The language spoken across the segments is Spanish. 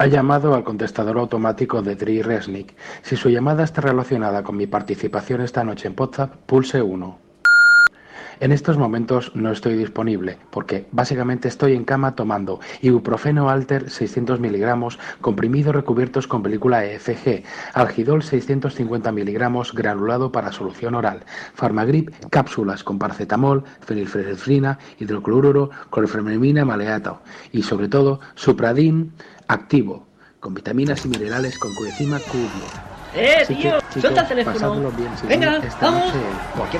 Ha llamado al contestador automático de Dri Resnick. Si su llamada está relacionada con mi participación esta noche en WhatsApp, pulse 1. En estos momentos no estoy disponible porque básicamente estoy en cama tomando ibuprofeno alter 600 miligramos comprimidos recubiertos con película EFG, algidol 650 miligramos granulado para solución oral, farmagrip cápsulas con paracetamol, fenilfrexrina, hidrocloruro, clorfenimina maleato y sobre todo supradin activo con vitaminas y minerales con coenzima Q10. ¡Eh, Así que, tío! chicos, ¡Suelta el teléfono! bien, sí, Venga, vamos. noche en Podcast. Que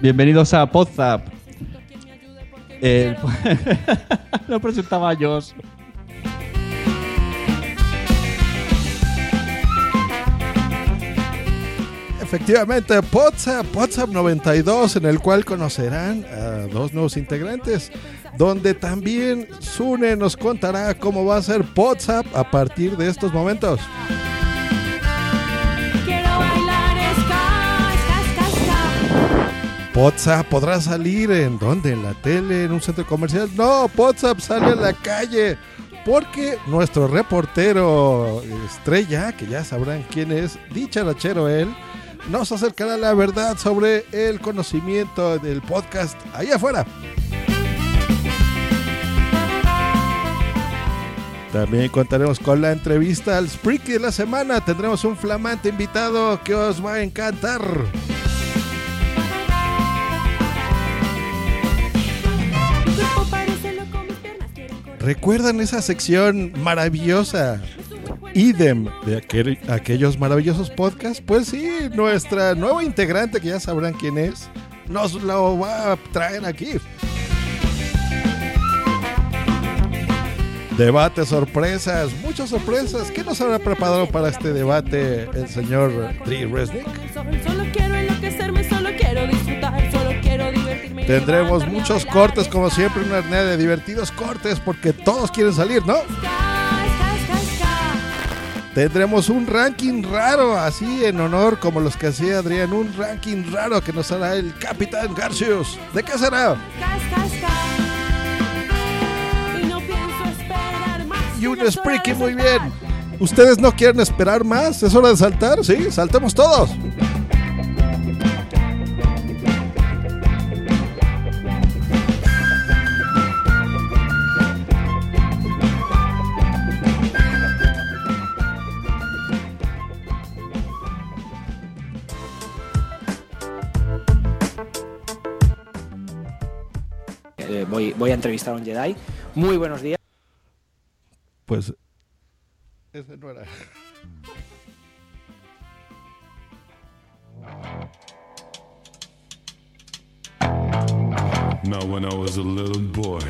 Bienvenidos a Podzap. El... quiero Lo presentaba yo. Efectivamente, WhatsApp, WhatsApp 92, en el cual conocerán a dos nuevos integrantes, donde también Sune nos contará cómo va a ser WhatsApp a partir de estos momentos. WhatsApp podrá salir en donde, en la tele, en un centro comercial. No, WhatsApp sale a la calle. Porque nuestro reportero estrella, que ya sabrán quién es, dicharachero él, nos acercará la verdad sobre el conocimiento del podcast ahí afuera. También contaremos con la entrevista al Spreaky de la semana. Tendremos un flamante invitado que os va a encantar. ¿Recuerdan esa sección maravillosa? Idem de aquel- aquellos maravillosos podcasts. Pues sí, nuestra nueva integrante, que ya sabrán quién es, nos lo va a traer aquí. Debate, sorpresas, muchas sorpresas. ¿Qué nos habrá preparado para este debate el señor Dee Resnick? Tendremos muchos cortes, como siempre, una hernia de divertidos cortes, porque todos quieren salir, ¿no? Tendremos un ranking raro, así en honor como los que hacía Adrián, un ranking raro que nos hará el Capitán Garcius. ¿De qué será? Y un Spreaky muy bien. ¿Ustedes no quieren esperar más? ¿Es hora de saltar? Sí, saltemos todos. Voy, a entrevistar a un Jedi. Muy buenos días. Pues. Ese no era. Now, when I was a little boy,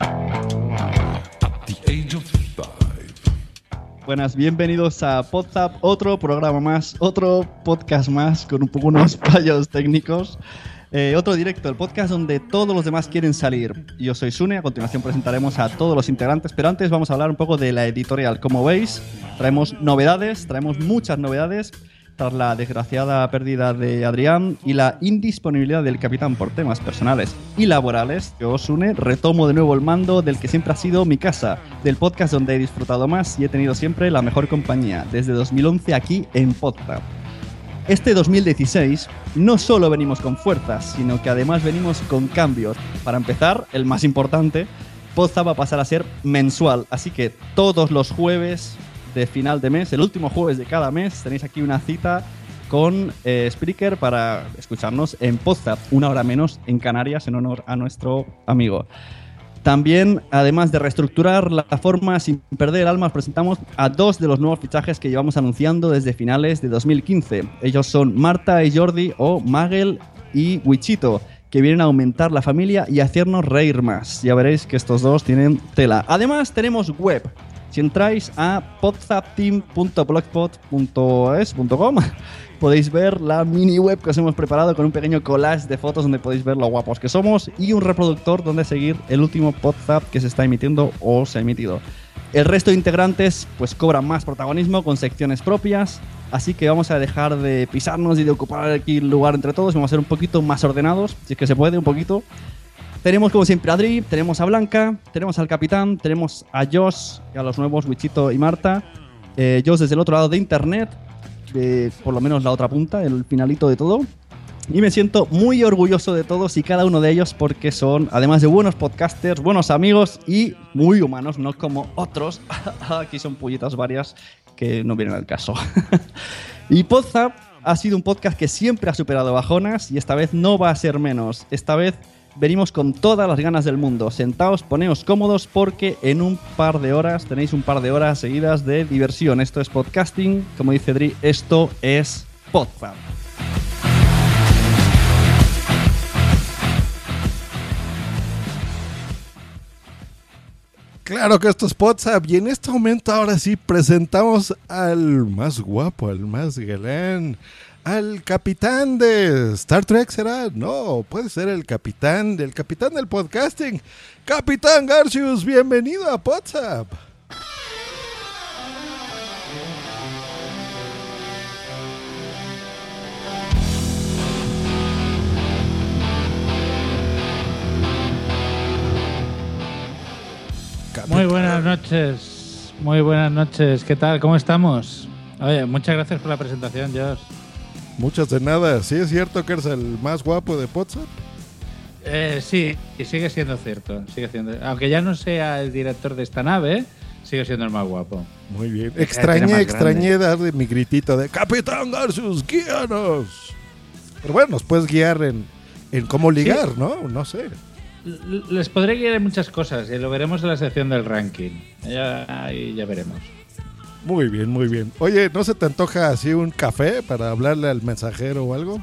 at the age of five, Buenas, bienvenidos a Podzap, otro programa más, otro podcast más con un poco unos fallos técnicos. Eh, otro directo, el podcast donde todos los demás quieren salir. Yo soy Sune, a continuación presentaremos a todos los integrantes, pero antes vamos a hablar un poco de la editorial. Como veis, traemos novedades, traemos muchas novedades. tras la desgraciada pérdida de Adrián y la indisponibilidad del capitán por temas personales y laborales, yo, Sune, retomo de nuevo el mando del que siempre ha sido mi casa, del podcast donde he disfrutado más y he tenido siempre la mejor compañía, desde 2011 aquí en Podcast. Este 2016 no solo venimos con fuerzas, sino que además venimos con cambios. Para empezar, el más importante, Podzap va a pasar a ser mensual, así que todos los jueves de final de mes, el último jueves de cada mes, tenéis aquí una cita con eh, Spreaker para escucharnos en Podzap, una hora menos en Canarias en honor a nuestro amigo. También, además de reestructurar la forma sin perder almas, presentamos a dos de los nuevos fichajes que llevamos anunciando desde finales de 2015. Ellos son Marta y Jordi o Magel y Wichito, que vienen a aumentar la familia y hacernos reír más. Ya veréis que estos dos tienen tela. Además, tenemos web. Si entráis a podzapteam.blogspot.es.com podéis ver la mini web que os hemos preparado con un pequeño collage de fotos donde podéis ver lo guapos que somos y un reproductor donde seguir el último Podzap que se está emitiendo o se ha emitido. El resto de integrantes pues cobran más protagonismo con secciones propias, así que vamos a dejar de pisarnos y de ocupar aquí el lugar entre todos, vamos a ser un poquito más ordenados, si es que se puede un poquito. Tenemos como siempre a Adri, tenemos a Blanca, tenemos al capitán, tenemos a Josh y a los nuevos Wichito y Marta. Eh, Josh desde el otro lado de internet, de por lo menos la otra punta, el finalito de todo. Y me siento muy orgulloso de todos y cada uno de ellos porque son, además de buenos podcasters, buenos amigos y muy humanos, no como otros. Aquí son pullitas varias que no vienen al caso. y Podzap ha sido un podcast que siempre ha superado bajonas y esta vez no va a ser menos. Esta vez venimos con todas las ganas del mundo. Sentaos, poneos cómodos porque en un par de horas tenéis un par de horas seguidas de diversión. Esto es podcasting, como dice Dri, esto es Podzap. Claro que esto es WhatsApp y en este momento ahora sí presentamos al más guapo, al más galán, al capitán de Star Trek será, no, puede ser el capitán del capitán del podcasting, Capitán Garcius, bienvenido a WhatsApp. Muy buenas noches, muy buenas noches. ¿Qué tal? ¿Cómo estamos? Oye, muchas gracias por la presentación, Josh. Muchas de nada, ¿sí es cierto que eres el más guapo de WhatsApp? Eh, sí, y sigue siendo cierto. Sigue siendo, aunque ya no sea el director de esta nave, sigue siendo el más guapo. Muy bien. Extrañé, extrañé darle mi gritito de Capitán Garcius, guíanos. Pero bueno, nos puedes guiar en, en cómo ligar, ¿no? No sé. Les podré guiar en muchas cosas y lo veremos en la sección del ranking. Ya, ahí ya veremos. Muy bien, muy bien. Oye, ¿no se te antoja así un café para hablarle al mensajero o algo?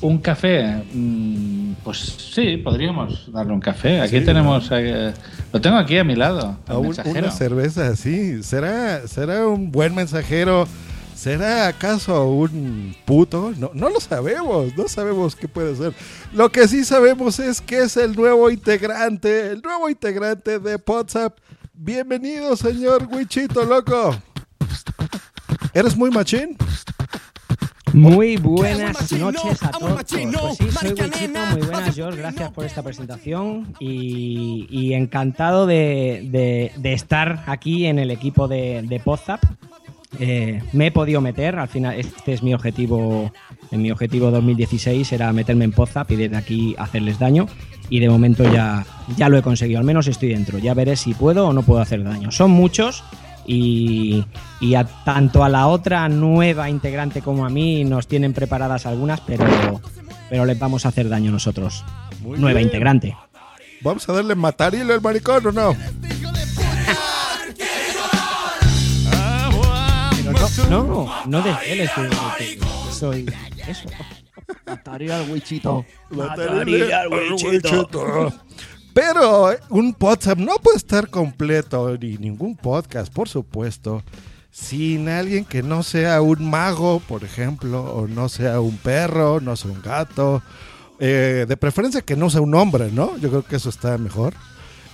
¿Un café? Mm, pues sí, podríamos darle un café. Aquí Sí, tenemos. eh, lo tengo aquí a mi lado. A el un- una cerveza así. ¿Será, ¿Será un buen mensajero? ¿Será acaso un puto? No, no lo sabemos, no sabemos qué puede ser. Lo que sí sabemos es que es el nuevo integrante, el nuevo integrante de WhatsApp. Bienvenido, señor Wichito, loco. ¿Eres muy machín? Muy buenas noches a todos. Pues sí, soy Wichito, muy buenas, George. Gracias por esta presentación y, y encantado de, de- de estar aquí en el equipo de, de Podzap. Eh, me he podido meter, al final este es mi objetivo, en mi objetivo 2016 era meterme en Podzap y desde aquí hacerles daño y de momento ya, ya lo he conseguido, al menos estoy dentro, ya veré si puedo o no puedo hacer daño. Son muchos y, y a, tanto a la otra nueva integrante como a mí nos tienen preparadas algunas, pero, pero les vamos a hacer daño nosotros. Muy nueva bien. integrante. ¿Vamos a darle matarile al maricón o no? No, no, no desveles que soy eso. Mataría al Wichito. Matarile al Wichito. Pero eh, un WhatsApp no puede estar completo, ni ningún podcast, por supuesto, sin alguien que no sea un mago, por ejemplo, o no sea un perro, no sea un gato. Eh, de preferencia que no sea un hombre, ¿no? Yo creo que eso está mejor.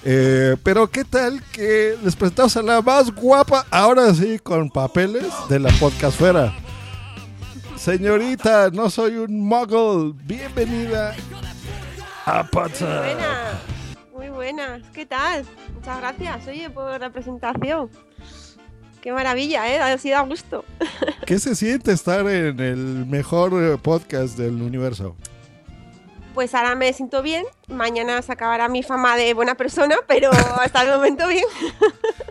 Eh, pero qué tal que les presentamos a la más guapa, ahora sí, con papeles de la podcastfera. Señorita, no soy un muggle. Bienvenida a WhatsApp. Buenas, muy buenas. ¿Qué tal? Muchas gracias, oye, por la presentación. qué maravilla, ¿eh? Ha sido a gusto. ¿Qué se siente estar en el mejor eh, podcast del universo? Pues ahora me siento bien. Mañana se acabará mi fama de buena persona, pero hasta el momento bien.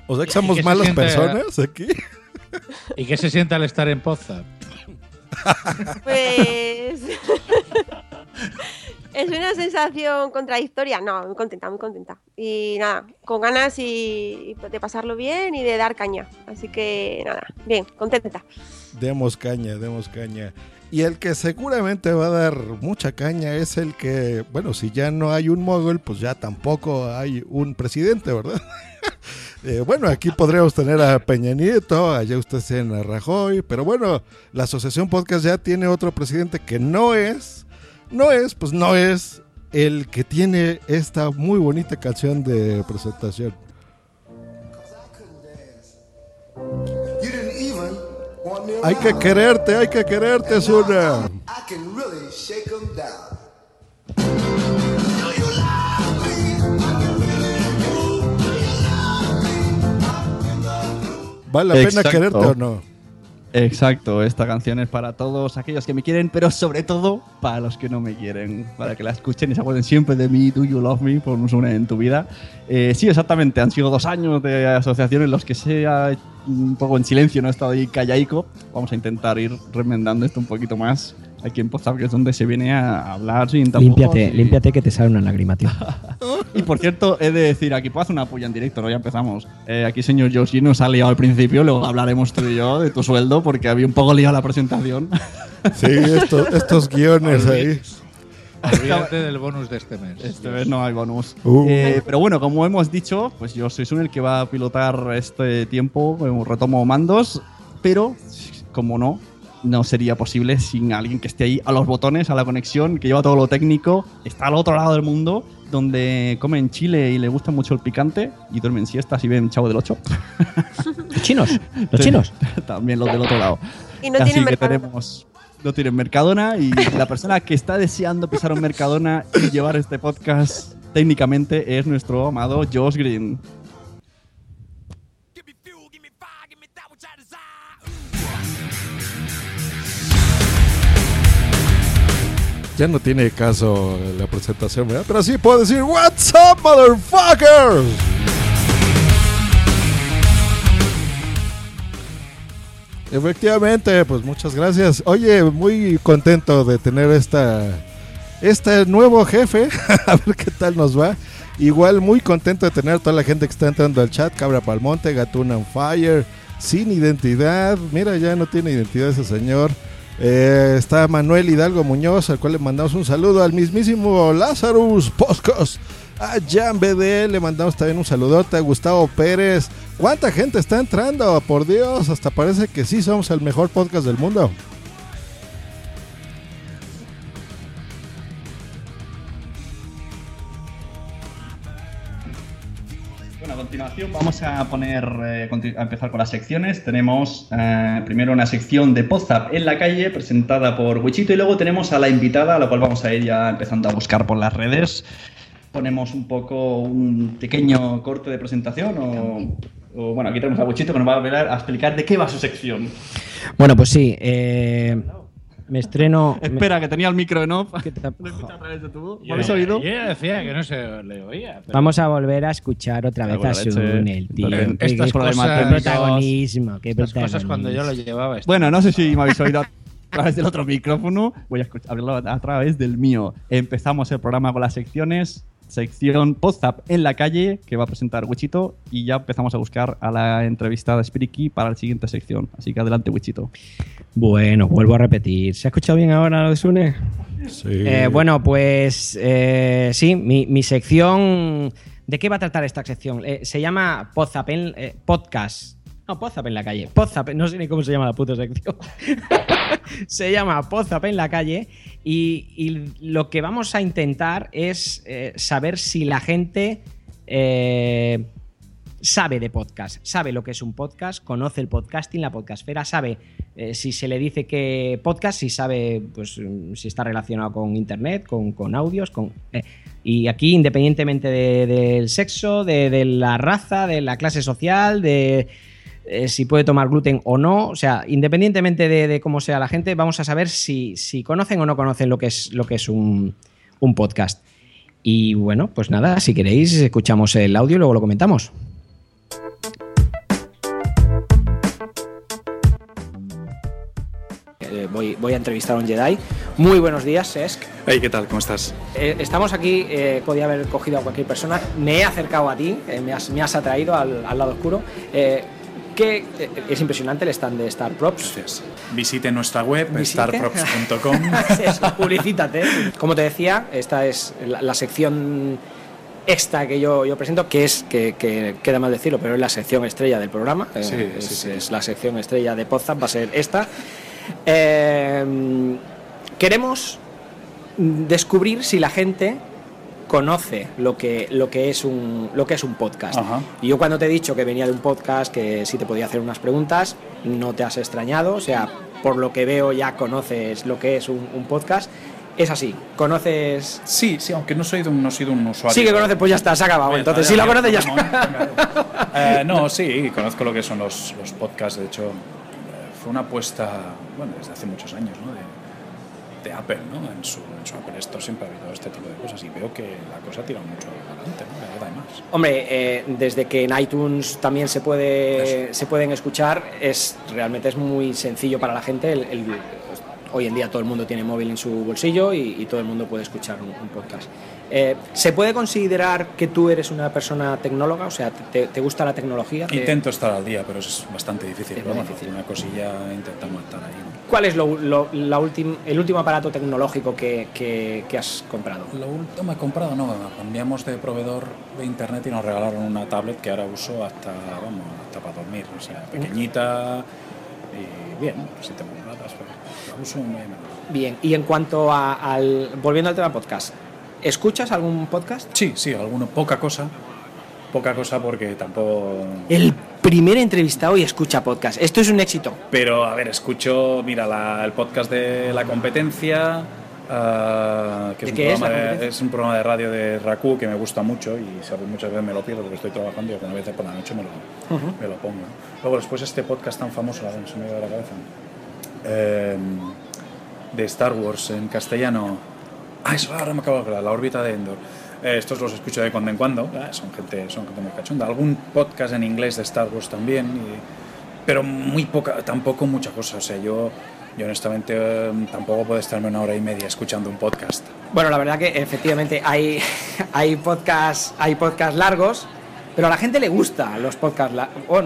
O sea que somos se malas siente? personas aquí. ¿Y qué se siente al estar en Poza? Pues. es una sensación contradictoria. No, muy contenta, muy contenta. Y nada, con ganas y, y de pasarlo bien y de dar caña. Así que nada, bien, contenta. Demos caña, demos caña. Y el que seguramente va a dar mucha caña es el que, bueno, si ya no hay un mogul, pues ya tampoco hay un presidente, ¿verdad? Eh, bueno, aquí podríamos tener a Peña Nieto, allá ustedes tienen a Rajoy, pero bueno, la Asociación Podcast ya tiene otro presidente que no es, no es, pues no es el que tiene esta muy bonita canción de presentación. Hay que quererte, hay que quererte, es ¿Vale la pena Exacto. quererte o no? Exacto, esta canción es para todos aquellos que me quieren, pero sobre todo para los que no me quieren, para que la escuchen y se acuerden siempre de mí, Do You Love Me, por un une en tu vida. Eh, sí, exactamente, han sido dos años de asociación en los que se ha un poco en silencio, no he estado ahí callaico. Vamos a intentar ir remendando esto un poquito más aquí en Postab, que es donde se viene a hablar sin tapujos Límpiate, y- límpiate que te sale una lágrima, tío. Y por cierto, he de decir, aquí puedo hacer una puya en directo, ¿no? Ya empezamos. Eh, aquí, señor Yoshi, nos ha liado al principio, luego hablaremos tú y yo de tu sueldo, porque había un poco liado la presentación. Sí, estos, estos guiones ahí. Olvídate del bonus de este mes. Esta vez no hay bonus. Uh. Eh, pero bueno, como hemos dicho, pues yo soy Sun el que va a pilotar este tiempo, retomo mandos, pero como no, no sería posible sin alguien que esté ahí a los botones, a la conexión, que lleva todo lo técnico, está al otro lado del mundo, donde come en Chile y le gusta mucho el picante y duermen siestas y ven Chavo del 8. Los chinos, los chinos. También los del otro lado. Y no Así tienen que Mercadona. tenemos. No tienen Mercadona y la persona que está deseando pisar un Mercadona y llevar este podcast técnicamente es nuestro amado Josh Green. Ya no tiene caso la presentación. Pero sí puedo decir, What's up, motherfuckers? Efectivamente, pues muchas gracias. Oye, muy contento de tener esta este nuevo jefe. A ver qué tal nos va. Igual muy contento de tener a toda la gente que está entrando al chat. Cabra Palmonte, Gatuna on Fire, sin identidad. Mira, ya no tiene identidad ese señor. Eh, está Manuel Hidalgo Muñoz, al cual le mandamos un saludo. Al mismísimo Lazarus Poscos. A Jan BD le mandamos también un saludote. A Gustavo Pérez. ¿Cuánta gente está entrando? Por Dios, hasta parece que sí somos el mejor podcast del mundo. Continuación vamos a poner eh, a empezar con las secciones. Tenemos eh, primero una sección de Podzap en la calle presentada por Wichito y luego tenemos a la invitada, a la cual vamos a ir ya empezando a buscar por las redes. Ponemos un poco un pequeño corte de presentación o, bueno, aquí tenemos a Wichito que nos va a explicar de qué va su sección. Bueno, pues sí. eh, me estreno. me- Espera, que tenía el micro en off. ¿Qué te- a través de tu. ¿Lo habéis oído? yo decía que no se le oía. pero- Vamos a volver a escuchar otra vez a leche. Sun, el tío. Estas qué- cosas- qué protagonismo, qué Estas cosas cuando yo lo protagonismo. llevaba. esto- Bueno, no sé si me habéis oído a través del otro micrófono. Voy a escuch- hablarlo a través del mío. Empezamos el programa con las secciones. Sección Podzap en la calle que va a presentar Wichito y ya empezamos a buscar a la entrevistada Spirit Key para la siguiente sección. Así que adelante, Wichito. Bueno, vuelvo a repetir. ¿Se ha escuchado bien ahora lo de Sune? Sí. Eh, bueno, pues eh, sí, mi, mi sección. ¿De qué va a tratar esta sección? Eh, se llama en, eh, Podcast. No, Podzap en la calle. Podzap, no sé ni cómo se llama la puta sección. se llama Podzap en la calle. Y, lo que vamos a intentar es eh, saber si la gente. eh, sabe de podcast, sabe lo que es un podcast, conoce el podcasting, la podcastfera, sabe eh, si se le dice que podcast, si sabe pues, mm, si está relacionado con internet, con, con audios, con... eh, y aquí, independientemente de- del sexo, de la raza, de la clase social, de, eh, si puede tomar gluten o no. O sea, independientemente de, de cómo sea la gente, vamos a saber si, si conocen o no conocen lo que es, lo que es un, un podcast. Y bueno, pues nada, si queréis, escuchamos el audio y luego lo comentamos. Eh, voy, voy a entrevistar a un Jedi. Muy buenos días, Sesk. Hey, ¿qué tal? ¿Cómo estás? Eh, estamos aquí, eh, podía haber cogido a cualquier persona. Me he acercado a ti, eh, me, has, me has atraído al, al lado oscuro. Eh, que eh, es impresionante el stand de Star Props. Visite nuestra web, starprops.com. Publicítate. Como te decía, esta es la, la sección extra que yo, yo presento, que es, que, que queda mal decirlo, pero es la sección estrella del programa. Eh, Sí, es, sí, sí. es la sección estrella de Podzap, va a ser esta. Eh, queremos descubrir si la gente conoce lo que, lo que, es, un, lo que es un podcast. Ajá. Y yo cuando te he dicho que venía de un podcast, que sí te podía hacer unas preguntas, no te has extrañado, o sea, por lo que veo ya conoces lo que es un, un podcast. Es así, conoces... Sí, sí, aunque no soy, de un, no soy de un usuario. Sí que conoces, pues ya está, se ha acabado. Entonces, si lo ya, conoces ya está. Eh, no, sí, conozco lo que son los, los podcasts. De hecho, eh, fue una apuesta, bueno, desde hace muchos años, ¿no? De, de Apple, ¿no? En su, en su Apple Store siempre ha habido este tipo de cosas y veo que la cosa tira mucho adelante, ¿no? Cada más. Hombre, eh, desde que en iTunes también se puede se pueden escuchar, es realmente es muy sencillo para la gente. el- el- hoy en día todo el mundo tiene móvil en su bolsillo y, y todo el mundo puede escuchar un, un podcast. Eh, ¿Se puede considerar que tú eres una persona tecnóloga? O sea, ¿te, te gusta la tecnología? ¿Te- Intento estar al día, pero es bastante difícil. Es pero bueno, difícil. Una cosilla intentamos estar ahí. ¿Cuál es lo- lo- la ultim- el último aparato tecnológico que, que- que has comprado? Lo último he comprado, no, cambiamos de proveedor de internet y nos regalaron una tablet que ahora uso hasta, vamos, hasta para dormir, o sea, pequeñita y bien, si tengo ratas, pero la uso muy bien. Bien, y en cuanto a- al. Volviendo al tema podcast, ¿escuchas algún podcast? Sí, sí, alguno, poca cosa, poca cosa porque tampoco... El primer entrevistado y escucha podcast. Esto es un éxito. Pero, a ver, escucho, mira, la- el podcast de La Competencia, ah, que ¿De es un, es programa La de, es un programa de radio de RACU que me gusta mucho y muchas veces me lo pierdo porque estoy trabajando y algunas veces por la noche me lo, Ujú. me lo pongo. Luego después este podcast tan famoso, no se me va de la cabeza, eh, de Star Wars en castellano. Ah, eso ahora me acabo de acordar, La órbita de Endor. Eh, estos los escucho de cuando en cuando, ah, son gente, son gente muy cachonda. Algún podcast en inglés de Star Wars también, y- pero muy poca, tampoco mucha cosa. O sea, yo, yo honestamente eh, tampoco puedo estarme una hora y media escuchando un podcast. Bueno, la verdad que efectivamente hay, hay podcasts hay podcast largos, pero a la gente le gusta los podcasts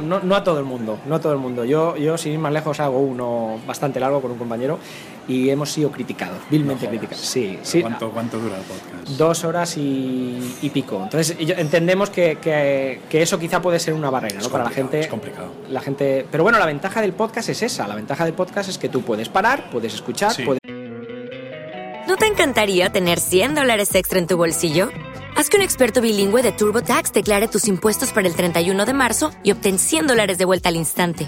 no, no a todo el mundo, no a todo el mundo. Yo, yo sin ir más lejos, hago uno bastante largo con un compañero y hemos sido criticados, vilmente No criticados. Sí, sí. ¿Cuánto, ¿Cuánto dura el podcast? Dos horas y, y pico. Entonces entendemos que, que- que eso quizá puede ser una barrera, ¿no? Para la gente. es complicado. La gente. Pero bueno, la ventaja del podcast es esa. La ventaja del podcast es que tú puedes parar, puedes escuchar, Sí. puedes. ¿No te encantaría tener 100 dólares extra en tu bolsillo? Haz que un experto bilingüe de TurboTax declare tus impuestos para el 31 de marzo y obtén 100 dólares de vuelta al instante.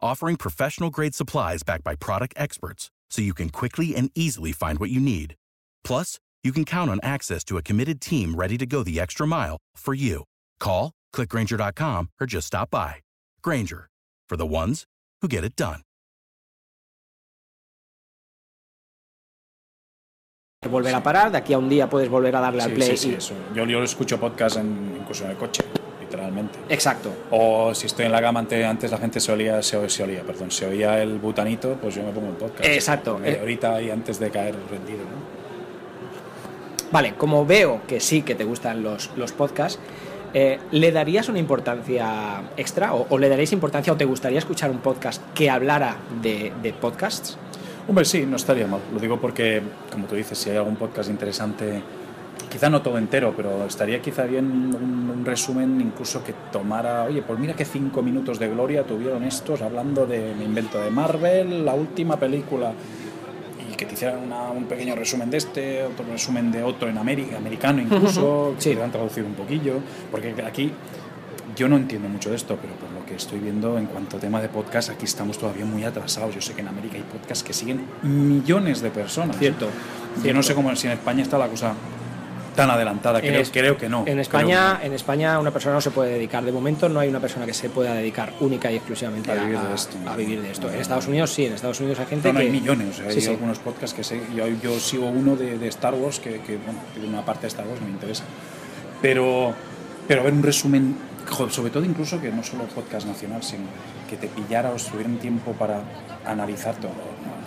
offering professional grade supplies backed by product experts so you can quickly and easily find what you need. Plus, you can count on access to a committed team ready to go the extra mile for you. Call, clickgranger.com, or just stop by. Granger, for the ones who get it done. volver a parar, de aquí a un día puedes volver a darle al play. sí, sí, y- eso. Yo, yo escucho podcast en, incluso en el coche, literalmente. Exacto. O si estoy en la ante- antes la gente se olía, se, se olía, perdón, se oía el butanito, pues yo me pongo un podcast. Exacto. Media Eh. horita ahí antes de caer rendido, ¿no? Vale, como veo que sí que te gustan los, los podcasts, eh, ¿le darías una importancia extra o, o le daríais importancia o te gustaría escuchar un podcast que hablara de, de podcasts? Hombre, sí, no estaría mal. Lo digo porque, como tú dices, si hay algún podcast interesante quizá no todo entero, pero estaría quizá bien un, un resumen incluso que tomara, oye, pues mira que cinco minutos de gloria tuvieron estos hablando de, me invento, de Marvel, la última película, y que te hicieran una- un pequeño resumen de este, otro resumen de otro en América, americano incluso, que pudieran traducir un poquillo, porque aquí yo no entiendo mucho de esto, pero por lo que estoy viendo en cuanto a tema de podcast, aquí estamos todavía muy atrasados. Yo sé que en América hay podcasts que siguen millones de personas. Cierto, Yo no sé cómo si en España está la cosa tan adelantada. Creo, es- creo que no. En España, que en España una persona no se puede dedicar, de momento no hay una persona que se pueda dedicar única y exclusivamente A a, vivir de esto. a vivir de esto. En Estados Unidos sí, en Estados Unidos hay gente no, no, que... hay millones. o sea, hay Sí, sí. algunos podcasts que sé. Yo, yo sigo uno de, de Star Wars que, que, bueno, una parte de Star Wars me interesa. Pero, pero a ver, un resumen, sobre todo incluso que no solo podcast nacional, sino que te pillara o estuvieran tiempo para analizar todo,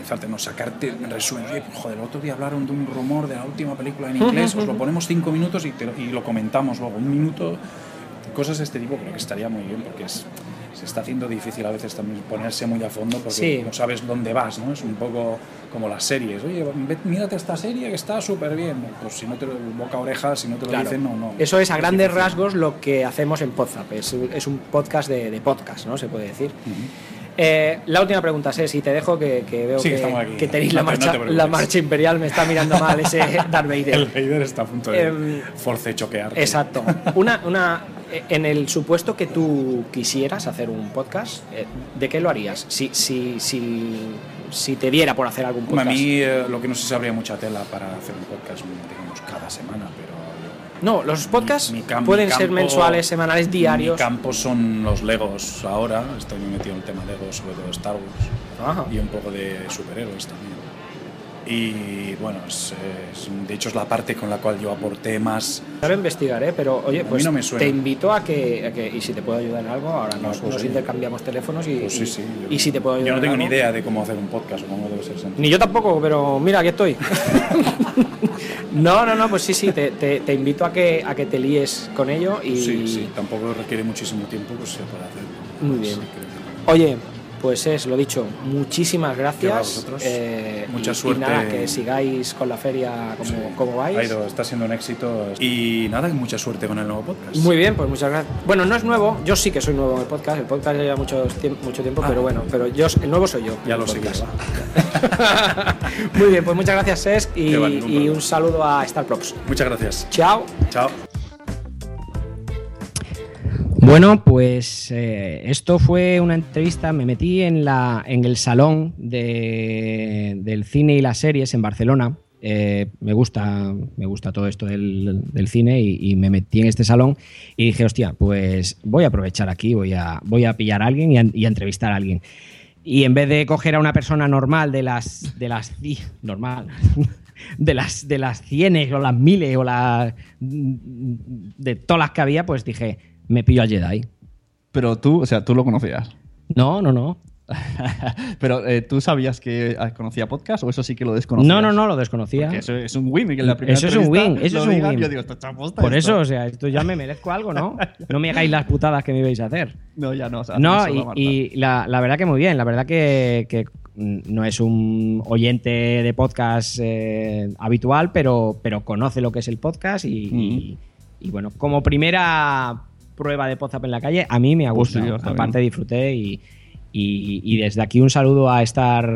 no, analizarte, no sacarte en resumen. Oye, pues, joder, el otro día hablaron de un rumor de la última película en inglés, os lo ponemos cinco minutos y, te lo- y lo comentamos luego un minuto. Cosas de este tipo creo que estaría muy bien porque es, se está haciendo difícil a veces también ponerse muy a fondo porque Sí. no sabes dónde vas, ¿no? Es un poco como las series. Oye, mírate esta serie que está súper bien. Pues si no te lo, boca a oreja, si no te lo Claro. dicen, no, no. Eso es a grandes rasgos lo que hacemos en Podzap. Es, es un podcast de, de podcast, ¿no? Se puede decir. Eh, la última pregunta, es si te dejo que, que veo Sí, que, tenéis No la, te- no te marcha, la marcha imperial, me está mirando mal ese Darth Vader. El Vader está a punto de Em, force choquear. Exacto. Una, una, eh, en el supuesto que tú quisieras hacer un podcast, eh, ¿de qué lo harías? Si, si, si, si te diera por hacer algún A podcast. mí eh, lo que no sé si habría mucha tela para hacer un podcast, digamos, cada semana, pero... No, los podcasts mi cam- pueden mi ser campo- mensuales, semanales, diarios. Mi campo son los Legos ahora, estoy muy metido en el tema Legos, sobre todo Star Wars, Ajá. y un poco de superhéroes también. Y bueno, es, es- de hecho es la parte con la cual yo aporté más Ahora investigaré, pero oye, A pues no me te invito a que, a que- y si te puedo ayudar en algo, ahora nos, pues nos sí. intercambiamos teléfonos y, Pues sí, y- sí, yo- y si te puedo ayudar. Yo no en tengo ni algo- idea de cómo hacer un podcast o cómo debe ser sentido. Ni yo tampoco, pero mira, aquí estoy. no, no, no, pues sí, sí, te, te- te invito a que, a que te líes con ello y... Sí, sí, tampoco requiere muchísimo tiempo, pues se puede hacer. Muy bien. Oye, pues es lo dicho, muchísimas gracias. eh, Mucha y- y suerte. nada, que sigáis con la feria como, Sí. como vais. Ha ido, está siendo un éxito. Y nada, mucha suerte con el nuevo podcast. Muy bien, pues muchas gracias. Bueno, no es nuevo, yo sí que soy nuevo en el podcast, el podcast lleva mucho, mucho tiempo, Ah. pero bueno, pero yo el nuevo soy yo. Ya lo sé. Muy bien, pues muchas gracias, Ses, y, y un saludo a Star Props. Muchas gracias. Chao. Chao. Bueno, pues eh, esto fue una entrevista, me metí en, la, el salón de- del cine y las series en Barcelona. Eh, me, gusta, me gusta todo esto del, cine y, me metí en este salón y dije, hostia, pues voy a aprovechar aquí, voy a, voy a pillar a alguien y a, y a entrevistar a alguien. Y en vez de coger a una persona normal de las, de las normal, de las, de las cienes o las miles o las de todas las que había, pues dije, me pillo a Jedi. Pero tú, o sea, tú lo conocías. No, no, no. Pero eh, tú sabías que ah, conocía podcast o eso sí que lo desconocías. No, no, no, lo desconocía. Porque eso es un win. que en la primera Eso es un win, eso es un digan, win. Yo digo, aposta Por esto". eso, o sea, esto ya me merezco algo, ¿no? No me hagáis las putadas que me ibais a hacer. No, ya no. o sea, No, y, la, la verdad que muy bien, la verdad que, que no es un oyente de podcast eh, habitual, pero, pero conoce lo que es el podcast y, y- y bueno, como primera prueba de Podzap en la calle, a mí me ha Pues sí, gustado. Aparte disfruté y, y- y desde aquí un saludo a Star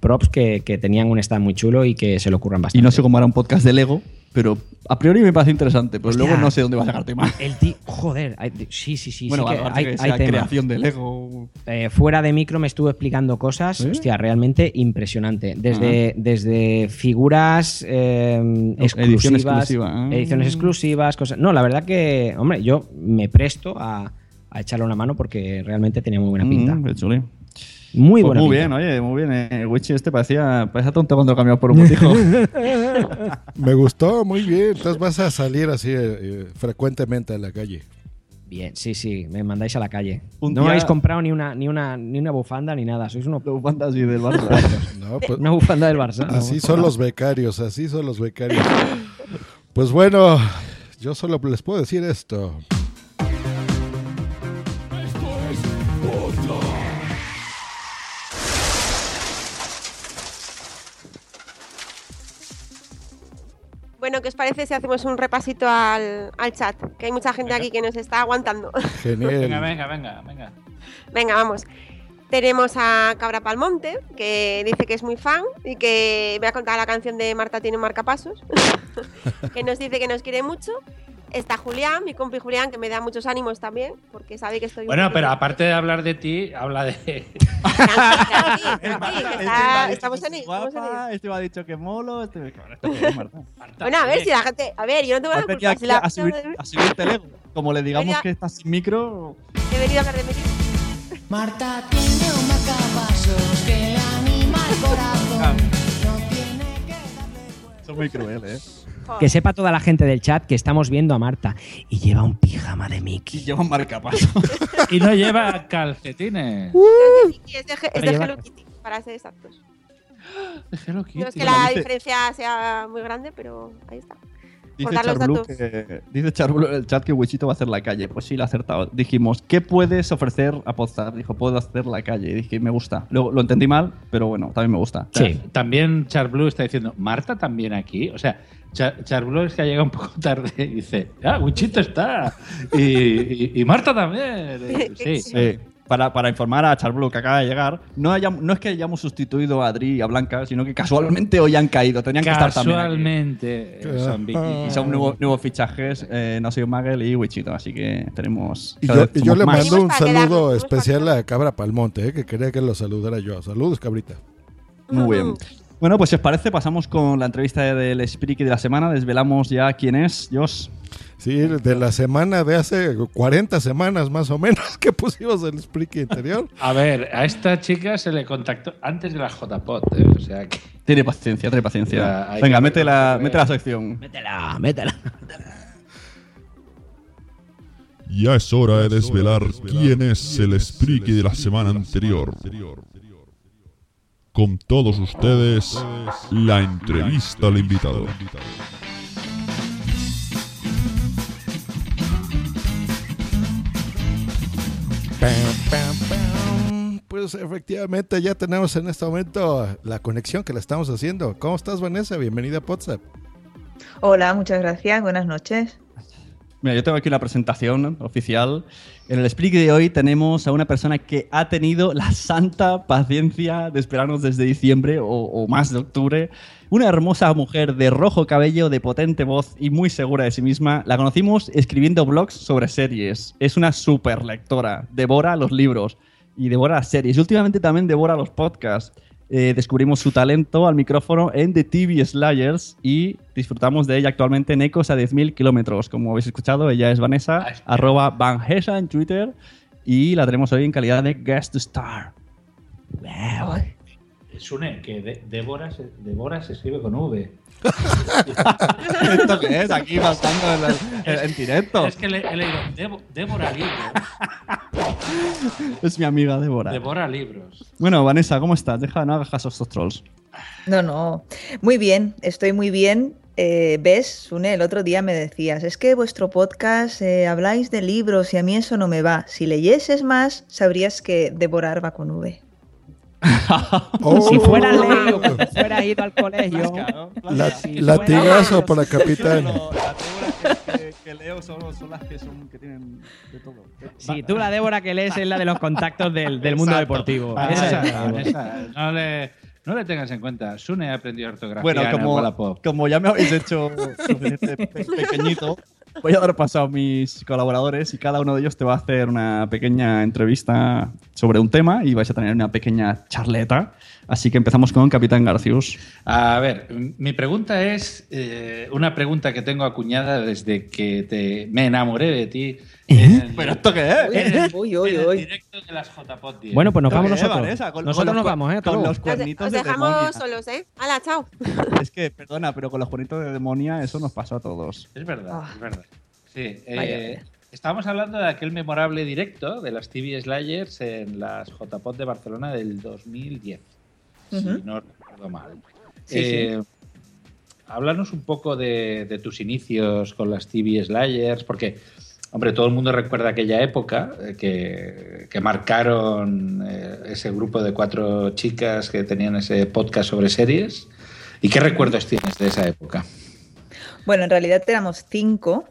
Props que, que tenían un stand muy chulo y que se lo ocurran Y bastante. no sé cómo era un podcast de Lego, pero a priori me parece interesante. Pero Hostia. luego no sé dónde va a sacar tema. El tío, joder, hay- sí, sí, sí. Bueno, sí que hay, que hay sea creación de Lego. Eh, fuera de micro me estuvo explicando cosas, ¿Eh? hostia, realmente impresionante. Desde, desde figuras eh, exclusivas, edición exclusiva, ah. ediciones exclusivas, cosas. No, la verdad que, hombre, yo me presto a, a echarle una mano porque realmente tenía muy buena pinta. Mm. Muy Pues buena muy pinta. bien, oye, muy bien. eh, El Wichi este parecía, parecía tonto cuando lo cambió por un botijo. Me gustó, muy bien. Entonces vas a salir así eh, eh, frecuentemente a la calle. Bien, sí, sí, me mandáis a la calle. Un no día- habéis comprado ni una, ni una, ni una bufanda ni nada. Sois unos bufandas así del Barça. No, pues, una bufanda del Barça. Así son los becarios, así son los becarios. Pues bueno, yo solo les puedo decir esto. Bueno, ¿qué os parece si hacemos un repasito al, al chat? Que hay mucha gente aquí que nos está aguantando. Venga, Genial. venga, venga, venga. Venga, vamos. Tenemos a Cabra Palmonte, que dice que es muy fan y que voy a contar la canción de Marta tiene un marcapasos, que nos dice que nos quiere mucho. Está Julián, mi compi Julián, que me da muchos ánimos también, porque sabe que estoy... Bueno, pero aparte de hablar de ti, habla de. Está- estamos en ello, en ello. Este me ha dicho que molo. Este me... Bueno, a ver si la gente... A ver, yo no tengo la culpa. aquí Si la- a, subir, a subirte el ego. Como le digamos Venga. que estás sin micro, He venido a hablar de mí. Marta tiene un marcapasos que le anima el corazón. No tiene que son muy crueles, ¿eh? Que sepa toda la gente del chat que estamos viendo a Marta y lleva un pijama de Mickey. Y lleva un marcapaso. y no lleva calcetines. Y es de, Ge- es Para de Hello Kitty, para ser exactos. De Hello No es Kitty. que la diferencia sea muy grande, pero ahí está. Dice Por dar los Charblu datos. que, dice Charblu en el chat que Wichito va a hacer la calle. Pues sí, lo ha acertado. Dijimos, ¿qué puedes ofrecer a Podzap? Dijo, puedo hacer la calle. Y dije, me gusta. Luego lo entendí mal, pero bueno, también me gusta. Ta- También Charblue está diciendo, Marta también aquí. O sea, Char Charblue es que ha llegado un poco tarde y dice, ah, Wichito está. Y, y- y Marta también. Sí. Sí. Para, para informar a Charblu que acaba de llegar, no, hayam- no es que hayamos sustituido a Adri y a Blanca, sino que casualmente hoy han caído. Tenían que estar también. Casualmente son Vicky. Y son nuevos, nuevos fichajes, eh, no soy Magel y Wichito, así que tenemos. Y yo, y yo le mando un saludo especial a Cabra Palmonte, eh, que quería que lo saludara yo. Saludos, cabrita. Muy bien. Bueno, pues si os parece, pasamos con la entrevista del Spriki de la semana. Desvelamos ya quién es, Josh. Sí, de la semana de hace 40 semanas más o menos que pusimos el Spreaky anterior. A ver, a esta chica se le contactó antes de la JPOT. eh, o sea que. Tiene paciencia, tiene paciencia. Ya, Venga, mete la, mete la sección. Métela, métela. Ya es hora de desvelar quién es el Spriki de la semana anterior. Con todos ustedes, la entrevista al invitado. Pues efectivamente ya tenemos en este momento la conexión que la estamos haciendo. ¿Cómo estás, Vanessa? Bienvenida a WhatsApp. Hola, muchas gracias. Buenas noches. Mira, yo tengo aquí una presentación oficial. En el Spriki de hoy tenemos a una persona que ha tenido la santa paciencia de esperarnos desde diciembre o, o más de octubre. Una hermosa mujer de rojo cabello, de potente voz y muy segura de sí misma. La conocimos escribiendo blogs sobre series. Es una super lectora. Devora los libros y devora las series. Y últimamente también devora los podcasts. Eh, descubrimos su talento al micrófono en The TV Slayers y disfrutamos de ella actualmente en Ecos a 10.000 kilómetros. Como habéis escuchado, ella es Vanessa, arroba Van Hesa en Twitter y la tenemos hoy en calidad de guest star. Wow. Sune, que de- Débora, se, Débora se escribe con V. ¿Esto qué es? Aquí faltando en, en directo. Es que le, he leído Débora Libros. Es mi amiga Débora. Débora Libros. Bueno, Vanessa, ¿cómo estás? Deja, no hagas caso a estos trolls. No, no. Muy bien, estoy muy bien. Eh, ¿Ves, Sune? El otro día me decías, es que vuestro podcast eh, habláis de libros y a mí eso no me va. Si leyeses más, sabrías que devorar va con V. Si fuera leído, cuando fuera ido al colegio. La- Si latigazo para la capitana. que, que leo son, son las que, son, que tienen de todo. Si tú la Débora que lees es la de los contactos del, del mundo deportivo. Vanessa, Esa es. Vanessa, no, le, no le tengas en cuenta. Sune ha aprendido ortografía Bueno, en el como, como ya me habéis hecho suficiente pe- pequeñito, voy a dar paso a mis colaboradores y cada uno de ellos te va a hacer una pequeña entrevista sobre un tema y vais a tener una pequeña charleta. Así que empezamos con Capitán Garcius. A ver, mi pregunta es eh, una pregunta que tengo acuñada desde que te, me enamoré de ti. en- ¿Pero esto qué es? Uy, directo de las JPod 10. Bueno, pues nos vamos ¿Qué, nosotros. Vanessa? Con- nosotros con los nos vamos, ¿eh? Con los Os, cuernitos os de dejamos demonia. solos, ¿eh? ¡Hala, chao! Es que, perdona, pero con los cuernitos de demonia eso nos pasó a todos. Es verdad, Ah. es verdad. Sí, eh, estábamos hablando de aquel memorable directo de las TV Slayers en las JPod de Barcelona del 2010, Si no recuerdo mal. Sí, Eh, Háblanos un poco de, de tus inicios con las TV Slayers, porque, hombre, todo el mundo recuerda aquella época eh, que, que marcaron eh, ese grupo de cuatro chicas que tenían ese podcast sobre series. ¿Y qué recuerdos tienes de esa época? Bueno, en realidad éramos cinco.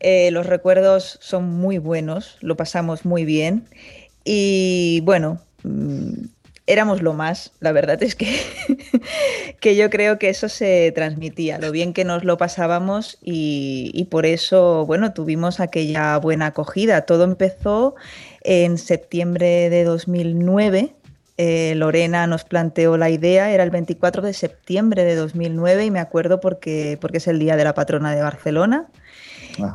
Eh, los recuerdos son muy buenos, lo pasamos muy bien. Y bueno, mm, éramos lo más. La verdad es que, que yo creo que eso se transmitía, lo bien que nos lo pasábamos y, y por eso, bueno, tuvimos aquella buena acogida. Todo empezó en septiembre de 2009. Eh, Lorena nos planteó la idea, era el 24 de septiembre de 2009 y me acuerdo porque, porque es el día de la patrona de Barcelona.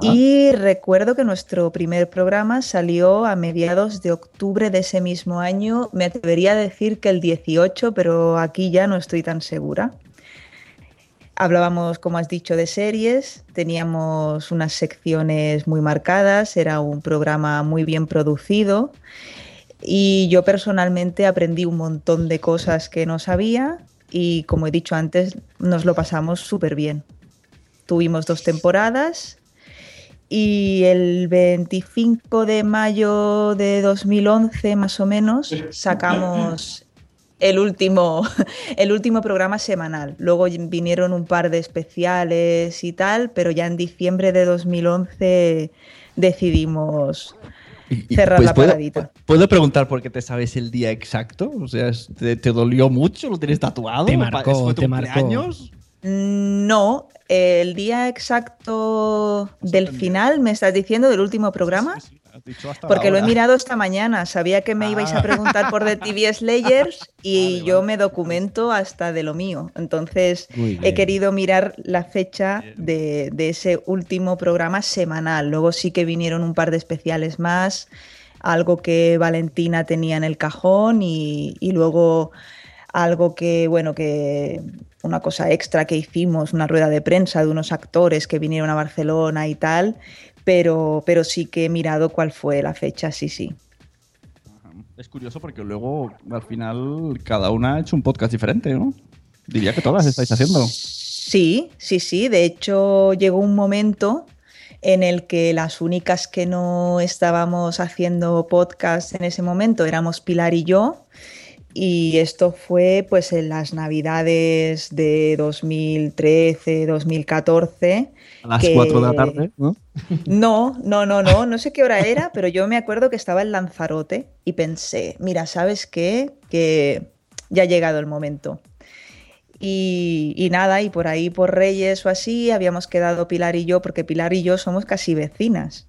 Y recuerdo que nuestro primer programa salió a mediados de octubre de ese mismo año. Me atrevería a decir que el 18, pero aquí ya no estoy tan segura. Hablábamos, como has dicho, de series, teníamos unas secciones muy marcadas, era un programa muy bien producido y yo personalmente aprendí un montón de cosas que no sabía y como he dicho antes, nos lo pasamos súper bien. Tuvimos dos temporadas y el 25 de mayo de 2011 más o menos sacamos el último, el último programa semanal. Luego vinieron un par de especiales y tal, pero ya en diciembre de 2011 decidimos cerrar Pues la ¿puedo, paradita. ¿Puedo preguntar por qué te sabes el día exacto? O sea, ¿te, te dolió mucho? ¿Lo tienes tatuado? Te marcó, ¿Fue tu te marcó. No, el día exacto del final, ¿me estás diciendo del último programa? Porque lo he mirado esta mañana. Sabía que me ibais a Ah. preguntar por The TV Slayers y yo me documento hasta de lo mío. Entonces he querido mirar la fecha de, de ese último programa semanal. Luego sí que vinieron un par de especiales más, algo que Valentina tenía en el cajón y, y luego algo que, bueno, que una cosa extra que hicimos, una rueda de prensa de unos actores que vinieron a Barcelona y tal, pero, pero sí que he mirado cuál fue la fecha, sí, sí. Es curioso porque luego, al final, cada una ha hecho un podcast diferente, ¿no? Diría que todas estáis haciendo. Sí, sí, sí. De hecho, llegó un momento en el que las únicas que no estábamos haciendo podcast en ese momento éramos Pilar y yo. Y esto fue pues en las navidades de 2013, 2014. A las que- 4 de la tarde, ¿no? No, no, no, no, no sé qué hora era, pero yo me acuerdo que estaba en Lanzarote y pensé, mira, ¿sabes qué? Que ya ha llegado el momento. Y, y nada, y por ahí por Reyes o así habíamos quedado Pilar y yo, porque Pilar y yo somos casi vecinas.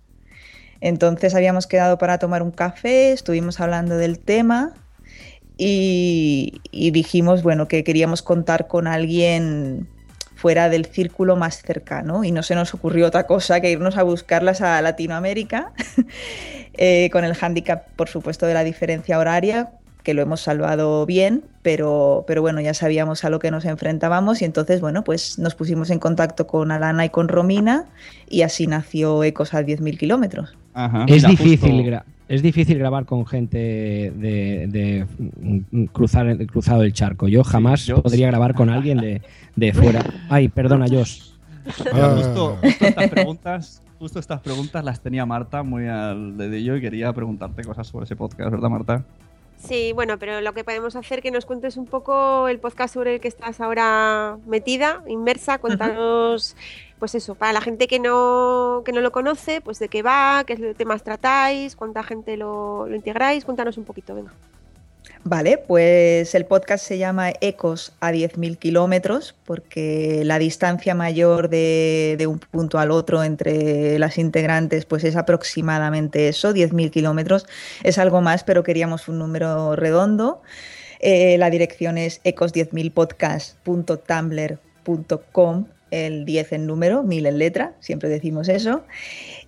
Entonces habíamos quedado para tomar un café, estuvimos hablando del tema y, dijimos, bueno, que queríamos contar con alguien fuera del círculo más cercano y no se nos ocurrió otra cosa que irnos a buscarlas a Latinoamérica eh, con el hándicap, por supuesto, de la diferencia horaria, que lo hemos salvado bien, pero, pero bueno, ya sabíamos a lo que nos enfrentábamos y entonces, bueno, pues nos pusimos en contacto con Alana y con Romina y así nació Ecos a 10.000 kilómetros. Es difícil, es difícil grabar con gente de, de, mm, cruzar el- cruzado el charco. Yo jamás podría grabar con alguien de, de fuera. Ay, perdona, Josh. Ah. justo, justo estas preguntas, justo estas preguntas las tenía Marta muy al dedillo y quería preguntarte cosas sobre ese podcast, ¿verdad, Marta? Sí, bueno, pero lo que podemos hacer que nos cuentes un poco el podcast sobre el que estás ahora metida, inmersa, cuéntanos, pues eso, para la gente que no, que no lo conoce, pues de qué va, qué temas tratáis, cuánta gente lo, lo integráis, cuéntanos un poquito, venga. Vale, pues el podcast se llama Ecos a 10.000 kilómetros porque la distancia mayor de, de un punto al otro entre las integrantes pues es aproximadamente eso, 10.000 kilómetros. Es algo más, pero queríamos un número redondo. Eh, la dirección es ecos10.000podcast.tumblr.com, el 10 en número, 1000 en letra, siempre decimos eso.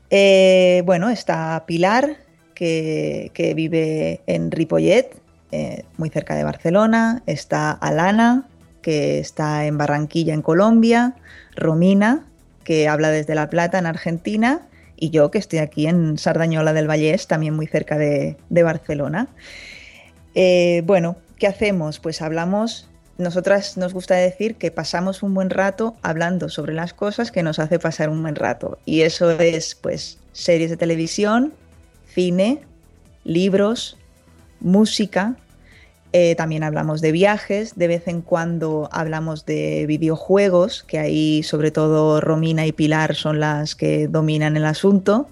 Eh, bueno, está Pilar, que, que vive en Ripollet, eh, muy cerca de Barcelona. Está Alana, que está en Barranquilla, en Colombia. Romina, que habla desde La Plata, en Argentina. Y yo, que estoy aquí en Sardañola del Vallés, también muy cerca de, de Barcelona. Eh, bueno, ¿qué hacemos? Pues hablamos, nosotras nos gusta decir que pasamos un buen rato hablando sobre las cosas que nos hace pasar un buen rato. Y eso es, pues, series de televisión, cine, libros, música, Eh, también hablamos de viajes, de vez en cuando hablamos de videojuegos, que ahí sobre todo Romina y Pilar son las que dominan el asunto.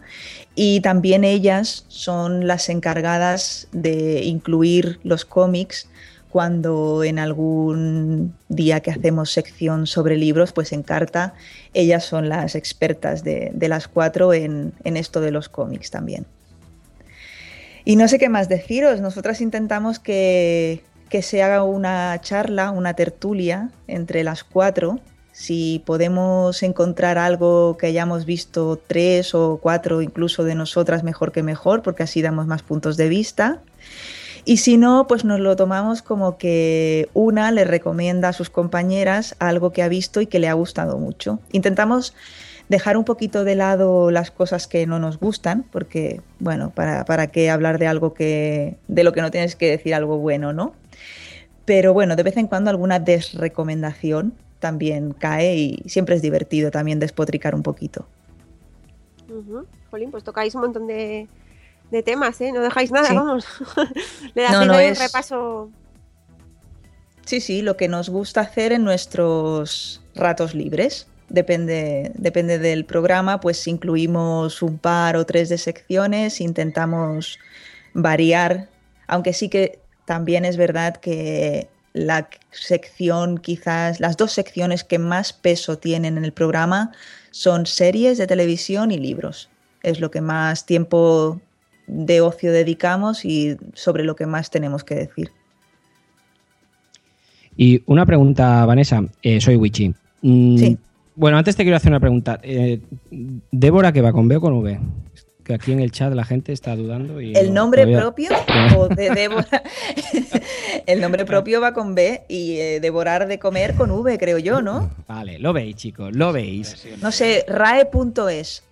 Y también ellas son las encargadas de incluir los cómics cuando en algún día que hacemos sección sobre libros, pues en carta, ellas son las expertas de, las cuatro en esto de los cómics también. Y no sé qué más deciros, nosotras intentamos que, que se haga una charla, una tertulia entre las cuatro. Si podemos encontrar algo que hayamos visto tres o cuatro incluso de nosotras, mejor que mejor, porque así damos más puntos de vista. Y si no, pues nos lo tomamos como que una le recomienda a sus compañeras algo que ha visto y que le ha gustado mucho. Intentamos dejar un poquito de lado las cosas que no nos gustan, porque, bueno, para, para qué hablar de algo que, de lo que no tienes que decir algo bueno, ¿no? Pero bueno, de vez en cuando alguna desrecomendación también cae y siempre es divertido también despotricar un poquito. Jolín, pues tocáis un montón de, de temas, ¿eh? No dejáis nada, Sí. vamos. Le das No, un repaso. Sí, sí, lo que nos gusta hacer en nuestros ratos libres. Depende, depende del programa, pues incluimos un par o tres de secciones, intentamos variar, aunque sí que también es verdad que la sección, quizás las dos secciones que más peso tienen en el programa son series de televisión y libros. Es lo que más tiempo de ocio dedicamos y sobre lo que más tenemos que decir. Y una pregunta, Vanessa. Eh, soy Wichi. Mm, Sí. Bueno, antes te quiero hacer una pregunta. Eh, ¿Débora que va con B o con V? Que aquí en el chat la gente está dudando. Y ¿El no- nombre todavía- propio o de Débora? El nombre propio va con B y eh, devorar de comer con V, creo yo, ¿no? Vale, lo veis, chicos, lo veis. No sé, rae.es.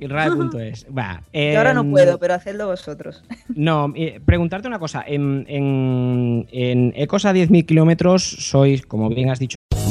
RAE.es. Va. Yo ahora no em, puedo, pero hacedlo vosotros. No, eh, preguntarte una cosa. En, en, en Ecos a 10.000 kilómetros sois, como bien has dicho,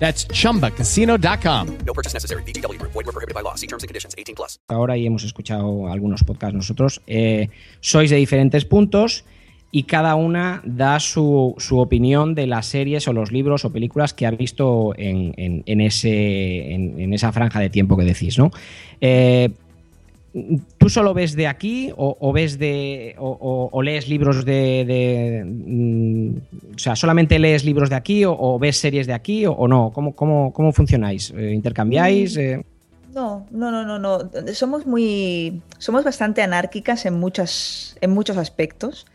That's chumbacasino.com. No purchase necessary. VGW Group. Void were prohibited by law. See terms and conditions. 18 plus. ahora y hemos escuchado algunos podcasts nosotros, eh, sois de diferentes puntos y cada una da su, su opinión de las series o los libros o películas que ha visto en, en- en ese, en, en esa franja de tiempo que decís, ¿no? Eh, ¿Tú solo ves de aquí o, o ves de o, o- o lees libros de, de, mm, o sea solamente lees libros de aquí o, ves series de aquí o, no? ¿Cómo, cómo, cómo funcionáis? Eh, ¿Intercambiáis? Mm. Eh, No, no, no, no, no. Somos muy, somos bastante anárquicas en muchas, en muchos aspectos.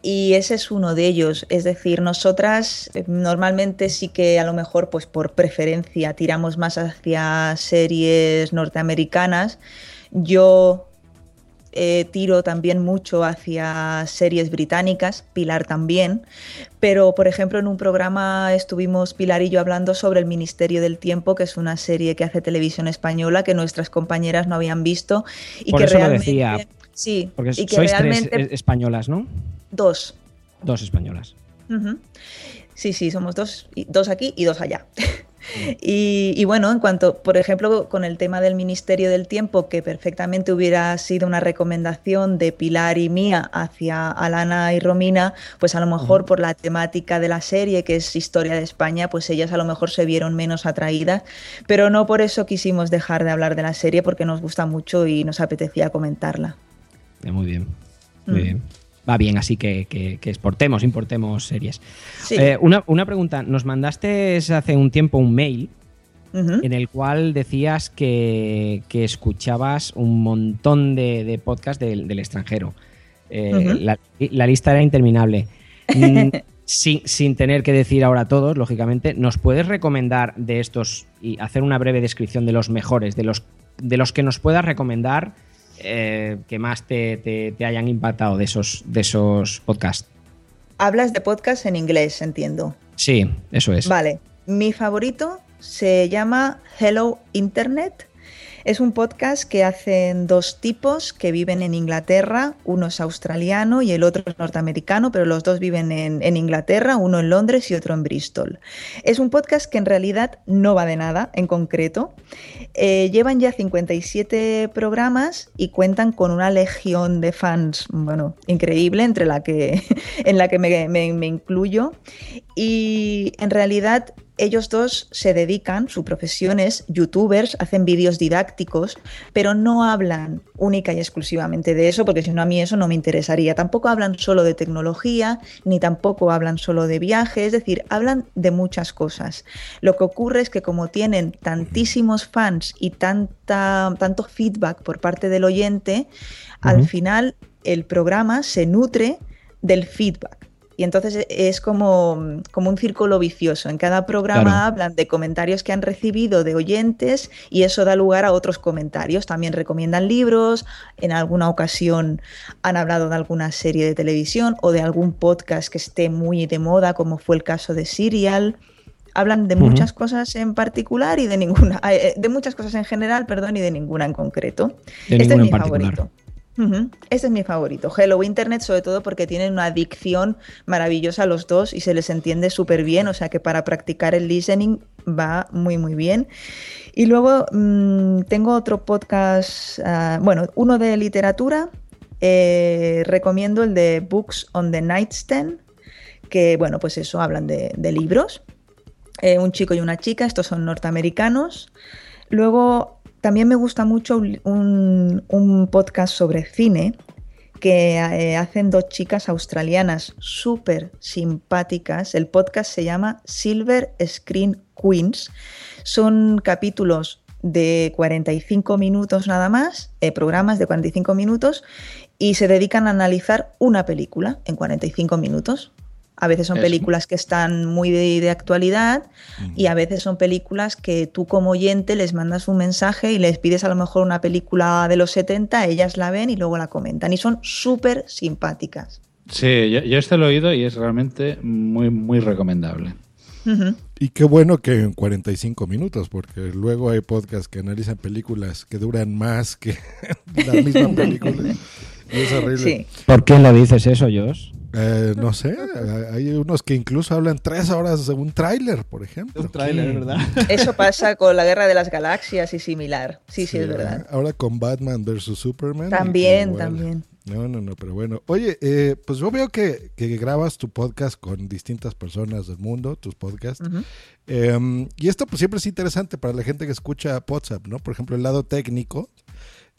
Y ese es uno de ellos. Es decir, nosotras eh, normalmente sí que a lo mejor, pues por preferencia, tiramos más hacia series norteamericanas. Yo eh, tiro también mucho hacia series británicas, Pilar también, pero por ejemplo en un programa estuvimos Pilar y yo hablando sobre el Ministerio del Tiempo, que es una serie que hace televisión española que nuestras compañeras no habían visto y Por que eso lo realmente decía. sí, Porque y que sois realmente tres españolas, ¿no? dos. Dos españolas. Sí, sí, somos dos, dos aquí y dos allá. Y, y bueno, en cuanto, por ejemplo, con el tema del Ministerio del Tiempo, que perfectamente hubiera sido una recomendación de Pilar y mía hacia Alana y Romina, pues a lo mejor por la temática de la serie, que es historia de España, pues ellas a lo mejor se vieron menos atraídas, pero no por eso quisimos dejar de hablar de la serie, porque nos gusta mucho y nos apetecía comentarla. Eh, Muy bien. Muy Mm. bien. Va bien, así que, que- que exportemos, importemos series. Sí. Eh, una, una pregunta. Nos mandaste hace un tiempo un mail en el cual decías que, que escuchabas un montón de, de podcasts del, del extranjero. Eh, la, la lista era interminable. Mm, sin, sin tener que decir ahora todos, lógicamente, ¿nos puedes recomendar de estos y hacer una breve descripción de los mejores, de los, de los que nos puedas recomendar eh, que más te, te- te hayan impactado de esos, de esos podcasts? Hablas de podcast en inglés, entiendo. Sí, eso es. Vale, mi favorito se llama Hello Internet. Es un podcast que hacen dos tipos que viven en Inglaterra, uno es australiano y el otro es norteamericano, pero los dos viven en, Inglaterra, uno en Londres y otro en Bristol. Es un podcast que en realidad no va de nada en concreto. Eh, llevan ya 57 programas y cuentan con una legión de fans, bueno, increíble, entre la que, en la que me incluyo. Y en realidad ellos dos se dedican, su profesión es youtubers, hacen vídeos didácticos, pero no hablan única y exclusivamente de eso, porque si no a mí eso no me interesaría. Tampoco hablan solo de tecnología, ni tampoco hablan solo de viajes, es decir, hablan de muchas cosas. Lo que ocurre es que como tienen tantísimos fans y tanta, tanto feedback por parte del oyente, al final el programa se nutre del feedback. Y entonces es como, como un círculo vicioso. En cada programa Claro. hablan de comentarios que han recibido de oyentes y eso da lugar a otros comentarios. También recomiendan libros, en alguna ocasión han hablado de alguna serie de televisión o de algún podcast que esté muy de moda, como fue el caso de Serial. Hablan de muchas cosas en particular y de ninguna, eh, de muchas cosas en general, perdón, y de ninguna en concreto. De este es mi en particular. Este es mi favorito. Hello Internet, sobre todo porque tienen una dicción maravillosa los dos y se les entiende súper bien, o sea que para practicar el listening va muy, muy bien. Y luego mm, tengo otro podcast, ah, bueno, uno de literatura. eh, recomiendo el de Books on the Nightstand, que, bueno, pues eso, hablan de, de libros. Eh, un chico y una chica, estos son norteamericanos. Luego, también me gusta mucho un, podcast sobre cine que eh, hacen dos chicas australianas súper simpáticas. El podcast se llama Silver Screen Queens. Son capítulos de 45 minutos nada más, eh, programas de 45 minutos, y se dedican a analizar una película en 45 minutos. A veces son Eso. películas que están muy de, de actualidad y a veces son películas que tú como oyente les mandas un mensaje y les pides a lo mejor una película de los 70, ellas la ven y luego la comentan y son súper simpáticas. Sí, yo, yo este lo he oído y es realmente muy, muy recomendable. Y qué bueno que en 45 minutos, porque luego hay podcasts que analizan películas que duran más que la misma película. Y es horrible. Sí. ¿Por qué lo dices eso, Josh? Eh, no sé, hay unos que incluso hablan tres horas de un tráiler, por ejemplo. Un tráiler, ¿verdad? Eso pasa con la Guerra de las Galaxias y similar. Sí, sí, es verdad. Ahora con Batman versus Superman. También, también. No, no, no, pero bueno. Oye, eh, pues yo veo que, que grabas tu podcast con distintas personas del mundo, tus podcasts. Eh, y esto pues siempre es interesante para la gente que escucha WhatsApp, ¿no? Por ejemplo, el lado técnico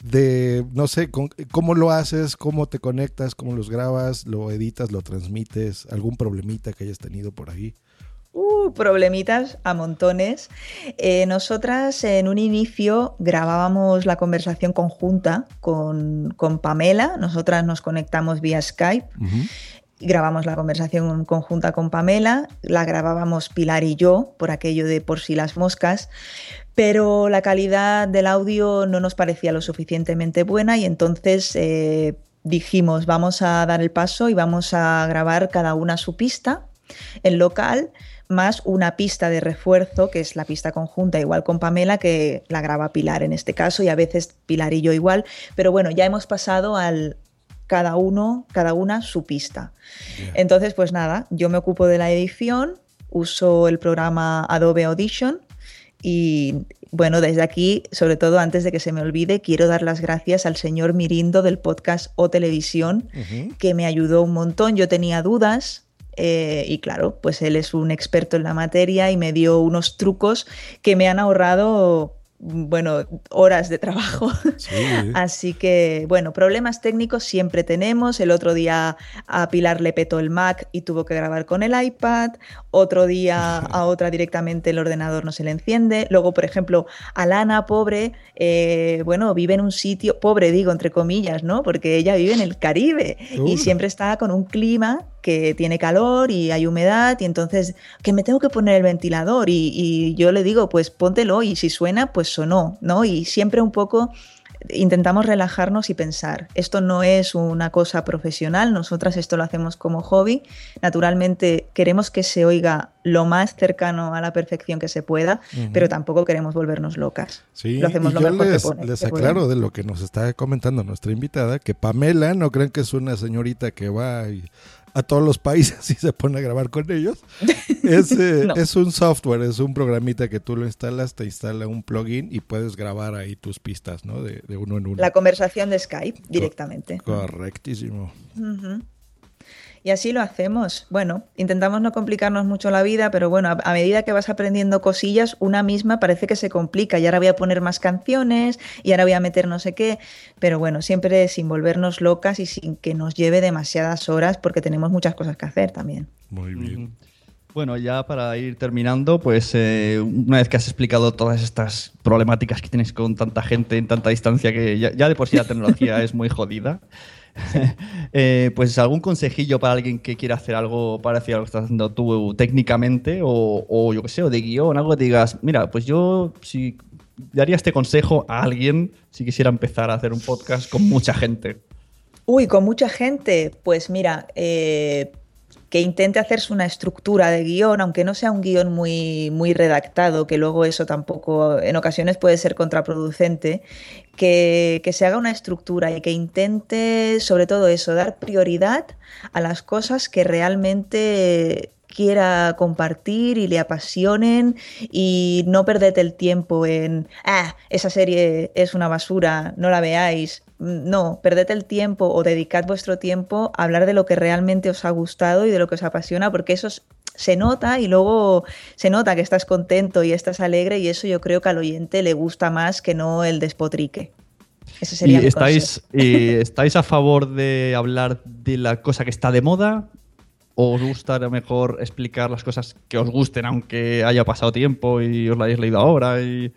de, no sé, con- cómo lo haces, cómo te conectas, cómo los grabas, lo editas, lo transmites, algún problemita que hayas tenido por ahí. Uh, problemitas a montones. Eh, nosotras en un inicio grabábamos la conversación conjunta con, con Pamela. Nosotras nos conectamos vía Skype. Grabamos la conversación conjunta con Pamela, la grabábamos Pilar y yo, por aquello de por si las moscas, pero la calidad del audio no nos parecía lo suficientemente buena y entonces eh, dijimos vamos a dar el paso y vamos a grabar cada una su pista en local más una pista de refuerzo, que es la pista conjunta igual con Pamela, que la graba Pilar en este caso, y a veces Pilar y yo igual, pero bueno, ya hemos pasado al cada uno, cada una su pista. Entonces, pues nada, yo me ocupo de la edición, uso el programa Adobe Audition y bueno, desde aquí, sobre todo antes de que se me olvide, quiero dar las gracias al señor Mirindo del podcast O Televisión, que me ayudó un montón. Yo tenía dudas. eh, y claro, pues él es un experto en la materia y me dio unos trucos que me han ahorrado bueno, horas de trabajo. Así que, bueno, problemas técnicos siempre tenemos. El otro día a Pilar le petó el Mac y tuvo que grabar con el iPad. Otro día a otra directamente el ordenador no se le enciende. Luego, por ejemplo, Alana, pobre, eh, bueno, vive en un sitio, pobre digo, entre comillas, ¿no? Porque ella vive en el Caribe y siempre está con un clima que tiene calor y hay humedad y entonces que me tengo que poner el ventilador y, y yo le digo pues póntelo y si suena pues sonó, ¿no? Y siempre un poco intentamos relajarnos y pensar, esto no es una cosa profesional, nosotras esto lo hacemos como hobby, naturalmente queremos que se oiga lo más cercano a la perfección que se pueda, pero tampoco queremos volvernos locas. Sí, lo hacemos y lo yo mejor les, que, pone- les que aclaro de lo que nos está comentando nuestra invitada, que Pamela no creen que es una señorita que va y- a todos los países y se pone a grabar con ellos. Es, eh, No. es un software, es un programita que tú lo instalas, te instala un plugin y puedes grabar ahí tus pistas, ¿no? De, de uno en uno. La conversación de Skype directamente. Correctísimo. Y así lo hacemos. Bueno, intentamos no complicarnos mucho la vida, pero bueno, a, a medida que vas aprendiendo cosillas, una misma parece que se complica. Y ahora voy a poner más canciones y ahora voy a meter no sé qué. Pero bueno, siempre sin volvernos locas y sin que nos lleve demasiadas horas porque tenemos muchas cosas que hacer también. Muy bien. Bueno, ya para ir terminando, pues eh, una vez que has explicado todas estas problemáticas que tienes con tanta gente en tanta distancia, que ya, ya de por sí la tecnología es muy jodida, eh, pues algún consejillo para alguien que quiera hacer algo parecido a lo que estás haciendo tú técnicamente o, yo qué sé, o de guion, algo que digas, mira, pues yo si daría este consejo a alguien si quisiera empezar a hacer un podcast con mucha gente. Uy, con mucha gente, pues mira, eh, que intente hacerse una estructura de guion, aunque no sea un guion muy, muy redactado, que luego eso tampoco en ocasiones puede ser contraproducente, que, que se haga una estructura y que intente sobre todo eso, dar prioridad a las cosas que realmente quiera compartir y le apasionen y no perdete el tiempo en, ah, esa serie es una basura, no la veáis. No, perdete el tiempo o dedicad vuestro tiempo a hablar de lo que realmente os ha gustado y de lo que os apasiona, porque eso es- se nota y luego se nota que estás contento y estás alegre y eso yo creo que al oyente le gusta más que no el despotrique. Ese sería ¿Y mi estáis, y estáis a favor de hablar de la cosa que está de moda? ¿O os gustaría mejor explicar las cosas que os gusten, aunque haya pasado tiempo y os la hayáis leído ahora? Y...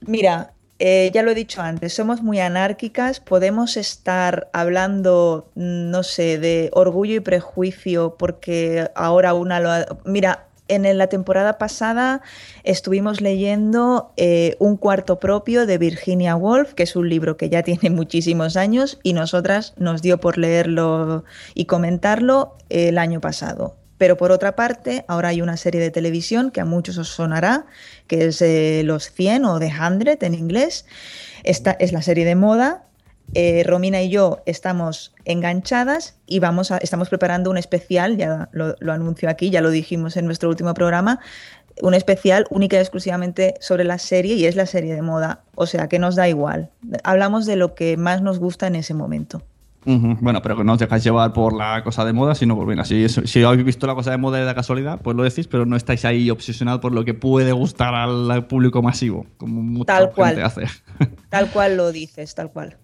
Mira, eh, ya lo he dicho antes, somos muy anárquicas, podemos estar hablando, mm, no sé, de orgullo y prejuicio porque ahora una lo ha... Mira, en la temporada pasada estuvimos leyendo eh, Un cuarto propio de Virginia Woolf, que es un libro que ya tiene muchísimos años y nosotras nos dio por leerlo y comentarlo el año pasado. Pero por otra parte, ahora hay una serie de televisión que a muchos os sonará, que es eh, Los 100 o The 100 en inglés. Esta es la serie de moda. Eh, Romina y yo estamos enganchadas y vamos a, estamos preparando un especial, ya lo, lo anuncio aquí, ya lo dijimos en nuestro último programa, un especial única y exclusivamente sobre la serie y es la serie de moda. O sea, que nos da igual. Hablamos de lo que más nos gusta en ese momento. Bueno, pero que no os dejáis llevar por la cosa de moda, sino por bien. Si, si habéis visto la cosa de moda de la casualidad, pues lo decís, pero no estáis ahí obsesionados por lo que puede gustar al público masivo, como mucha Tal gente cual. hace. Tal cual lo dices, tal cual.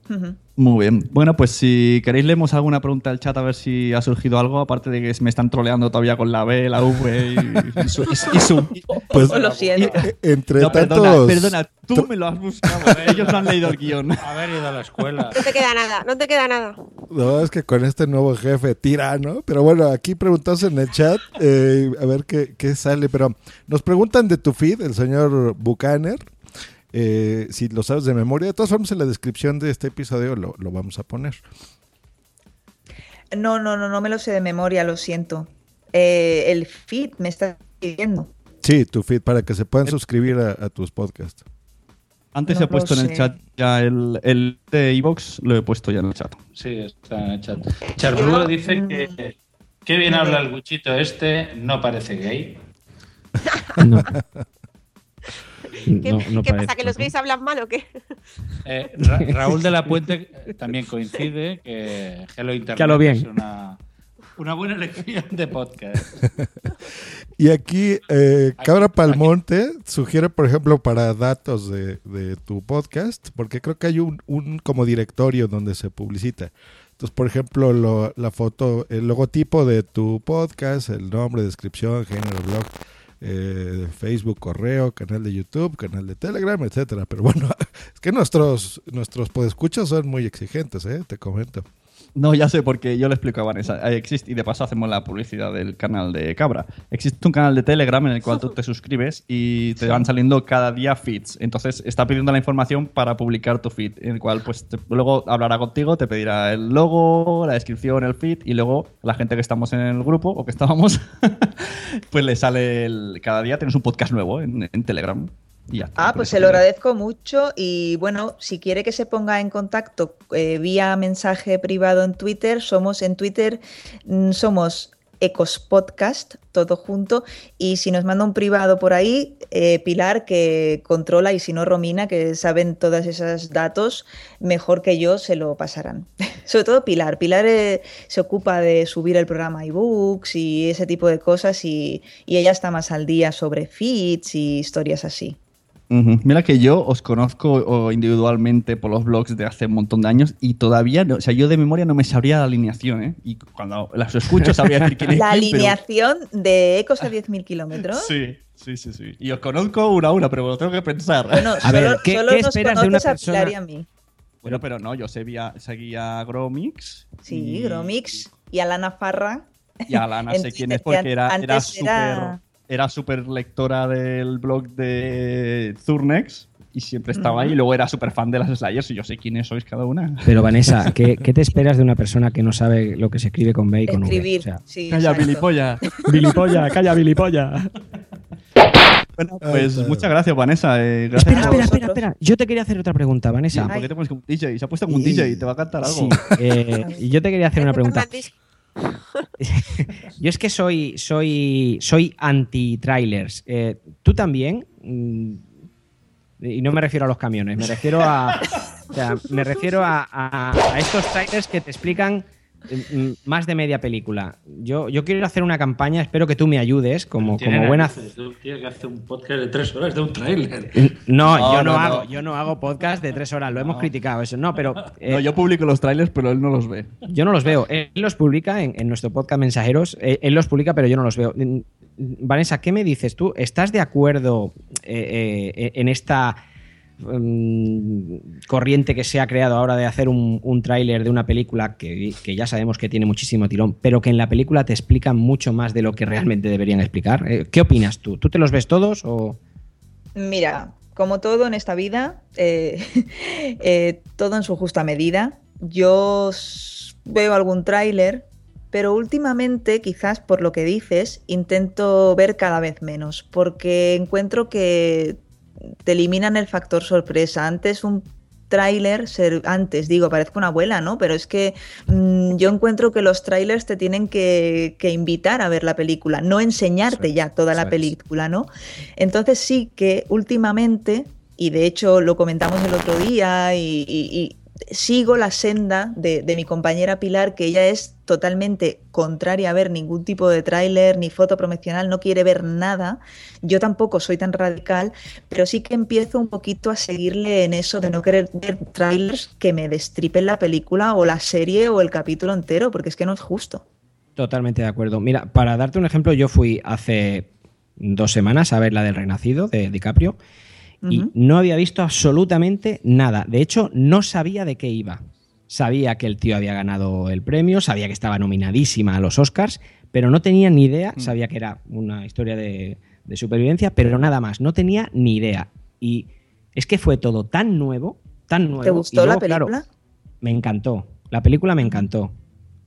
Muy bien. Bueno, pues si queréis leemos alguna pregunta del chat a ver si ha surgido algo, aparte de que me están troleando todavía con la B, la V y, y su... y- y su- Pues, Lo siento. entre No, perdona, tantos- perdona, tú me lo has buscado, ellos no han leído el guion. Haber ido a la escuela. No te queda nada, no te queda nada. No, es que con este nuevo jefe tira, ¿no? Pero bueno, aquí preguntamos en el chat, eh, a ver qué, qué sale. Pero nos preguntan de tu feed, el señor Buchaner, eh, si lo sabes de memoria. De todas formas, en la descripción de este episodio lo, lo vamos a poner. No, no, no, no me lo sé de memoria, lo siento. Eh, el feed me está pidiendo. Sí, tu feed, para que se puedan suscribir a, a tus podcasts. Antes No he puesto lo en el chat ya el, el de Evox, lo he puesto ya en el chat. Sí, está en el chat. Dice que qué bien habla el buchito este, no parece gay. No. ¿Qué, No, no qué pasa? ¿Que los gays hablan mal o qué? Eh, Ra- Raúl de la Puente también coincide que Hello Internet Que a lo bien. es una Una buena elección de podcast. Y aquí, eh, Cabra Palmonte sugiere, por ejemplo, para datos de, de tu podcast, porque creo que hay un, un como directorio donde se publicita. Entonces, por ejemplo, lo- la foto, el logotipo de tu podcast, el nombre, descripción, género, blog, eh, Facebook, correo, canal de YouTube, canal de Telegram, etcétera. Pero bueno, es que nuestros nuestros podescuchas son muy exigentes, ¿eh? Te comento. No, ya sé, porque yo le explico a Vanessa. Existe, y de paso hacemos la publicidad del canal de Cabra. Existe un canal de Telegram en el cual tú te suscribes y te van saliendo cada día feeds. Entonces está pidiendo la información para publicar tu feed, en el cual pues te- luego hablará contigo, te pedirá el logo, la descripción, el feed, y luego la gente que estamos en el grupo o que estábamos, pues le sale el- cada día tienes un podcast nuevo en, en Telegram. Y ya está. Ah, pues se lo agradezco mucho y bueno, si quiere que se ponga en contacto eh, vía mensaje privado en Twitter, somos en Twitter, mm, somos Ecos Podcast, todo junto, y si nos manda un privado por ahí, eh, Pilar que controla y si no Romina que saben todos esos datos, mejor que yo se lo pasarán. Sobre todo Pilar, Pilar eh, se ocupa de subir el programa iBooks y ese tipo de cosas y, y ella está más al día sobre feeds y historias así. Mira que yo os conozco individualmente por los blogs de hace un montón de años y todavía, no, o sea, yo de memoria no me sabría la alineación, ¿eh? Y cuando las escucho sabría decir quién es La quién, pero- alineación de Ecos a 10.000 kilómetros. Sí, sí, sí, sí. Y os conozco una a una, pero lo tengo que pensar. Bueno, A ver, solo, ¿qué- solo qué nos esperas de una persona- a mí. Bueno, pero no, yo seguía, seguía a Gromix. Sí, y- Gromix y a Lana Farra. Y a Lana sé quién es porque era, súper era- era súper lectora del blog de Zurnex y siempre estaba ahí. Y luego era súper fan de las Slayers y yo sé quiénes sois cada una. Pero Vanessa, ¿qué, qué te esperas de una persona que no sabe lo que se escribe con B y con V? Escribir, O sea, sí, Calla, exacto. Bilipolla. Bilipolla, calla, bilipolla. Bueno, pues muchas gracias, Vanessa. eh, gracias Espera, espera, espera, espera. Yo te quería hacer otra pregunta, Vanessa. ¿Por qué te pones como un DJ? Se ha puesto como un DJ y te va a cantar algo. Sí, eh, y yo te quería hacer una pregunta. Yo es que soy, soy, soy anti-trailers. Eh, ¿Tú también? Mm, Y no me refiero a los camiones, me refiero a. o sea, me refiero a, a- estos trailers que te explican más de media película. Yo, yo quiero hacer una campaña, espero que tú me ayudes como, como buena. Tú tienes que hacer un podcast de tres horas de un tráiler. No, No, yo no, no, hago, no. yo no hago podcast de tres horas, lo hemos criticado eso. No, pero eh, No, yo publico los trailers, pero él no los ve. yo no los veo. Él los publica en, en nuestro podcast Mensajeros. Él, él los publica, pero yo no los veo. Mm, Vanessa, ¿qué me dices tú? ¿Estás de acuerdo eh, eh, en esta mm, corriente que se ha creado ahora de hacer un, tráiler de una película que, ya sabemos que tiene muchísimo tirón, pero que en la película te explican mucho más de lo que realmente deberían explicar? Eh, ¿Qué opinas tú? ¿Tú te los ves todos o...? Mira, como todo en esta vida, eh, eh, todo en su justa medida. Yo veo algún tráiler, pero últimamente, quizás por lo que dices, intento ver cada vez menos, porque encuentro que te eliminan el factor sorpresa. Antes un tráiler, ser- antes digo, parezco una abuela, ¿no? Pero es que mm, yo encuentro que los trailers te tienen que, que invitar a ver la película, no enseñarte ya toda la película, ¿no? Entonces sí que últimamente, y de hecho lo comentamos el otro día, y, y- y sigo la senda de, mi compañera Pilar, que ella es totalmente contraria a ver ningún tipo de tráiler ni foto promocional, no quiere ver nada. Yo tampoco soy tan radical, pero sí que empiezo un poquito a seguirle en eso de no querer ver trailers que me destripen la película o la serie o el capítulo entero, porque es que no es justo. Totalmente de acuerdo. Mira, para darte un ejemplo, yo fui hace dos semanas a ver la del Renacido de DiCaprio y no había visto absolutamente nada. De hecho, no sabía de qué iba. Sabía que el tío había ganado el premio, sabía que estaba nominadísima a los Oscars, pero no tenía ni idea. Sabía que era una historia de, de supervivencia, pero nada más. No tenía ni idea. Y es que fue todo tan nuevo, tan nuevo. ¿Te gustó la claro, película? me encantó. La película me encantó.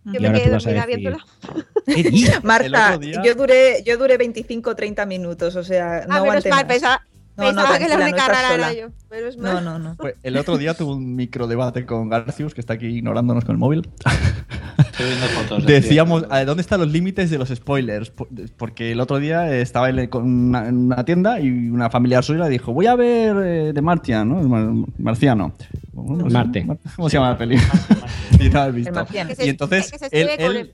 Yo Y me ahora tú quedé vas a dormida decir- viéndola. Marta, yo duré, yo duré 25 o 30 minutos, o sea, no ah, menos aguanté mal, más. pensaba, No, no, pensaba que la no única rara era yo. Menos mal. No, no, no. Pues el otro día tuve un micro debate con Garcius, que está aquí ignorándonos con el móvil. Estoy viendo fotos. de Decíamos, ¿a ¿dónde están los límites de los spoilers? Por- Porque el otro día eh, estaba una, en una tienda y una familiar suya dijo, voy a ver eh, The Martian, ¿no? Mar- Marciano. ¿Cómo se Marte. ¿Cómo se llama la peli? y no visto. Y entonces él-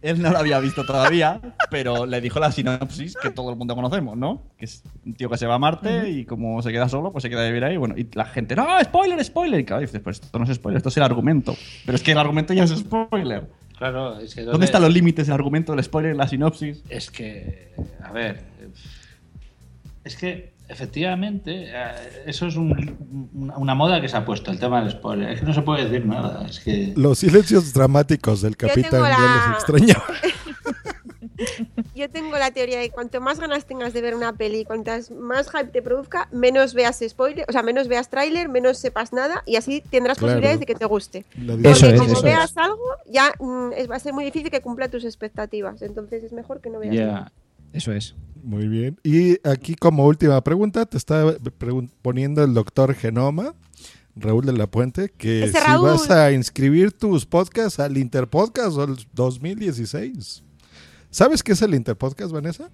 Él no lo había visto todavía, pero le dijo la sinopsis que todo el mundo conocemos, ¿no? Que es un tío que se va a Marte y como se queda solo, pues se queda a vivir ahí. Bueno, y la gente, no, spoiler, spoiler. Y claro, dices, pues esto no es spoiler, esto es el argumento. Pero es que el argumento ya es spoiler. Claro, es que ¿Dónde están los límites del argumento, del spoiler, la sinopsis? Es que, a ver, es que efectivamente eh, eso es un- una- moda que se ha puesto, el tema del spoiler. Es que no se puede decir nada. Es que Los silencios dramáticos del capitán ya la- extrañaba. Yo tengo la teoría de que cuanto más ganas tengas de ver una peli, cuantas más hype te produzca, menos veas spoiler, o sea, menos veas tráiler, menos sepas nada y así tendrás Claro. posibilidades de que te guste. Porque Eso es, como eso veas es. algo, ya mm, es- va a ser muy difícil que cumpla tus expectativas. Entonces es mejor que no veas nada. Eso es. Muy bien. Y aquí como última pregunta te está poniendo el doctor Genoma, Raúl de la Puente, que Ese si Raúl. vas a inscribir tus podcasts al Interpodcast o el 2016. ¿Sabes qué es el Interpodcast, Vanessa?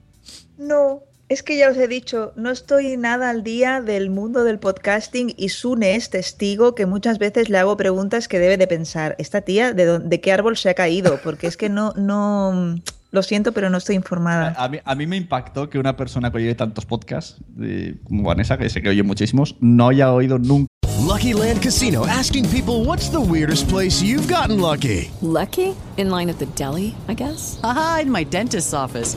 No, es que ya os he dicho, no estoy nada al día del mundo del podcasting y Sune es testigo que muchas veces le hago preguntas que debe de pensar, esta tía, ¿de, dó- de qué árbol se ha caído? Porque es que no, no, lo siento, pero no estoy informada. A mí, a mí me impactó que una persona que oye tantos podcasts, eh, como Vanessa, que sé que oye muchísimos, no haya oído nunca. Lucky Land Casino asking people what's the weirdest place you've gotten lucky? Lucky? In line at the deli, I guess? Haha, in my dentist's office.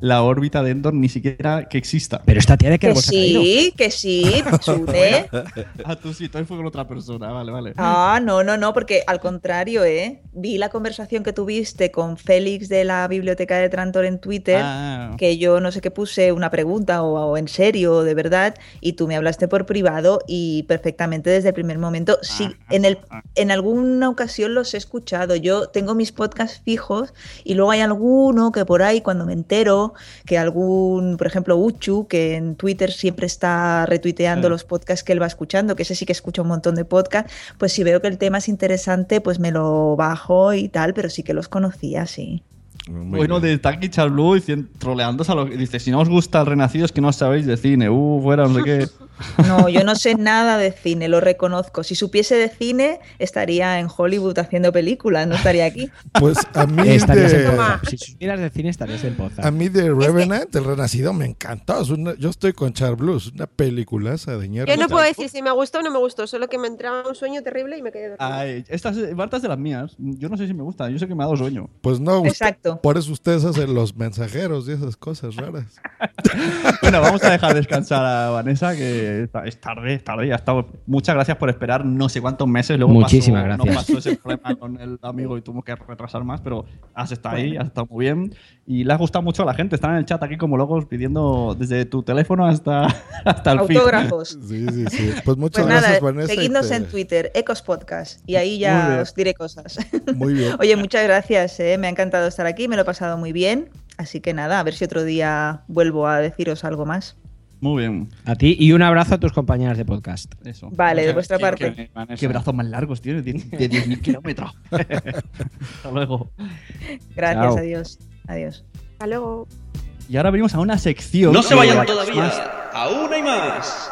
La órbita de Endor ni siquiera que exista. Pero esta qué Que caído. sí, que sí, Sune. ah, tú sí, tú fue con otra persona, vale, vale. Ah, no, no, no, porque al contrario, ¿eh? Vi la conversación que tuviste con Félix de la Biblioteca de Trantor en Twitter, Ah. que yo no sé qué puse una pregunta o, o en serio o de verdad, y tú me hablaste por privado y perfectamente desde el primer momento. Sí, en, el, en alguna ocasión los he escuchado. Yo tengo mis podcasts fijos y luego hay alguno que por ahí cuando me que algún, por ejemplo, Uchu, que en Twitter siempre está retuiteando Sí. los podcasts que él va escuchando, que ese sí que escucha un montón de podcasts, pues si veo que el tema es interesante, pues me lo bajo y tal, pero sí que los conocía, sí. bueno, de Taki Charblue troleándose a lo que dice, si no os gusta el Renacido es que no sabéis de cine, uh, fuera, no sé qué. No, yo no sé nada de cine, lo reconozco. Si supiese de cine, estaría en Hollywood haciendo películas, no estaría aquí. Pues a mí Estarías de. Si supieras de cine estarías en Poza. a mí de Revenant, El Renacido, me encantó. Es una- yo estoy con Char Blues, una peliculaza de ñerda. Yo no puedo decir si me gustó o no me gustó, solo que me entraba un sueño terrible y me quedé dormida. Ay, estas de las mías. Yo no sé si me gusta, yo sé que me ha dado sueño. Pues no, usted- Exacto. por eso ustedes hacen los mensajeros y esas cosas raras. Bueno, vamos a dejar descansar a Vanessa, que está- es tarde, es tarde, ya estamos. Muchas gracias por esperar no sé cuántos meses. Luego Muchísimas pasó- gracias. Nos pasó ese problema con el amigo y tuvimos que retrasar más, pero has estado ahí, has estado muy bien. Y le ha gustado mucho a la gente. Están en el chat aquí como locos pidiendo desde tu teléfono hasta, hasta el feed. Autógrafos. Sí, sí, sí. Pues muchas Pues nada, gracias, Vanessa. y seguidnos te- en Twitter, Ecos Podcast, y ahí ya os diré cosas. Muy bien. Oye, muchas gracias, eh, me ha encantado estar aquí, me lo he pasado muy bien. Así que nada, a ver si otro día vuelvo a deciros algo más. Muy bien. A ti y un abrazo a tus compañeras de podcast. Eso. Vale, de vuestra parte. Qué, qué brazos más largos tienes, de de 10.000 kilómetros. Hasta luego. Gracias, Chao. adiós. Adiós. Hasta luego. Y ahora venimos a una sección. No se vayan todavía. más- Aún hay más.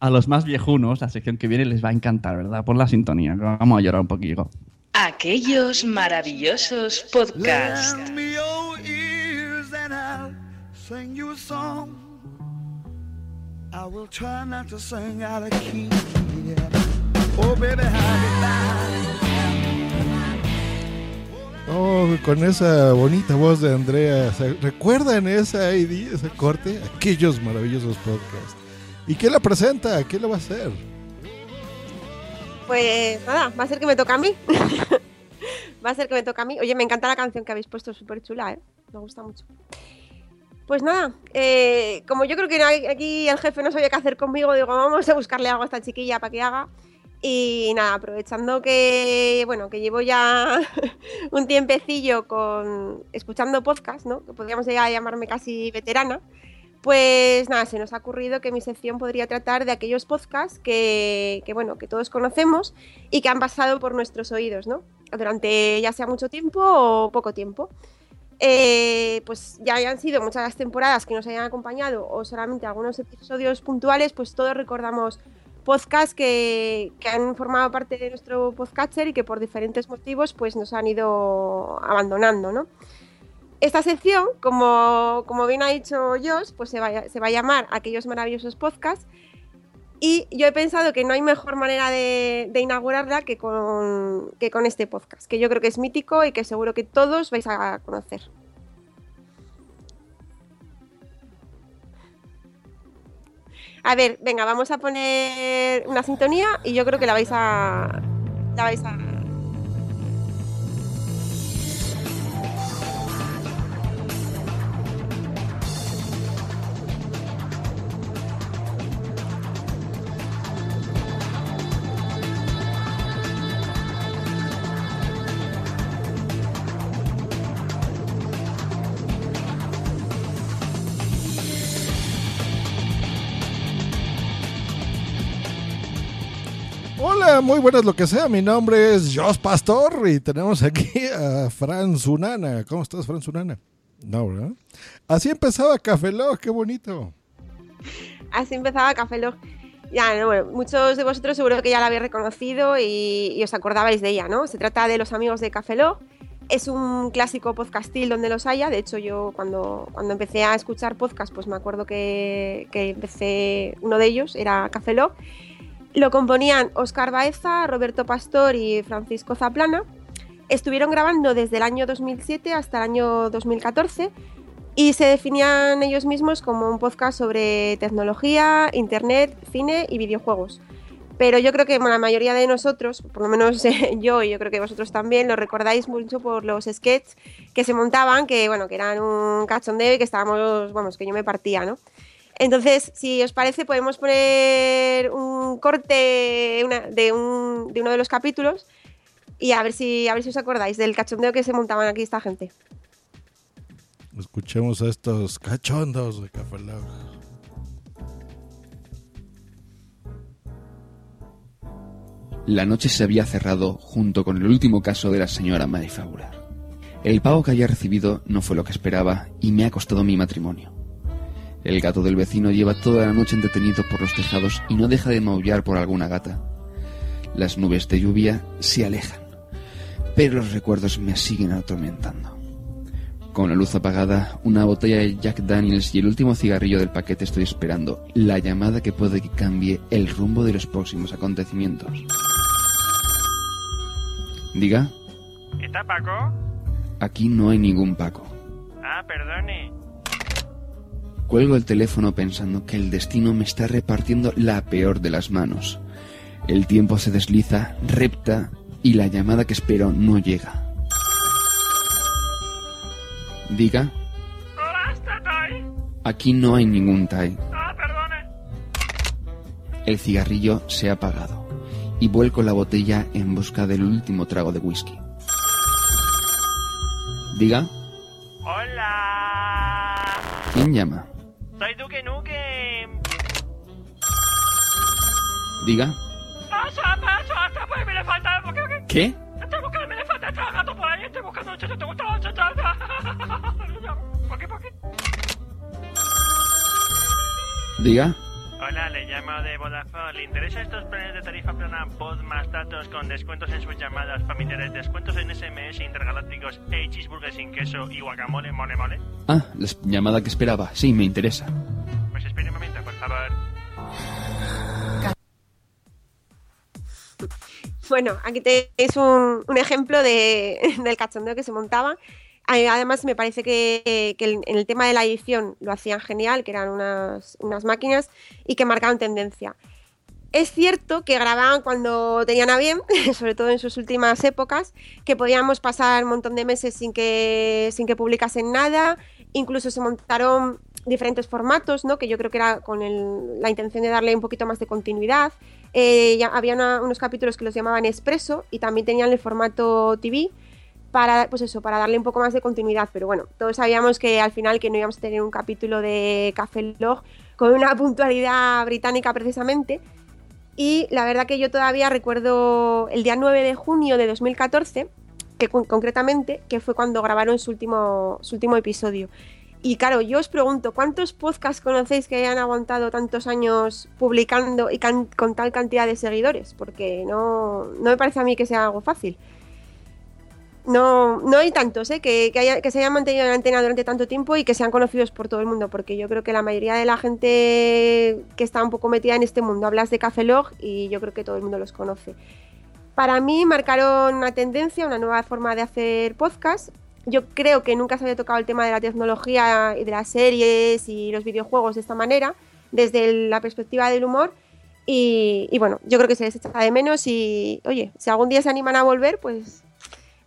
a los más viejunos, la sección que viene les va a encantar, ¿verdad? Por la sintonía. Vamos a llorar un poquillo. Aquellos maravillosos podcasts. Sing you a song. I will try not to sing out of key. yeah. Oh, baby, Oh, con esa bonita voz de Andrea. ¿se- ¿Recuerdan esa ID, ese corte? Aquellos maravillosos podcasts. ¿Y quién la presenta? ¿Quién lo va a hacer? Pues nada, va a ser que me toca a mí. va a ser que me toca a mí. Oye, me encanta la canción que habéis puesto, súper chula, ¿eh? Me gusta mucho. Pues nada, eh, como yo creo que aquí el jefe no sabía qué hacer conmigo, digo, vamos a buscarle algo a esta chiquilla para que haga. Y nada, aprovechando que, bueno, que llevo ya un tiempecillo con escuchando podcast, ¿no? Que podríamos ya llamarme casi veterana. Pues nada, se nos ha ocurrido que mi sección podría tratar de aquellos podcasts que, que, bueno, que todos conocemos y que han pasado por nuestros oídos, ¿no? Durante ya sea mucho tiempo o poco tiempo. Eh, pues ya hayan sido muchas las temporadas que nos hayan acompañado o solamente algunos episodios puntuales, pues todos recordamos podcasts que, que han formado parte de nuestro podcatcher y que por diferentes motivos pues nos han ido abandonando, ¿no? Esta sección, como, como bien ha dicho Josh, pues se va, se va a llamar Aquellos maravillosos podcasts. Y yo he pensado que no hay mejor manera de, inaugurarla que con, que con este podcast, que yo creo que es mítico y que seguro que todos vais a conocer. A ver, venga, vamos a poner una sintonía y yo creo que la vais a. La vais a. Muy buenas lo que sea. Mi nombre es Jos Pastor y tenemos aquí a Fran Zunana. ¿Cómo estás, Fran Zunana? No, ¿verdad? Así empezaba Café Lock, qué bonito. Así empezaba Café Lock. Ya, no, bueno, muchos de vosotros seguro que ya la habéis reconocido y, y os acordabais de ella, ¿no? Se trata de los amigos de Café Lock. Es un clásico podcastil donde los haya. De hecho, yo cuando, cuando empecé a escuchar podcast, pues me acuerdo que, que empecé, uno de ellos era Café Lock. Lo componían Oscar Baeza, Roberto Pastor y Francisco Zaplana. Estuvieron grabando desde el año 2007 hasta el año 2014 y se definían ellos mismos como un podcast sobre tecnología, internet, cine y videojuegos. Pero yo creo que bueno, la mayoría de nosotros, por lo menos yo y yo creo que vosotros también, lo recordáis mucho por los sketches que se montaban, que bueno, que eran un cachondeo y que estábamos, vamos, que yo me partía, ¿no? Entonces, si os parece, podemos poner un corte una- de, un- de uno de los capítulos y a ver si a ver si os acordáis del cachondeo que se montaban aquí esta gente. Escuchemos a estos cachondos de Café. La noche se había cerrado junto con el último caso de la señora Mary Fowler. El pago que había recibido no fue lo que esperaba y me ha costado mi matrimonio. El gato del vecino lleva toda la noche entretenido por los tejados y no deja de maullar por alguna gata. Las nubes de lluvia se alejan, pero los recuerdos me siguen atormentando. Con la luz apagada, una botella de Jack Daniels y el último cigarrillo del paquete estoy esperando la llamada que puede que cambie el rumbo de los próximos acontecimientos. Diga, ¿Está Paco? aquí no hay ningún Paco. Ah, perdone. Cuelgo el teléfono pensando que el destino me está repartiendo la peor de las manos. El tiempo se desliza, repta, y la llamada que espero no llega. Diga, Hola, ¿está Tai? aquí no hay ningún Tai. Ah, perdone. El cigarrillo se ha apagado y vuelco la botella en busca del último trago de whisky. Diga, Hola. ¿quién llama? Soy Duque Nuque. Diga, Pasa, pasa, hasta pues me le falta. ¿Qué? qué? ¿qué? Estoy buscando, me le falta este gato por ahí. Estoy buscando un chacho, te gusta un chacho. ¿Por qué, por qué? Diga, Hola, le llamo de Vodafone. ¿Le interesan estos planes de tarifa plana voz más datos con descuentos en sus llamadas familiares, descuentos en SMS intergalácticos, e cheeseburger sin queso y guacamole, mole, mole? ah, la llamada que esperaba, sí, me interesa. Pues espere un momento, por favor. Bueno, aquí tenéis un, un ejemplo de, del cachondeo que se montaba. Eh, Además, me parece que, el- en el tema de la edición lo hacían genial, que eran unas, unas máquinas y que marcaban tendencia. Es cierto que grababan cuando tenían a bien, sobre todo en sus últimas épocas, que podíamos pasar un montón de meses sin que, sin que publicasen nada, incluso se montaron diferentes formatos, ¿no? que yo creo que era con la intención de darle un poquito más de continuidad. Eh, ya había unos capítulos que los llamaban Expreso y también tenían el formato TV para, pues eso, para darle un poco más de continuidad. Pero bueno, todos sabíamos que al final que no íbamos a tener un capítulo de Café Log con una puntualidad británica precisamente. Y la verdad que yo todavía recuerdo el día 9 de junio de 2014, que con- concretamente, que fue cuando grabaron su último, su último episodio. Y claro, yo os pregunto, ¿cuántos podcasts conocéis que hayan aguantado tantos años publicando y con tal cantidad de seguidores? Porque no, no me parece a mí que sea algo fácil. No, no hay tantos ¿eh? que, que, haya- se hayan mantenido en la antena durante tanto tiempo y que sean conocidos por todo el mundo, porque yo creo que la mayoría de la gente que está un poco metida en este mundo hablas de Café Log y yo creo que todo el mundo los conoce. Para mí marcaron una tendencia, una nueva forma de hacer podcast. Yo creo que nunca se había tocado el tema de la tecnología y de las series y los videojuegos de esta manera, desde la perspectiva del humor. Y, y bueno, yo creo que se les echa de menos y, oye, si algún día se animan a volver, pues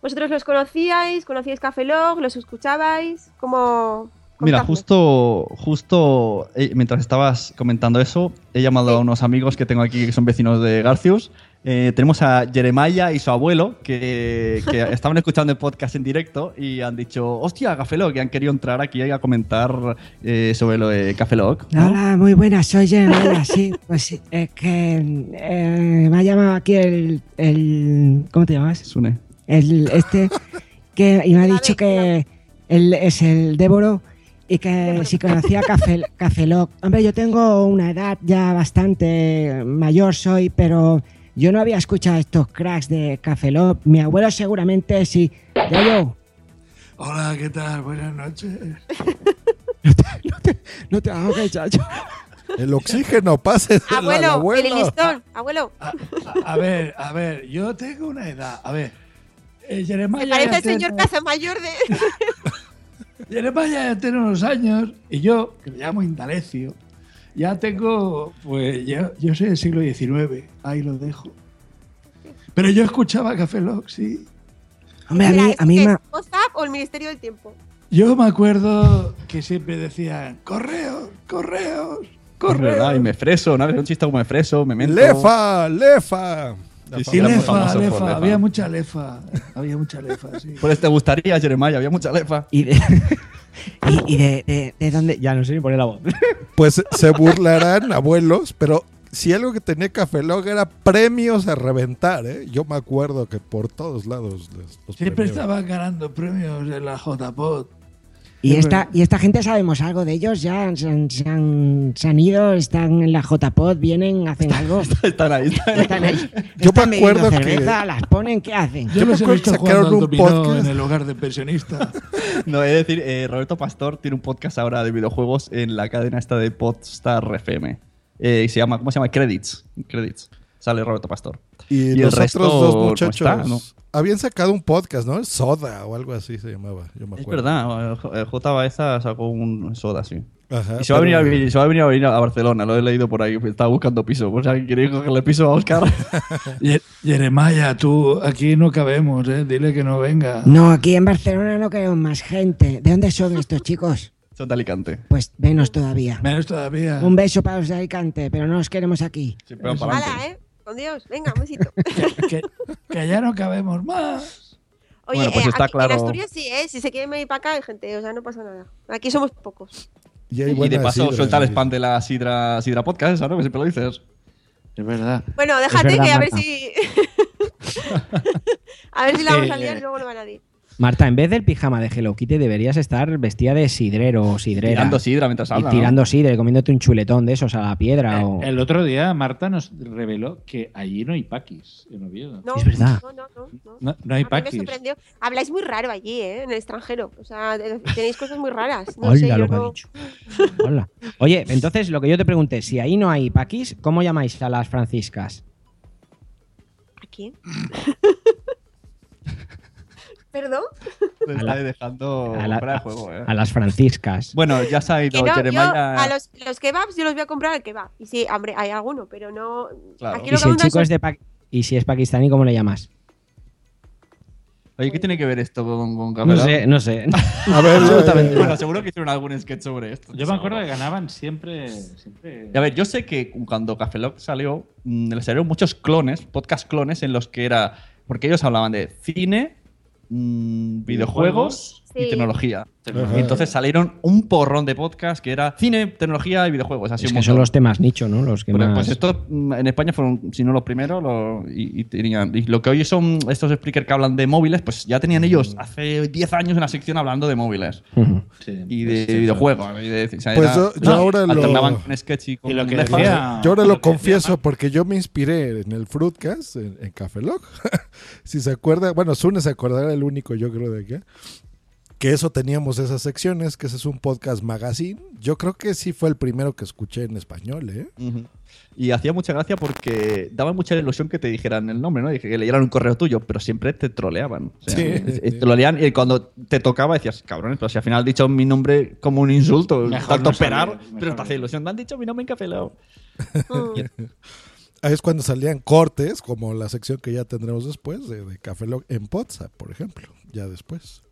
vosotros los conocíais, conocíais Café Log, los escuchabais, como... Mira, justo, justo eh, mientras estabas comentando eso, he llamado a unos amigos que tengo aquí que son vecinos de Garcius. Eh, tenemos a Jeremiah y su abuelo que, que estaban escuchando el podcast en directo y han dicho, hostia, Café Lock, que han querido entrar aquí a comentar eh, sobre lo de Café Lock. ¿no? Hola, muy buenas, soy Jeremiah, sí. Pues sí, es que eh, me ha llamado aquí el, el. ¿Cómo te llamas? Sune. El, este. Que, y me ha dicho que él es el Déboro y que si conocía Café, Café Lock. Hombre, yo tengo una edad ya bastante mayor, soy, pero yo no había escuchado estos cracks de Café Lock. Mi abuelo seguramente sí. Ya yo. Hola, ¿qué tal? Buenas noches. No te hago que chacho. El oxígeno pase Abuelo, abuelo. el listón, abuelo. A ver, a ver, yo tengo una edad. A ver, eh, Jeremiah Me parece ya el señor tiene- Casamayor de... Jeremiah ya tiene unos años y yo, que me llamo Indalecio, ya tengo, pues yo, yo soy del siglo XIX, ahí lo dejo. Pero yo escuchaba Café Lock, sí. Hombre, a mí, a mí ¿Qué me, WhatsApp o el Ministerio del Tiempo? Yo me acuerdo que siempre decían, correos, correos, Es verdad, y correos. me freso, ¿no? Un chiste como me freso, me mento. Lefa, lefa. Sí, Sí, lefa, lefa, lefa. había mucha lefa, había mucha lefa, sí. Pues te gustaría, Jeremiah, había mucha lefa. Y de, y, y de, de, de dónde. Ya no sé ni poner la voz. Pues se burlarán abuelos, pero si algo que tenía Café Lock era premios a reventar, ¿eh? Yo me acuerdo que por todos lados los Siempre premiaban. estaban ganando premios en la JPOT. Y esta, y esta gente sabemos algo de ellos, ya se han, se han, se han ido, están en la JPod, vienen, hacen algo. Están ahí. Están ahí. Yo Están me acuerdo que- cerveza, las ponen, ¿qué hacen? Yo, me los he acuerdo visto que jugando un podcast. en el hogar de pensionista. No, es decir, eh, Roberto Pastor tiene un podcast ahora de videojuegos en la cadena esta de Podstar FM. Eh, y se llama, ¿cómo se llama? Credits. Credits. Sale Roberto Pastor. Y, el los resto otros dos muchachos. Habían sacado un podcast, ¿no? Soda o algo así se llamaba. Yo me Es acuerdo. verdad, eh, J. Baeza sacó un soda, sí. Ajá, y se va, a venir pero- a, vivir- se va a venir a venir a Barcelona, lo he leído por ahí. Estaba buscando piso. Si alguien quiere cogerle piso a Oscar. Ye- Jeremiah, tú aquí no cabemos, ¿eh? Dile que no venga. No, aquí en Barcelona no queremos más gente. ¿De dónde son estos chicos? Son de Alicante. Pues menos todavía. Menos todavía. Un beso para los de Alicante, pero no los queremos aquí. Hala, ¿eh? Con Dios, venga, un besito. que, que ya no cabemos más. Oye, Bueno, pues eh, está aquí- claro. en Asturias sí, ¿eh? Si se quieren venir para acá hay gente, o sea, no pasa nada. Aquí somos pocos. Y, de paso sidra suelta el spam de la Sidra, Sidra Podcast, esa, ¿no? Que siempre lo dices. Es verdad. Bueno, déjate verdad, que a ver Marta. si... a ver si la vamos a Eh, liar y luego no va nadie. Marta, en vez del pijama de Hello Kitty deberías estar vestida de sidrero o sidrera. Tirando sidra mientras Y habla, ¿no? tirando sidra y comiéndote un chuletón de esos a la piedra. o... El otro día Marta nos reveló que allí no hay paquis en Oviedo. No, Es verdad. No, no, no. no. No, no hay A mí me paquis. sorprendió. Habláis muy raro allí, ¿eh? En el extranjero. O sea, de- tenéis cosas muy raras. No Hola, sé, yo lo que ha no... dicho. Hola. Oye, entonces lo que yo te pregunté, si ahí no hay paquis, ¿cómo llamáis a las franciscas? ¿A quién? ¿Perdón? Te A la- dejando a la- de juego, eh. A las franciscas. Bueno, ya se ha Que ido no, Jeremiah. a los, los kebabs yo los voy a comprar al kebab. Y sí, hombre, hay alguno, pero no. Aquí Y lo si que el chico son- es de Pa- y si es pakistaní, ¿cómo le llamas? Oye, ¿qué tiene que ver esto con, con No sé, no sé. A ver, Absolutamente Bueno, seguro que hicieron algún sketch sobre esto. Yo me acuerdo que ganaban siempre. siempre... Y a ver, yo sé que cuando Café Lock salió, mm, le salieron muchos clones, podcast clones, en los que era. Porque ellos hablaban de cine, mm, videojuegos y tecnología. Ajá. Y entonces salieron un porrón de podcasts que era cine, tecnología y videojuegos. Así Es un que son los temas nicho, ¿no? Los que Pero, más... Pues estos mm, en España fueron, si no los primeros, lo- y, y tenían- y lo que hoy son estos speakers que hablan de móviles, pues ya tenían ellos hace 10 años una sección hablando de móviles y de pues sí, videojuegos. y de- o sea, Pues era- yo- yo ahora lo- alternaban con sketch y con Y lo que Left decía- Yo ahora lo lo que decía confieso porque yo me inspiré en el Fruitcast, en, en Café Lock. si se acuerda, bueno, Sune se acordará el único, yo creo de que. Que eso teníamos esas secciones, que ese es un podcast magazine. Yo creo que sí fue el primero que escuché en español, ¿eh? Y hacía mucha gracia porque daba mucha ilusión que te dijeran el nombre, ¿no? Y que leyeran un correo tuyo, pero siempre te troleaban. O sea, Sí. Te lo leían y cuando te tocaba decías, cabrones, pero si al final han dicho mi nombre como un insulto, Mejor tanto no esperar, pero te hace ilusión. Me han dicho mi nombre en Café. Ahí es cuando salían cortes, como la sección que ya tendremos después, de, de Café Lock en WhatsApp, por ejemplo, ya después.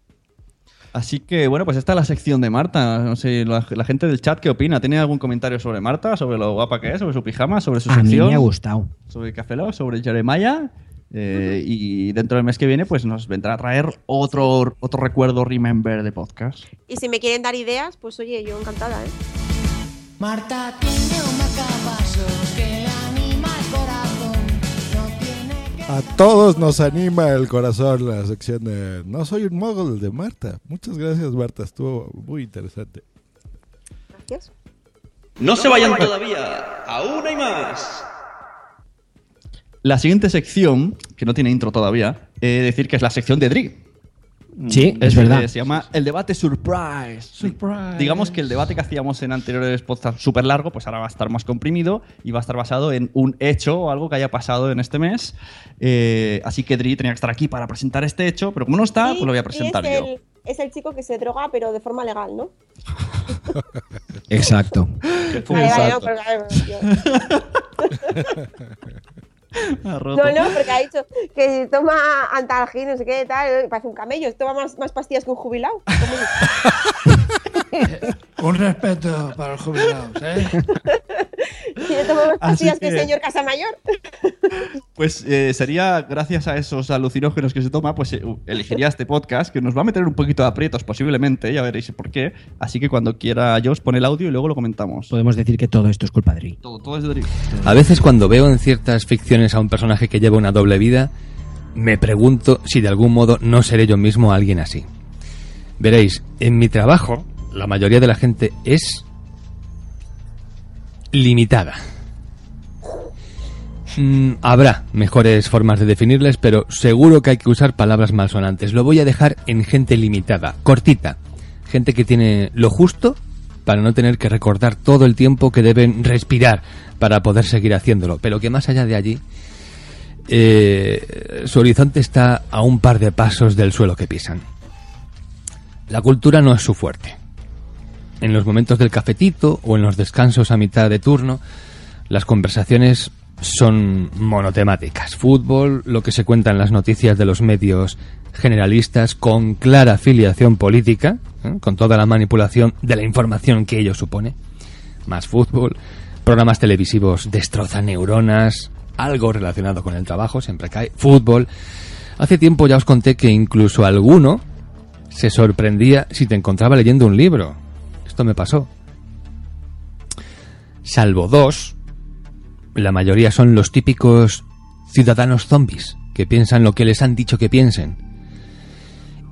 Así que, bueno, pues esta es la sección de Marta. No sé, la, la gente del chat, ¿qué opina? ¿Tiene algún comentario sobre Marta? ¿Sobre lo guapa que es? ¿Sobre su pijama? ¿Sobre su A mí me ha gustado. sobre Café sobre Jeremiah. Eh, y dentro del mes que viene, pues nos vendrá a traer otro, otro recuerdo Remember de podcast. Y si me quieren dar ideas, pues oye, yo encantada, ¿eh? Marta tiene un marcapasos A todos nos anima el corazón la sección de No soy un mogul de Marta. Muchas gracias, Marta. Estuvo muy interesante. Gracias. No se vayan todavía, aún hay más. La siguiente sección, que no tiene intro todavía, he de decir que es la sección de Dri. Sí, es verdad. Se llama el debate surprise. Surprise. Digamos que el debate que hacíamos en anteriores podcasts súper largo, pues ahora va a estar más comprimido y va a estar basado en un hecho o algo que haya pasado en este mes. Eh, así que Dri tenía que estar aquí para presentar este hecho, pero como no está, pues lo voy a presentar es yo. el, es el chico que se droga, pero de forma legal, ¿no? Exacto. Vale, no, no, porque ha dicho que si toma antalgina, no sé qué, tal, parece un camello. Toma más, más pastillas que un jubilado. Un respeto para los jubilados, ¿eh? Si yo tomo más Así pastillas que el que- señor Casamayor. Pues eh, sería gracias a esos alucinógenos que se toma, pues eh, elegiría este podcast que nos va a meter un poquito de aprietos posiblemente, ya veréis por qué. Así que cuando quiera yo os pone el audio y luego lo comentamos. Podemos decir que todo esto es culpa de Dri. Todo, todo es de Dri. A veces cuando veo en ciertas ficciones a un personaje que lleva una doble vida, me pregunto si de algún modo no seré yo mismo alguien así. Veréis, en mi trabajo, la mayoría de la gente es limitada. Mm, habrá mejores formas de definirles, pero seguro que hay que usar palabras malsonantes. Lo voy a dejar en gente limitada, cortita. Gente que tiene lo justo para no tener que recordar todo el tiempo que deben respirar para poder seguir haciéndolo. Pero que más allá de allí, eh, su horizonte está a un par de pasos del suelo que pisan. La cultura no es su fuerte. En los momentos del cafetito o en los descansos a mitad de turno, las conversaciones son monotemáticas. Fútbol, lo que se cuenta en las noticias de los medios generalistas con clara afiliación política, ¿eh? con toda la manipulación de la información que ello supone. Más fútbol, programas televisivos destrozan neuronas, algo relacionado con el trabajo, siempre cae. Fútbol. Hace tiempo ya os conté que incluso alguno se sorprendía si te encontraba leyendo un libro. Me pasó. Salvo dos, la mayoría son los típicos ciudadanos zombies, que piensan lo que les han dicho que piensen.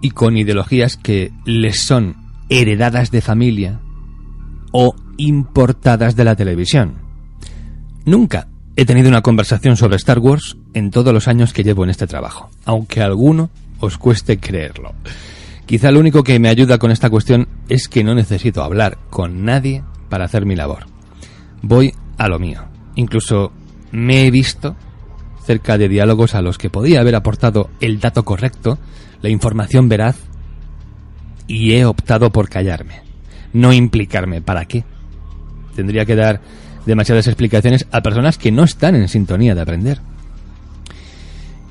Y con ideologías que les son heredadas de familia o importadas de la televisión. Nunca he tenido una conversación sobre Star Wars en todos los años que llevo en este trabajo, aunque alguno os cueste creerlo. Quizá lo único que me ayuda con esta cuestión es que no necesito hablar con nadie para hacer mi labor. Voy a lo mío. Incluso me he visto cerca de diálogos a los que podía haber aportado el dato correcto, la información veraz, y he optado por callarme. No implicarme. ¿Para qué? Tendría que dar demasiadas explicaciones a personas que no están en sintonía de aprender.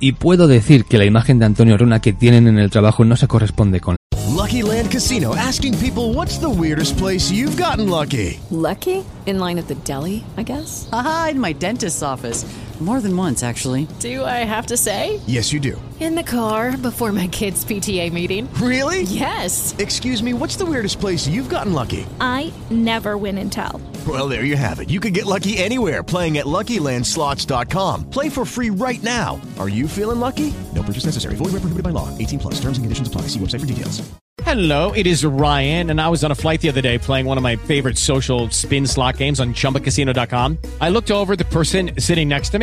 Y puedo decir que la imagen de Antonio Runa que tienen en el trabajo no se corresponde con Lucky Land Casino asking people what's the weirdest place you've gotten lucky? Lucky? In line at the deli, I guess? Haha, in my dentist's office. More than once, actually. Do I have to say? Yes, you do. In the car before my kids' PTA meeting. Really? Yes. Excuse me, what's the weirdest place you've gotten lucky? I never win and tell. Well, there you have it. You can get lucky anywhere playing at LuckyLandSlots.com. Play for free right now. Are you feeling lucky? No purchase necessary. Void where prohibited by law. 18 plus. Terms and conditions apply. See website for details. Hello, it is Ryan, and I was on a flight the other day playing one of my favorite social spin slot games on chumbacasino.com. I looked over at the person sitting next to me,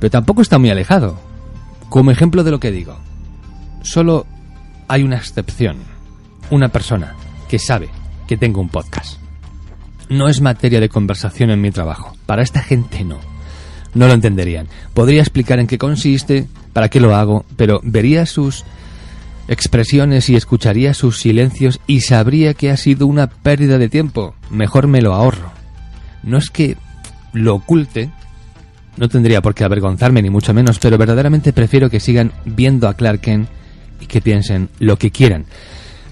pero tampoco está muy alejado. Como ejemplo de lo que digo, solo hay una excepción. Una persona que sabe que tengo un podcast. No es materia de conversación en mi trabajo. Para esta gente no. No lo entenderían. Podría explicar en qué consiste, para qué lo hago, pero vería sus expresiones y escucharía sus silencios y sabría que ha sido una pérdida de tiempo. Mejor me lo ahorro. No es que lo oculte, no tendría por qué avergonzarme ni mucho menos, pero verdaderamente prefiero que sigan viendo a Clark Kent y que piensen lo que quieran.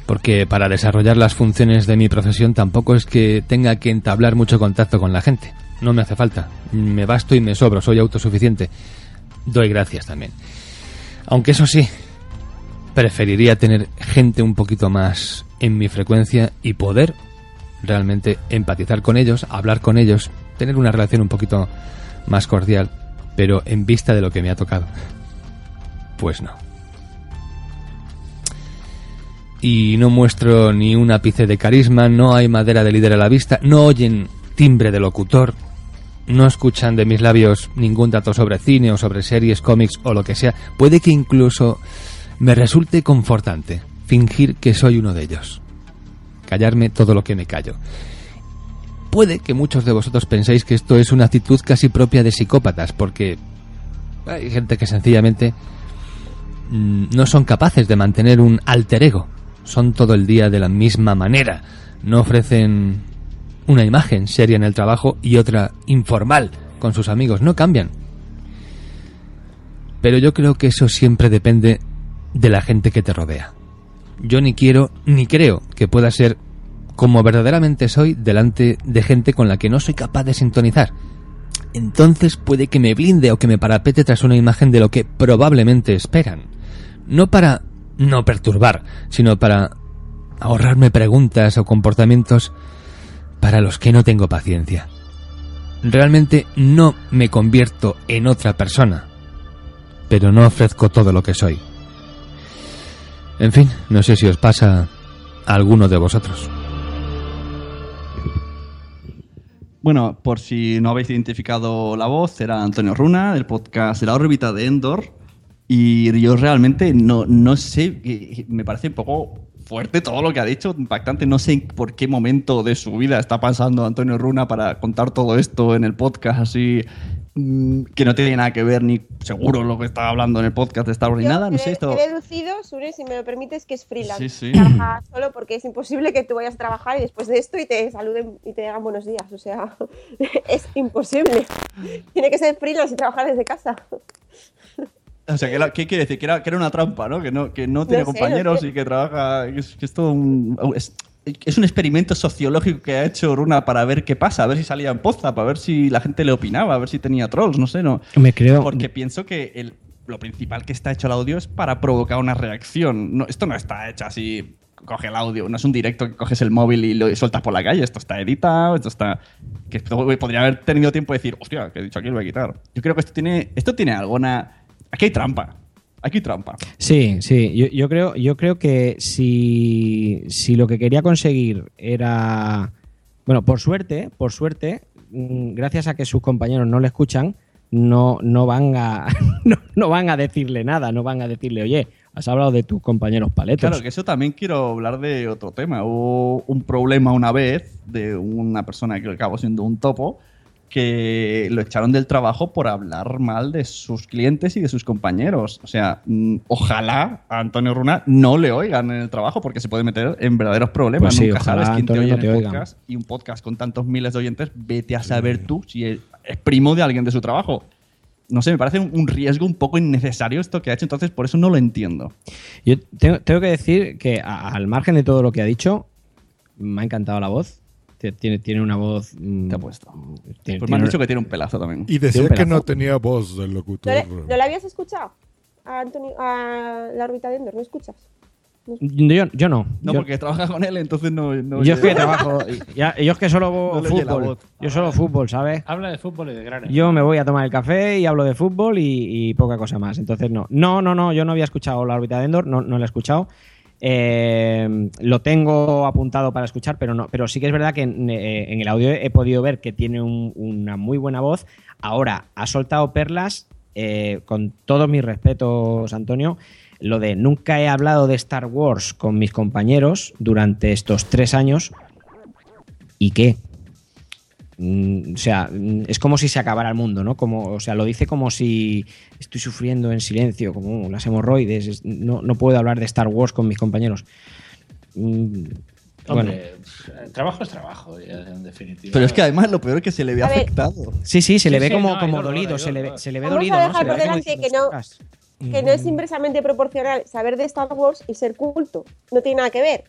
Porque para desarrollar las funciones de mi profesión tampoco es que tenga que entablar mucho contacto con la gente. No me hace falta. Me basto y me sobro, soy autosuficiente. Doy gracias también. Aunque eso sí, preferiría tener gente un poquito más en mi frecuencia y poder realmente empatizar con ellos, hablar con ellos, tener una relación un poquito más cordial, pero en vista de lo que me ha tocado. Pues no. Y no muestro ni un ápice de carisma, no hay madera de líder a la vista, no oyen timbre de locutor, no escuchan de mis labios ningún dato sobre cine o sobre series, cómics o lo que sea. Puede que incluso me resulte confortante fingir que soy uno de ellos. Callarme todo lo que me callo. Puede que muchos de vosotros penséis que esto es una actitud casi propia de psicópatas, porque hay gente que sencillamente mm, no son capaces de mantener un alter ego. Son todo el día de la misma manera. No ofrecen una imagen seria en el trabajo y otra informal con sus amigos. No cambian. Pero yo creo que eso siempre depende de la gente que te rodea. Yo ni quiero ni creo que pueda ser como verdaderamente soy delante de gente con la que no soy capaz de sintonizar. Entonces puede que me blinde o que me parapete tras una imagen de lo que probablemente esperan. No para no perturbar, sino para ahorrarme preguntas o comportamientos para los que no tengo paciencia. Realmente no me convierto en otra persona, pero no ofrezco todo lo que soy. En fin, no sé si os pasa a alguno de vosotros. Bueno, por si no habéis identificado la voz, era Antonio Runa, del podcast la órbita de Endor. Y yo realmente no, no sé, que- me parece un poco fuerte todo lo que ha dicho, impactante. No sé por qué momento de su vida está pasando Antonio Runa para contar todo esto en el podcast así, que no tiene nada que ver ni seguro lo que está hablando en el podcast de Star Wars ni nada. No sé, esto... He deducido, Sune, si me lo permites, que es freelance. Sí, sí. Trabaja solo porque es imposible que tú vayas a trabajar y después de esto y te saluden y te digan buenos días. O sea, es imposible. Tiene que ser freelance y trabajar desde casa. O sea, que la- ¿qué quiere decir? Que era, que era una trampa, ¿no? Que no, que no tiene No sé, compañeros no sé. y que trabaja. Que es, que es todo un. Es, es un experimento sociológico que ha hecho Runa para ver qué pasa, a ver si salía en poza, para ver si la gente le opinaba, a ver si tenía trolls, no sé, no. Me creo. Porque pienso que el- lo principal que está hecho el audio es para provocar una reacción. No, esto no está hecho así. Coge el audio, no es un directo que coges el móvil y lo sueltas por la calle. Esto está editado, esto está. Que podría haber tenido tiempo de decir, hostia, que he dicho aquí lo voy a quitar. Yo creo que esto tiene, esto tiene alguna Aquí hay trampa. Aquí trampa. Sí, sí. Yo, yo creo, yo creo que si, si lo que quería conseguir era. Bueno, por suerte, por suerte, mm, gracias a que sus compañeros no le escuchan, no, no van a no, no van a decirle nada, no van a decirle, oye, has hablado de tus compañeros paletos. Claro, que eso también quiero hablar de otro tema. Hubo un problema una vez de una persona que acabó siendo un topo que lo echaron del trabajo por hablar mal de sus clientes y de sus compañeros. O sea, mm, ojalá a Antonio Runa no le oigan en el trabajo porque se puede meter en verdaderos problemas. Pues sí, Nunca ojalá, sabes quién te oye no en el podcast y un podcast con tantos miles de oyentes, vete a saber tú si es, primo de alguien de su trabajo. No sé, me parece un, un riesgo un poco innecesario esto que ha hecho, entonces por eso no lo entiendo. Yo tengo, tengo que decir que a- al margen de todo lo que ha dicho, me ha encantado la voz. Tie- Tiene, tiene una voz. Te ha puesto. Tiene, Pues me han dicho que tiene un pelazo también. Y decía que no tenía voz del ¿No locutor. le, no le habías escuchado a, Antonio, a la órbita de Endor? ¿No escuchas? Yo, yo no. No, Yo- porque trabajas con él, entonces no. no yo es que trabajo. ya- yo es que solo No fútbol. Yo solo fútbol, ¿sabes? Habla de fútbol y de granes. Yo me voy a tomar el café y hablo de fútbol y, y poca cosa más. Entonces, no. No, no, no. Yo no había escuchado la órbita de Endor, no, no la he escuchado. Eh, lo tengo apuntado para escuchar, pero no. Pero sí que es verdad que en, eh, el audio he podido ver que tiene un- una muy buena voz. Ahora, ha soltado perlas. eh, con todos mis respetos, Antonio. Lo de nunca he hablado de Star Wars con mis compañeros durante estos tres años. ¿Y qué? Mm, o sea, mm, es como si se acabara el mundo, ¿no? Como, o sea, lo dice como si estoy sufriendo en silencio, como las hemorroides. es- no, no puedo hablar de Star Wars con mis compañeros. Mm, bueno, trabajo es trabajo, en definitiva. Pero es que además lo peor es que se le ve A ver. afectado. sí, sí, se le Sí, ve sí, como, no, como dolor, dolido, se le, ve, se le ve Vamos dolido, a ¿no? por delante que no, que no es inversamente proporcional saber de Star Wars y ser culto. No tiene nada que ver.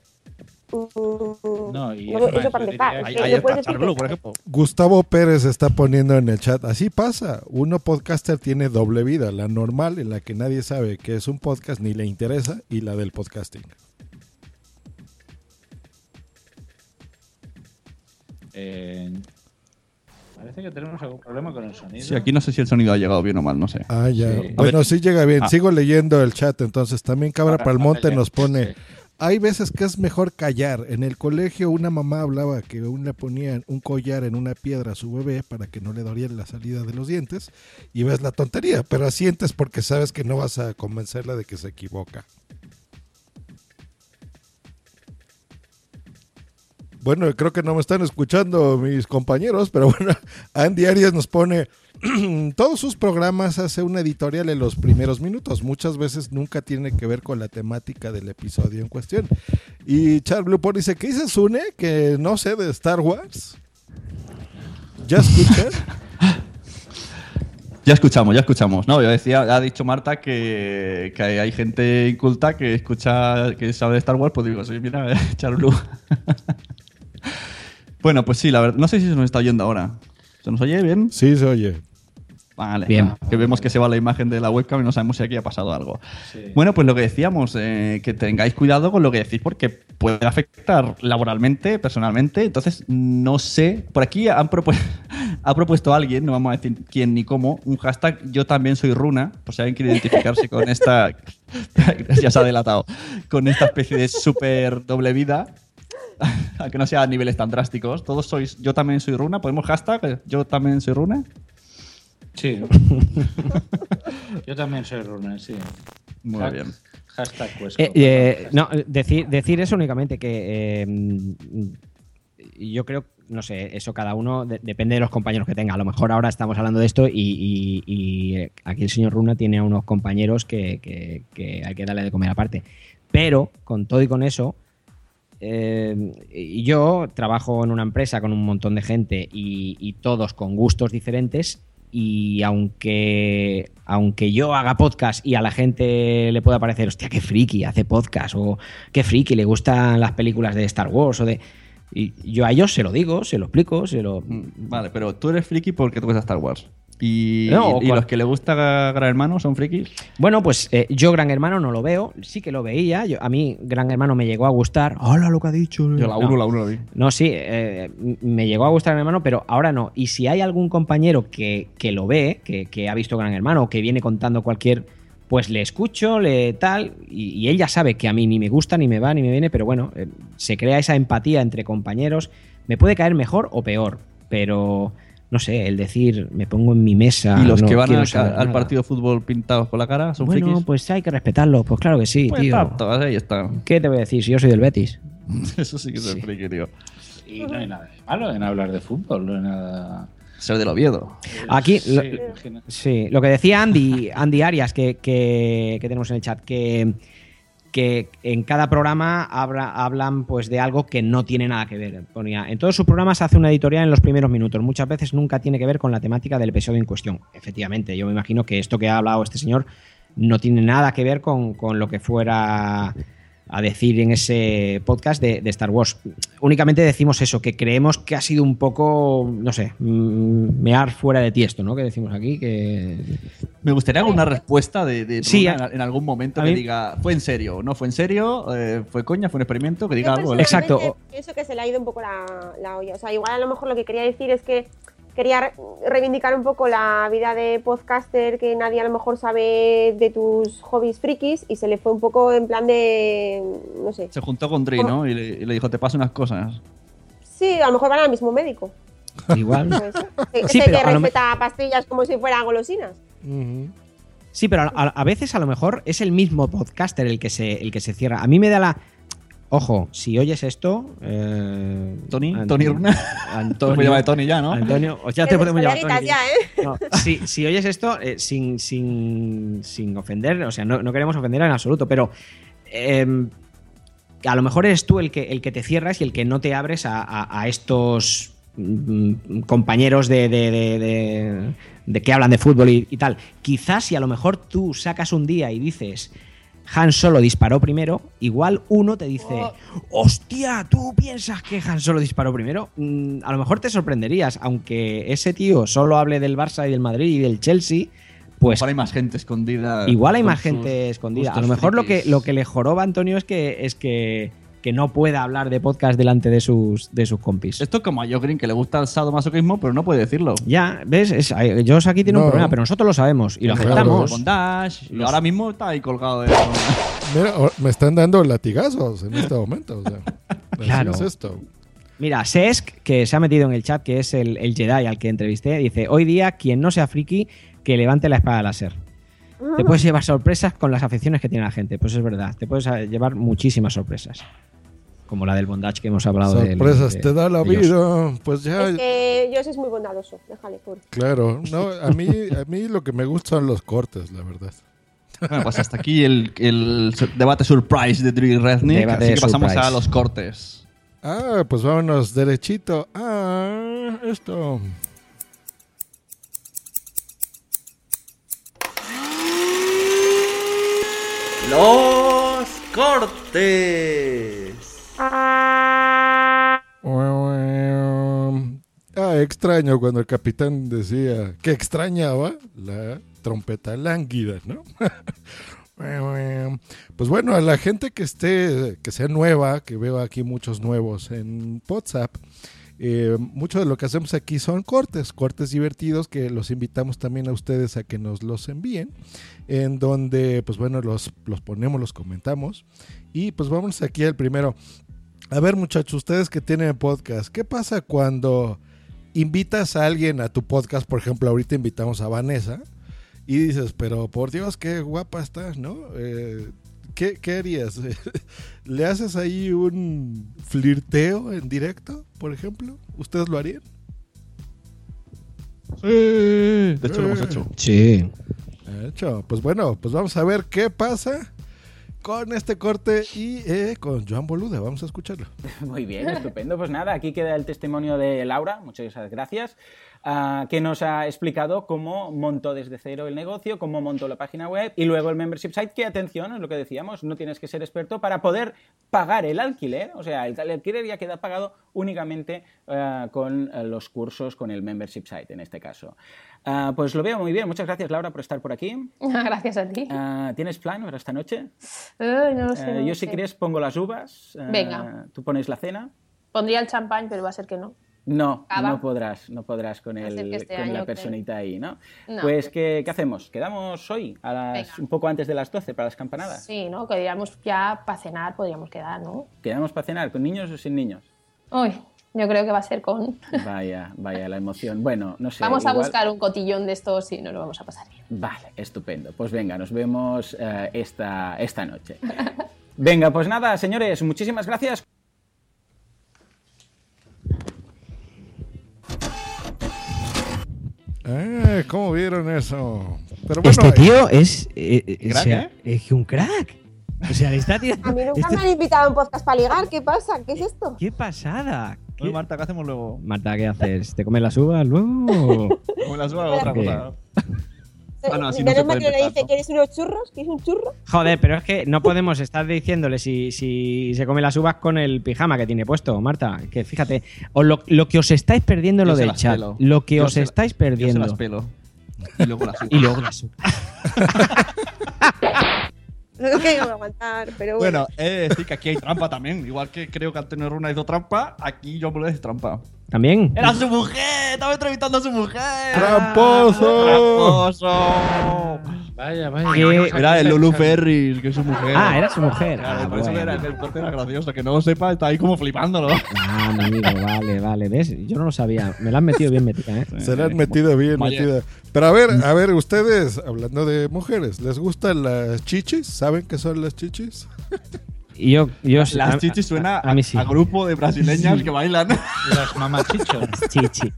No, y eso para empezar. por ejemplo. Gustavo Pérez está poniendo en el chat, así pasa, uno podcaster tiene doble vida, la normal en la que nadie sabe que es un podcast ni le interesa y la del podcasting. Eh, parece que tenemos algún problema con el sonido. Sí, aquí no sé si el sonido ha llegado bien o mal, no sé. Ah, ya. Sí. Bueno, sí llega bien. Ah. Sigo leyendo el chat, entonces también Cabra Ahora, Palmonte ya. nos pone, Sí. Hay veces que es mejor callar. En el colegio una mamá hablaba que aún le ponían un collar en una piedra a su bebé para que no le doliera la salida de los dientes y ves la tontería, pero asientes porque sabes que no vas a convencerla de que se equivoca. Bueno, creo que no me están escuchando mis compañeros, pero bueno, Andy Arias nos pone, todos sus programas hace una editorial en los primeros minutos, muchas veces nunca tiene que ver con la temática del episodio en cuestión. Y Char Blueport dice, ¿qué dice Sune? Que no sé de Star Wars. ¿Ya escuchan? Ya escuchamos, ya escuchamos. No, yo decía, ha dicho Marta que, que hay gente inculta que escucha, que sabe de Star Wars, pues digo, sí, mira, Charlu. bueno, pues sí, la verdad, no sé si se nos está oyendo ahora. ¿Se nos oye bien? Sí, se oye. Vale. Bien. Que vemos que se va la imagen de la webcam y no sabemos si aquí ha pasado algo. Bueno, pues lo que decíamos, eh, que tengáis cuidado con lo que decís porque puede afectar laboralmente, personalmente. Entonces, no sé. Por aquí han propu- ha propuesto alguien, no vamos a decir quién ni cómo, un hashtag yo también soy runa, por si alguien quiere identificarse con esta. ya se ha delatado. Con esta especie de súper doble vida. Aunque no sea a niveles tan drásticos. Todos sois yo también soy runa. ¿Podemos hashtag yo también soy runa? Sí. Yo también soy runner, sí. Muy bien. Hashtag Cuesco. Eh, eh, no, decir, decir eso únicamente que eh, yo creo, no sé, eso cada uno de- depende de los compañeros que tenga. A lo mejor ahora estamos hablando de esto y, y- y, aquí el señor Runa tiene a unos compañeros que, que- que hay que darle de comer aparte. Pero con todo y con eso, eh, yo trabajo en una empresa con un montón de gente y, y todos con gustos diferentes y aunque, aunque yo haga podcast y a la gente le pueda parecer, hostia, qué friki hace podcast o qué friki le gustan las películas de Star Wars o de... Y yo a ellos se lo digo, se lo explico, se lo... Vale, pero tú eres friki porque te gusta Star Wars. ¿Y, No, y los que le gusta Gran Hermano son frikis? Bueno, pues eh, yo Gran Hermano no lo veo, sí que lo veía. Yo, a mí Gran Hermano me llegó a gustar. ¡Hola lo que ha dicho! Yo la No. uno, la uno la vi. No, sí, eh, me llegó a gustar Gran Hermano, pero ahora no. Y si hay algún compañero que, que lo ve, que, que ha visto Gran Hermano, que viene contando cualquier, pues le escucho, le tal, y, y él ya sabe que a mí ni me gusta, ni me va, ni me viene, pero bueno, eh, se crea esa empatía entre compañeros. Me puede caer mejor o peor, pero no sé, el decir, me pongo en mi mesa. ¿Y los no que van al, partido de fútbol pintados con la cara son Bueno, frikis? pues hay que respetarlos, pues claro que sí, Pues tío. tanto, ahí está. ¿Qué te voy a decir si yo soy del Betis? Eso sí que es Sí. friki, tío. Y no hay nada de malo en hablar de fútbol, no hay nada. Ser del Oviedo. Aquí, Sí, lo, imagina. sí, lo que decía Andy, Andy Arias, que, que- que tenemos en el chat, que, que en cada programa habla- hablan pues de algo que no tiene nada que ver. Ponía, en todos sus programas hace una editorial en los primeros minutos. Muchas veces nunca tiene que ver con la temática del episodio en cuestión. Efectivamente, yo me imagino que esto que ha hablado este señor no tiene nada que ver con, con lo que fuera a decir en ese podcast de, de Star Wars. Únicamente decimos eso, que creemos que ha sido un poco, no sé, mm, mear fuera de tiesto, ¿no? Que decimos aquí, que... Me gustaría alguna respuesta de, de Sí, en, algún momento que mí- diga, ¿fue en serio? ¿No fue en serio? Eh, ¿Fue coña? ¿Fue un experimento? Que diga Yo algo. personalmente Pienso que se le ha ido un poco la, la olla. O sea, igual a lo mejor lo que quería decir es que quería re- reivindicar un poco la vida de podcaster, que nadie a lo mejor sabe de tus hobbies frikis, y se le fue un poco en plan de. No sé. Se juntó con Dre, ¿no? Y le, y le dijo, te paso unas cosas. Sí, a lo mejor van al mismo médico. Igual. Ese Sí, que lo receta pastillas como si fueran golosinas. Sí, pero a, a- a veces a lo mejor es el mismo podcaster el que se, el que se cierra. A mí me da la... Ojo, si oyes esto... eh, Tony, Ant- Tony Runa. Antonio, Tony ya, ¿no? Antonio, ya te podemos llamar Tony. ya, ¿eh? No, si, si oyes esto, eh, sin, sin, sin ofender, o sea, no, no queremos ofender en absoluto, pero eh, a lo mejor eres tú el que, el que te cierras y el que no te abres a, a- a estos mm, compañeros de, de- de- de- de que hablan de fútbol y, y tal. Quizás si a lo mejor tú sacas un día y dices... Han Solo disparó primero, igual uno te dice, hostia, ¿tú piensas que Han Solo disparó primero? Mm, a lo mejor te sorprenderías, aunque ese tío solo hable del Barça y del Madrid y del Chelsea, pues Igual hay más gente escondida. igual hay más gente escondida. A lo mejor lo que, lo que le joroba a Antonio es que, es que, que no pueda hablar de podcast delante de sus, de sus compis. Esto es como a Joe Green, que le gusta el sadomasoquismo, pero no puede decirlo. Ya, ¿ves? Es, Josh aquí tiene un problema, pero nosotros lo sabemos y lo Claro. aceptamos. Bondage, y ahora mismo está ahí colgado de... Mira, me están dando latigazos en este momento. O sea, Claro. es esto. Mira, Sesk, que se ha metido en el chat, que es el, el Jedi al que entrevisté, dice: Hoy día, quien no sea friki, que levante la espada láser. Te puedes llevar sorpresas con las aficiones que tiene la gente. Pues es verdad, te puedes llevar muchísimas sorpresas. Como la del bondage que hemos hablado Sorpresas de- te da la de vida. Pues ya, Es que Dios es muy bondadoso. Déjale, pobre. claro. No, a mí, a mí lo que me gustan los cortes, la verdad. Bueno, pues hasta aquí el, el debate surprise de Drew. Debate Así que pasamos surprise. a los cortes. Ah, pues vámonos derechito. Ah, esto. Los cortes. Ah, extraño cuando el capitán decía que extrañaba la trompeta lánguida, ¿no? Pues bueno, a la gente que esté, que sea nueva, que veo aquí muchos nuevos en WhatsApp, eh, mucho de lo que hacemos aquí son cortes, cortes divertidos que los invitamos también a ustedes a que nos los envíen, en donde, pues bueno, los, los ponemos, los comentamos. Y pues vamos aquí al primero. A ver, muchachos, ustedes que tienen podcast, ¿qué pasa cuando invitas a alguien a tu podcast? Por ejemplo, ahorita invitamos a Vanessa y dices, pero por Dios, qué guapa estás, ¿no? Eh, ¿qué, ¿Qué harías? ¿Le haces ahí un flirteo en directo, por ejemplo? ¿Ustedes lo harían? Sí, de hecho lo hemos hecho. Sí. Hecho. Pues bueno, pues vamos a ver qué pasa con este corte y eh, con Joan Boluda. Vamos a escucharlo. Muy bien, estupendo. Pues nada, aquí queda el testimonio de Laura. Muchas gracias. Ah, que nos ha explicado cómo montó desde cero el negocio, cómo montó la página web y luego el membership site, que atención, es lo que decíamos, no tienes que ser experto para poder pagar el alquiler, o sea, el alquiler ya queda pagado únicamente ah, con los cursos, con el membership site en este caso. Ah, pues lo veo muy bien, muchas gracias Laura por estar por aquí. Gracias a ti. Ah, ¿Tienes plan para esta noche? Ay, no lo sé. Eh, no yo si quieres pongo las uvas. eh, Venga. ¿Tú pones la cena? Pondría el champán, pero va a ser que no. No, no podrás, no podrás con, el, que este con la personita ahí, ¿no? No. Pues, ¿qué, qué hacemos? ¿Quedamos hoy? A las, Venga. un poco antes de las 12 para las campanadas. Sí, ¿no? Que diríamos ya para cenar podríamos quedar, ¿no? ¿Quedamos para cenar con niños o sin niños? Uy, yo creo que va a ser con... Vaya, vaya la emoción. Bueno, no sé. vamos a igual- buscar un cotillón de estos y nos lo vamos a pasar bien. Vale, estupendo. Pues venga, nos vemos eh, esta, esta noche. Venga, pues nada, señores, muchísimas gracias. Eh, ¿Cómo vieron eso? Pero bueno, Este tío es, eh, eh, o Crack, sea, ¿eh? es que un crack. O sea, le está tirando. A mí nunca este- me han invitado a un podcast para ligar. ¿Qué pasa? ¿Qué es esto? ¡Qué pasada! Oye, Marta, ¿qué hacemos luego? Marta, ¿qué haces? ¿Te comes las uvas luego? Como las uvas, otra ¿Qué? cosa. Ah, no, así no se puede que le ¿quieres unos churros? ¿Quieres un churro? Joder, pero es que no podemos estar diciéndole si, si se come las uvas con el pijama que tiene puesto, Marta. Que fíjate, o lo, lo que os estáis perdiendo Yo lo se del chat. pelo. Lo que Yo os se la- estáis Yo perdiendo. se las pelo. Y luego las Y luego las uvas. No que no voy a aguantar, pero bueno. Bueno, he de decir que aquí hay trampa también. Igual que creo que Antonio Runa hizo trampa, aquí yo me trampa. ¿También? ¡Era su mujer! ¡Estaba entrevistando a su mujer! ¡Tramposo! ¡Tramposo! Vaya, vaya. ¿Qué? Era el Lulu Ferris, que es su mujer. Ah, era su mujer. Claro, Ah, por eso bueno. era, el corte era gracioso. Que no lo sepa, está ahí como flipándolo. Ah, amigo, vale, vale. ¿Ves? Yo no lo sabía. Me la han metido bien metida, ¿eh? Se la han metido bien Vaya. metida. Pero a ver, a ver, ustedes, hablando de mujeres, ¿les gustan las chichis? ¿Saben qué son las chichis? Yo, yo Las a- chichis suena a, a mí sí. a grupo de brasileñas Sí. que bailan. Las mamachichos. Las chichi.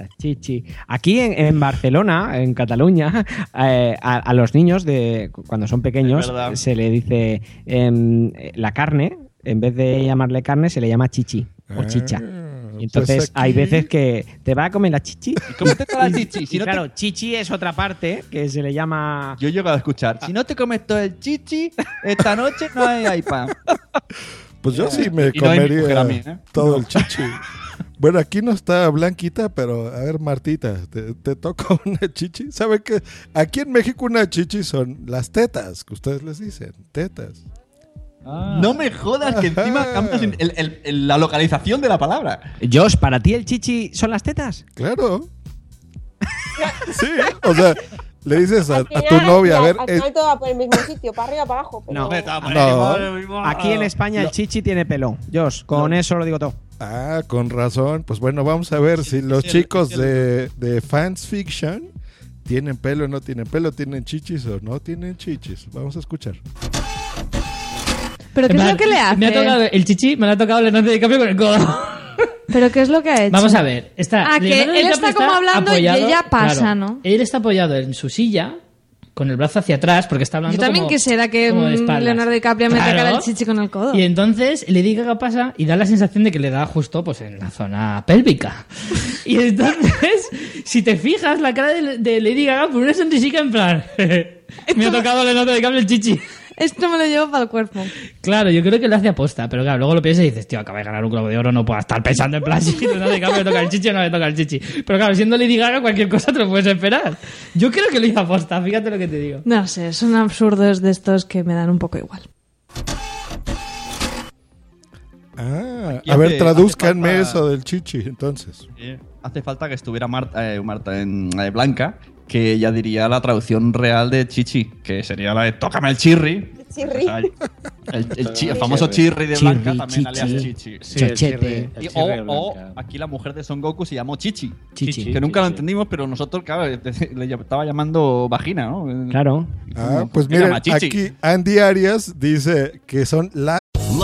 Las chichi. Aquí en, en Barcelona, en Cataluña, eh, a, a los niños de cuando son pequeños se le dice em, la carne, en vez de llamarle carne, se le llama chichi o chicha. Y entonces pues aquí- hay veces que te va a comer la chichi. Cómete toda la chichi. Y te- claro, chichi es otra parte que se le llama. Yo he llegado a escuchar. Si no te comes todo el chichi, esta noche no hay iPad. Pues yo sí me Y no comería mí, ¿eh? todo el chichi. Bueno, aquí no está Blanquita, pero a ver, Martita, ¿te, te toca una chichi? ¿Saben que aquí en México una chichi son las tetas, que ustedes les dicen? Tetas. No me jodas que encima cambias el- el- el- la localización de la palabra. Josh, ¿para ti el chichi son las tetas? Claro. Sí, o sea, le dices a, tu novia, a ver, al es- final todo va por el mismo sitio, para arriba, para abajo. Pero... No. Aquí en España el chichi tiene pelo. Josh, con eso lo digo todo. Ah, con razón. Pues bueno, vamos a ver si los sí, chicos sí, de, de Fans Fiction tienen pelo o no tienen pelo, tienen chichis o no tienen chichis. Vamos a escuchar. ¿Pero qué es lo que le hace? Me ha tocado el chichi, me lo ha tocado Leonardo DiCaprio con el codo. ¿Pero qué es lo que ha hecho? Vamos a ver. Está, Ah, que él DiCaprio está como hablando y apoyado- ella pasa, claro, ¿no? Él está apoyado en su silla, con el brazo hacia atrás, porque está hablando Yo también como- quisiera que mm. Leonardo DiCaprio me Claro. tocara el chichi con el codo. Y entonces Lady Gaga pasa y da la sensación de que le da justo pues en la zona pélvica. Y entonces, si te fijas, la cara de, de Lady Gaga por una sonrisica en plan... me ha tocado Leonardo DiCaprio el chichi. Esto me lo llevo para el cuerpo. Claro, yo creo que lo hace aposta, pero claro, luego lo piensas y dices, tío, acaba de ganar un globo de oro, no puedo estar pensando en plan si DiCaprio le toca el chichi o no le toca el chichi. Pero claro, siendo Lady Gaga, cualquier cosa te lo puedes esperar. Yo creo que lo hizo aposta, fíjate lo que te digo. No sé, son absurdos de estos que me dan un poco igual. Ah, a ver, falta- eso del chichi, entonces. Hace falta que estuviera Marta, eh, Marta en eh, Blanca, que ella diría la traducción real de chichi, que sería la de tócame el chirri. Chirri. O sea, el, el chi- el famoso chirri de Chirri, Blanca, también alias chichi. chichi. Sí, el Chochete. chirri- Y- o, o aquí la mujer de Son Goku se llamó Chichi. Chichi. Que nunca lo entendimos, pero nosotros, claro, le estaba llamando vagina, ¿no? Claro. Ah, pues chichi. aquí Andy Arias dice que son la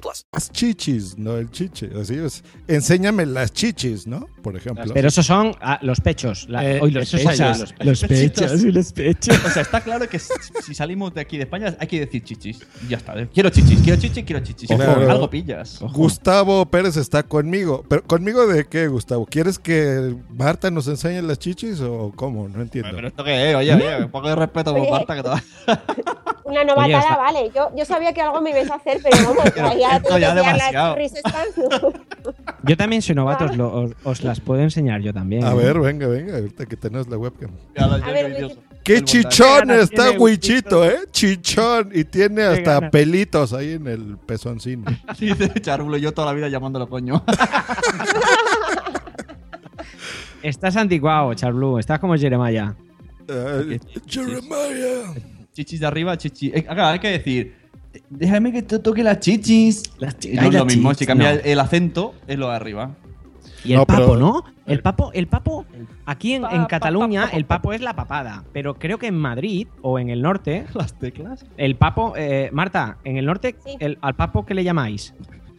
plus. Las chichis, no el chiche. Así es. Enséñame las chichis, ¿no? Por ejemplo. Pero esos son ah, los pechos. La, Eh, hoy los esos pechos. Los, los pechos. pechitos. y los pechos. O sea, está claro que si salimos de aquí de España hay que decir chichis. Y ya está. ¿eh? Quiero chichis, quiero chichis, quiero chichis. Claro. Algo pillas. Gustavo Pérez está conmigo. ¿Pero conmigo de qué, Gustavo? ¿Quieres que Marta nos enseñe las chichis o cómo? No entiendo. Pero esto qué es, oye, oye, un poco de respeto por. Marta que te va- Una novatada, está- vale. Yo, yo sabía que algo me ibas a hacer, pero vamos, ya. Yo también soy novato, os, lo- os- os las puedo enseñar yo también. A ¿eh? ver, venga, venga, ahorita que tenemos la webcam. A ver, ¡Qué El chichón montaje. está Wichito, eh! Chichón. Y tiene hasta pelitos ahí en el pezoncín. Sí, Charulo, yo toda la vida llamándolo coño. Estás anticuado, Charblue. Estás como Jeremiah. Jeremiah. Chichis de arriba, chichis. Eh, acá hay que decir. Déjame que te toque las chichis. Las chi- no Ay, es las lo mismo, chichis, si cambia no. el, el acento, es lo de arriba. Y el No, pero- papo, ¿no? El papo, el papo, aquí en, en Cataluña, el papo es la papada. Pero creo que en Madrid o en el norte. Las teclas. El papo, eh, Marta, en el norte, el, ¿al papo qué le llamáis?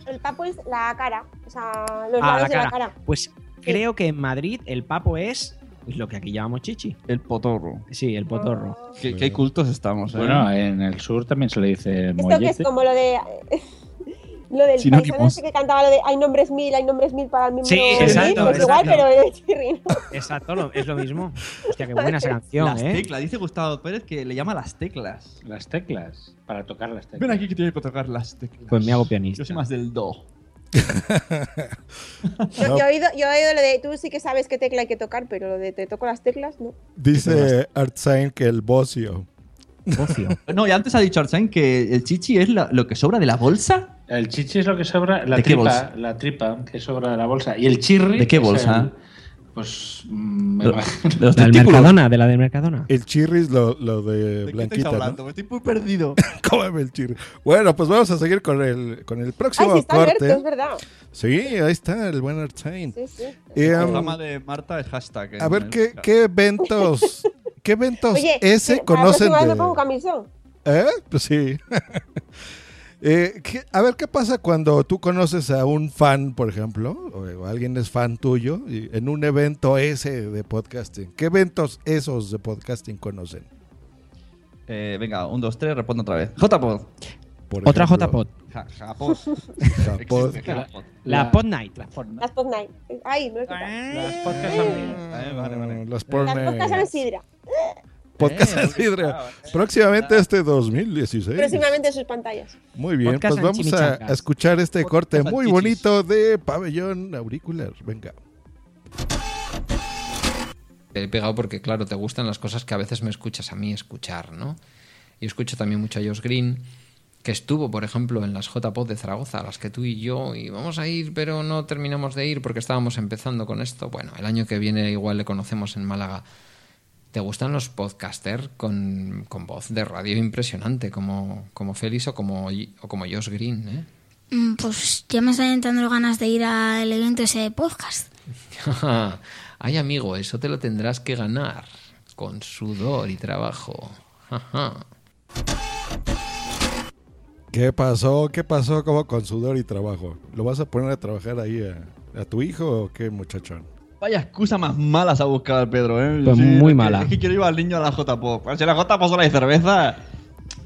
El papo es la cara, o sea, los Ah, lados la de la cara. cara. Pues creo que en Madrid el papo es lo que aquí llamamos chichi. El potorro. Sí, el potorro. Qué, qué cultos estamos, ¿eh? Bueno, en el sur también se le dice Esto que es mollete. como lo de. Lo del Sinónimos. paisano ese que cantaba lo de hay nombres mil, hay nombres mil para el mismo Sí, mil", exacto, pues igual, exacto. pero de chirri, ¿no? Exacto, lo- es lo mismo. Hostia, qué buena esa canción, Las ¿eh? teclas, dice Gustavo Pérez que le llama las teclas. Las teclas, para tocar las teclas. Ven aquí que tienes que tocar las teclas. Pues me hago pianista. Yo soy más del do. Yo, yo he oído, yo he oído lo de tú sí que sabes qué tecla hay que tocar, pero lo de te toco las teclas, no. Dice Artsain que el bocio. No, y antes ha dicho Arsain que el chichi es la- lo que sobra de la bolsa. El chichi es lo que sobra, la ¿De qué tripa, bolsa? la tripa que sobra de la bolsa. Y el chirri. ¿De qué es bolsa? el- pues. mm, me de los del. Mercadona, de la del Mercadona. El chirri es lo, lo de ¿De qué estáis Blanquita, hablando? ¿no? Estoy muy perdido. Cómeme el chirri. Bueno, pues vamos a seguir con el, con el Ay, próximo sí está corte. abierto, es verdad. Sí, ahí está, el buen Artsain. Sí, sí. Y, El um, programa de Marta es hashtag. a ver, el- ¿qué, qué eventos, qué eventos Oye, ese conocen me de... pongo camisón. ¿Eh? Pues sí. Eh, ¿qué- a ver, ¿qué pasa cuando tú conoces a un fan, por ejemplo, o, o alguien es fan tuyo, y en un evento ese de podcasting? ¿Qué eventos esos de podcasting conocen? Eh, venga, un, dos, tres, respondo otra vez. JPod. Por Otra ejemplo, JPod. Ja, Japod. Japod. Existe Japod. La Pod Night. Las Pod Night. Ay, no he quitado. Las podcasts Eh, vale, vale. Los Las podcasts Sidra. Podcast Eh, Sidra. Próximamente este 2016. Próximamente en sus pantallas. Muy bien, Podcast pues vamos a, escuchar este corte muy bonito de Pabellón Auricular. Venga. Te he pegado porque, claro, te gustan las cosas que a veces me escuchas a mí escuchar, ¿no? Y escucho también mucho a Josh Green, que estuvo, por ejemplo, en las JPod de Zaragoza, a las que tú y yo íbamos a ir, pero no terminamos de ir porque estábamos empezando con esto. Bueno, el año que viene igual le conocemos en Málaga. ¿Te gustan los podcasters con, con voz de radio impresionante, como, como Félix o como, o como Josh Green, eh? Mm, Pues ya me están entrando ganas de ir al evento ese de podcast. Ay, amigo, eso te lo tendrás que ganar con sudor y trabajo. ¿Qué pasó? ¿Qué pasó como con sudor y trabajo? ¿Lo vas a poner a trabajar ahí a, a tu hijo o qué, muchachón? Vaya excusa más mala se ha buscado el Pedro, ¿eh? Pues Sí, muy es que- mala. Es que quiero llevar al niño a la JPod. Si la JPod solo hay cerveza.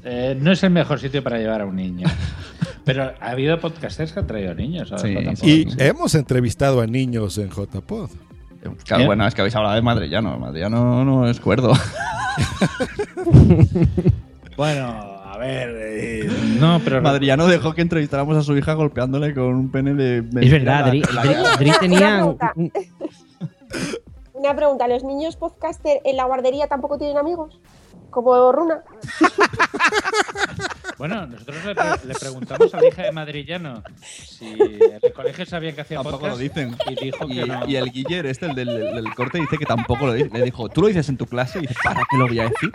Eh, no es el mejor sitio para llevar a un niño. Pero ha habido podcasters que han traído niños. a Sí, JPod, Y sí. hemos entrevistado a niños en JPod. Claro, ¿Eh? bueno, es que habéis hablado de Madrillano. Madrillano no es cuerdo. Bueno, a ver. eh, no, pero. Madrillano dejó que entrevistáramos a su hija golpeándole con un pene de. Es verdad, Adri, la- Adri- la- Adri tenía. Una pregunta. ¿los niños podcaster en la guardería tampoco tienen amigos? Como Runa. Bueno, nosotros le, pre- le preguntamos a la hija de Madrillano si en el colegio sabían que hacía Tampoco podcast. lo dicen. Y dijo Y, que no. y el Guiller, este, el del, del corte, dice que tampoco lo dice. Le dijo, ¿tú lo dices en tu clase? Y dice, ¿para qué lo voy a decir?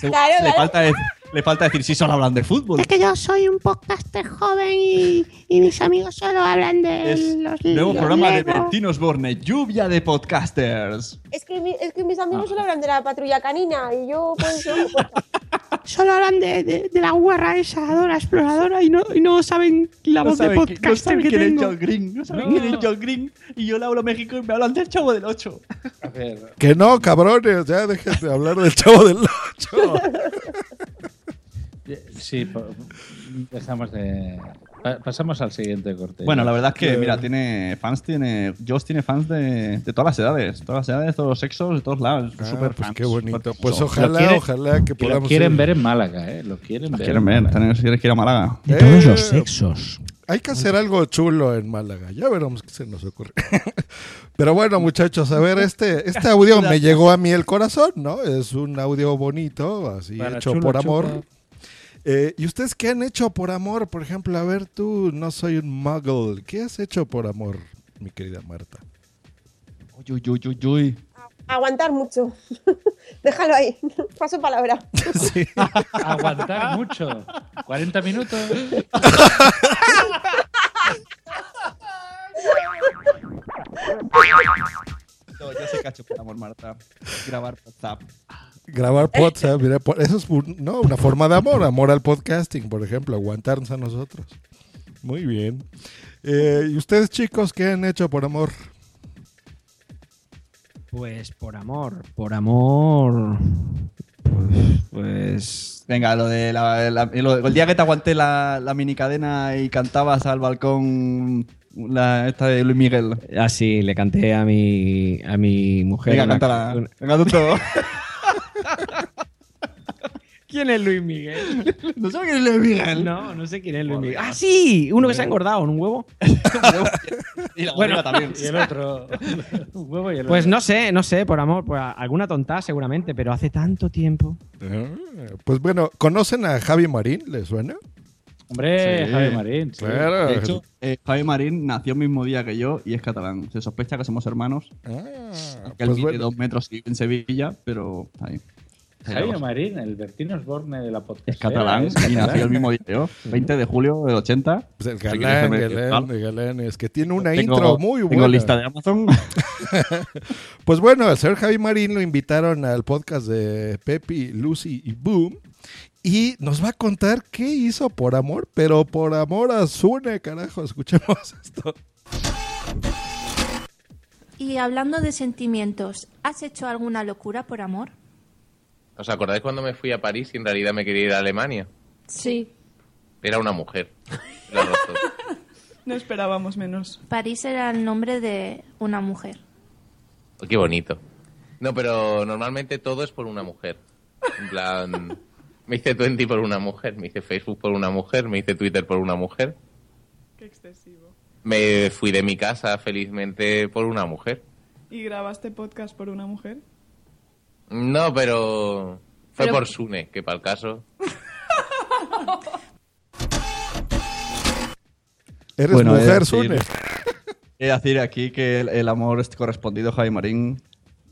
Se- Claro, le, claro. Falta dec- le falta decir, si solo hablan de fútbol. Es que yo soy un podcaster joven y, y mis amigos solo hablan de Es los nuevo los programa de. Bertino Osborne, lluvia de podcasters. Es que, es que mis amigos solo hablan de la patrulla canina y yo pues yo Solo hablan de, de, de la guarra esa, Dora Exploradora, y no, y no saben la No voz de qui- no podcaster saben que quién es tengo. John Green. No saben No. quién es John Green. Y yo le hablo a México y me hablan del chavo del 8. A ver, Que no, cabrones, ya dejen de hablar del chavo del 8. eh, sí, dejamos de. Pa- Pasamos al siguiente corte. Bueno, la verdad es que, mira, tiene fans, tiene. Josh tiene fans de, de todas las edades. Todas las edades, de todos los sexos, de todos lados. Ah, Súper pues fans. qué bonito. Pues ojalá, Lo ojalá que Lo podamos quieren ir. ver en Málaga, ¿eh? Lo quieren Las ver. quieren en ver, quieres que ir a Málaga. De todos Eh, los sexos. Hay que hacer algo chulo en Málaga. Ya veremos qué se nos ocurre. Pero bueno, muchachos, a ver, este, este audio me llegó a mí el corazón, ¿no? Es un audio bonito, así Para hecho chulo, por amor. chulo. Eh, ¿Y ustedes qué han hecho por amor? Por ejemplo, a ver, tú no soy un muggle. ¿Qué has hecho por amor, mi querida Marta? Uy, uy, uy, uy, uy. aguantar mucho. Déjalo ahí. Paso palabra. Sí. Aguantar mucho. 40 minutos. No, yo sé cacho por amor, Marta. Grabar WhatsApp. Grabar podcast, mira, eso es un- ¿no? una forma de amor, amor al podcasting, por ejemplo, aguantarnos a nosotros. Muy bien. Eh, ¿Y ustedes, chicos, qué han hecho por amor? Pues por amor, por amor. Pues. pues- Venga, lo de la, la- lo- el día que te aguanté la, la mini cadena y cantabas al balcón la, esta de Luis Miguel. Ah, sí, le canté a mi, a mi mujer. Venga, una- cántala. una- Venga, tú todo. ¿Quién es Luis Miguel? ¿No sabes quién es Luis Miguel? No, no sé quién es Luis Miguel. ¡Ah, sí! Uno que se ha engordado en un huevo. y la Bueno, también. Y el otro. Un huevo y el Pues otro. no sé, no sé, por amor, por alguna tonta seguramente, pero hace tanto tiempo. Ah, Pues bueno, ¿conocen a Javi Marín? ¿Les suena? Hombre, Sí. Javi Marín. sí. Claro. De hecho, eh, Javi Marín nació el mismo día que yo y es catalán. Se sospecha que somos hermanos. Ah, Que él pues mide bueno. dos metros y vive en Sevilla, pero ahí. Javi Marín, el Bertino Osborne de la podcast. Es catalán y nació el mismo día yo. 20 de julio del 80. Pues el galán, galán de galanes, que tiene una Tengo- intro muy buena. Tengo lista de Amazon. Pues bueno, al señor Javi Marín lo invitaron al podcast de Pepi, Lucy y Boom. Y nos va a contar qué hizo por amor, pero por amor a Sune, carajo. Escuchemos esto. Y hablando de sentimientos, ¿has hecho alguna locura por amor? ¿Os acordáis cuando me fui a París y en realidad me quería ir a Alemania? Sí. Era una mujer. La. No esperábamos menos. París era el nombre de una mujer. Oh, Qué bonito. No, pero normalmente todo es por una mujer. En plan, me hice Twenty por una mujer, me hice Facebook por una mujer, me hice Twitter por una mujer. Qué excesivo. Me fui de mi casa felizmente por una mujer. ¿Y grabaste podcast por una mujer? No, pero fue Pero- por Sune, que para el caso. Eres Bueno, he de mujer, decir- Sune. He de decir aquí que el, el amor es correspondido a Javi Marín.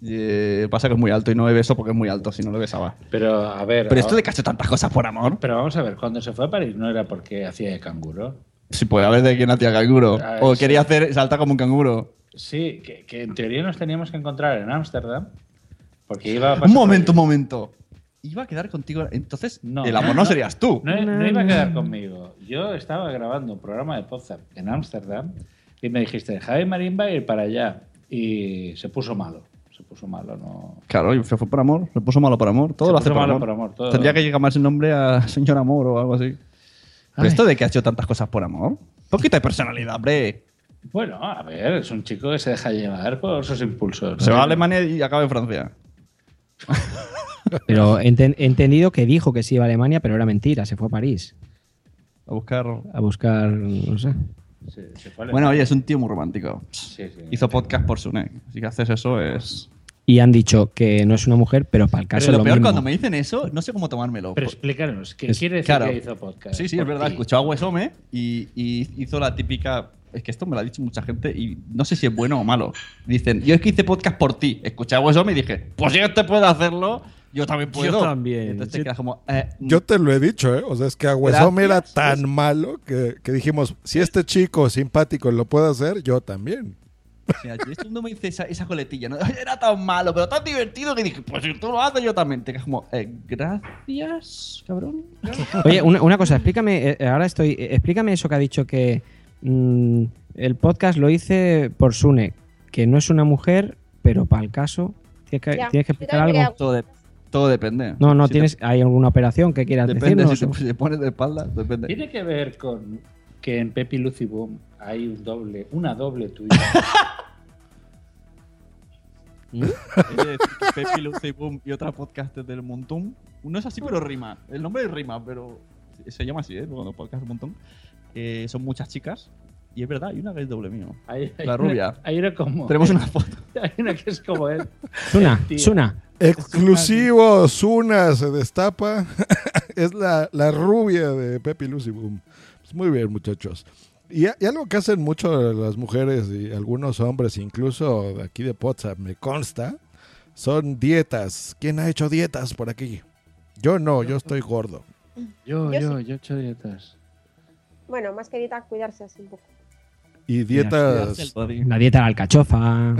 Y, eh, pasa que es muy alto y no me beso porque es muy alto, si no lo besaba. Pero, a ver. Pero esto de que ha hecho tantas cosas por amor. Pero vamos a ver, cuando se fue a París no era porque hacía de canguro. Si puede haber de quién hacía canguro. Ah, O sí. quería hacer salta como un canguro. Sí, que, que en teoría nos teníamos que encontrar en Ámsterdam. Porque iba a pasar Un por momento, allí. un momento. Iba a quedar contigo. Entonces, No, el amor no, serías tú. No, no iba a quedar conmigo. Yo estaba grabando un programa de podcast en Ámsterdam y me dijiste, Javi Marín va a ir para allá. Y se puso malo. Se puso malo, no. Claro, y fue, fue por amor. Se puso malo por amor. Todo Se lo hace puso por malo amor. por amor, todo. Tendría que llamarse el nombre a Señor Amor o algo así. ¿Pero esto de que ha hecho tantas cosas por amor? Un poquito de personalidad, hombre. Bueno, a ver, es un chico que se deja llevar por sus impulsos. Se va a Alemania y acaba en Francia. Pero he enten- he entendido que dijo que sí iba a Alemania, pero era mentira, se fue a París. A buscar. A buscar, no sé. Se- se fue a Bueno, oye, es un tío muy romántico. Sí, sí. Hizo podcast por Sunek. Si que haces eso es. Y han dicho que no es una mujer, pero para el caso Pero es lo lo peor mismo. cuando me dicen eso, no sé cómo tomármelo. Pero Por- explícanos, ¿qué Es- quiere decir claro. que hizo podcast? Sí, sí, es verdad. Escuchó a Wesome y, y hizo la típica. Es que esto me lo ha dicho mucha gente y no sé si es bueno o malo. Dicen, yo es que hice podcast por ti. Escuché a Wesome y dije, pues si este puede hacerlo, yo también puedo. también. Y entonces te quedas como, eh, Yo te lo he dicho, ¿eh? O sea, es que Aguesome era tan malo que, que dijimos, si este chico simpático lo puede hacer, yo también. O sea, todo el mundo me dice esa, esa coletilla, ¿no? Era tan malo, pero tan divertido que dije, pues si tú lo haces, yo también. Te quedas como, eh, gracias, cabrón. Oye, una, una cosa, explícame, eh, ahora estoy, eh, explícame eso que ha dicho que mm, el podcast lo hice por Sune, que no es una mujer, pero para el caso tienes que, Ya, tienes que yo explicar algo. Todo, de- todo depende. No, no Si te- tienes, hay alguna operación que quieras Depende, decirnos. si te, pones de espalda, depende. Tiene que ver con que en Pepi Lucy Boom hay un doble, una doble tuya. Que Pepi, Lucy Boom y otra podcast del Montón. Uno es así, pero rima. El nombre rima, pero se llama así, ¿eh? Cuando podcast del Montón. Eh, son muchas chicas. Y es verdad, hay una que es doble mío. Hay- hay la una- rubia. Hay una como. Tenemos una foto. Hay una que es como él. Suna. Suna. Exclusivo, Zuna se destapa. es la, la rubia de Pepe Lucy Boom. Pues muy bien, muchachos. Y, y algo que hacen mucho las mujeres y algunos hombres, incluso de aquí de Potsdam, me consta, son dietas. ¿Quién ha hecho dietas por aquí? Yo no, yo estoy gordo. Yo, Yo yo, sí. yo he hecho dietas. Bueno, más que dieta, cuidarse así un poco. Y dietas... La dieta de la alcachofa,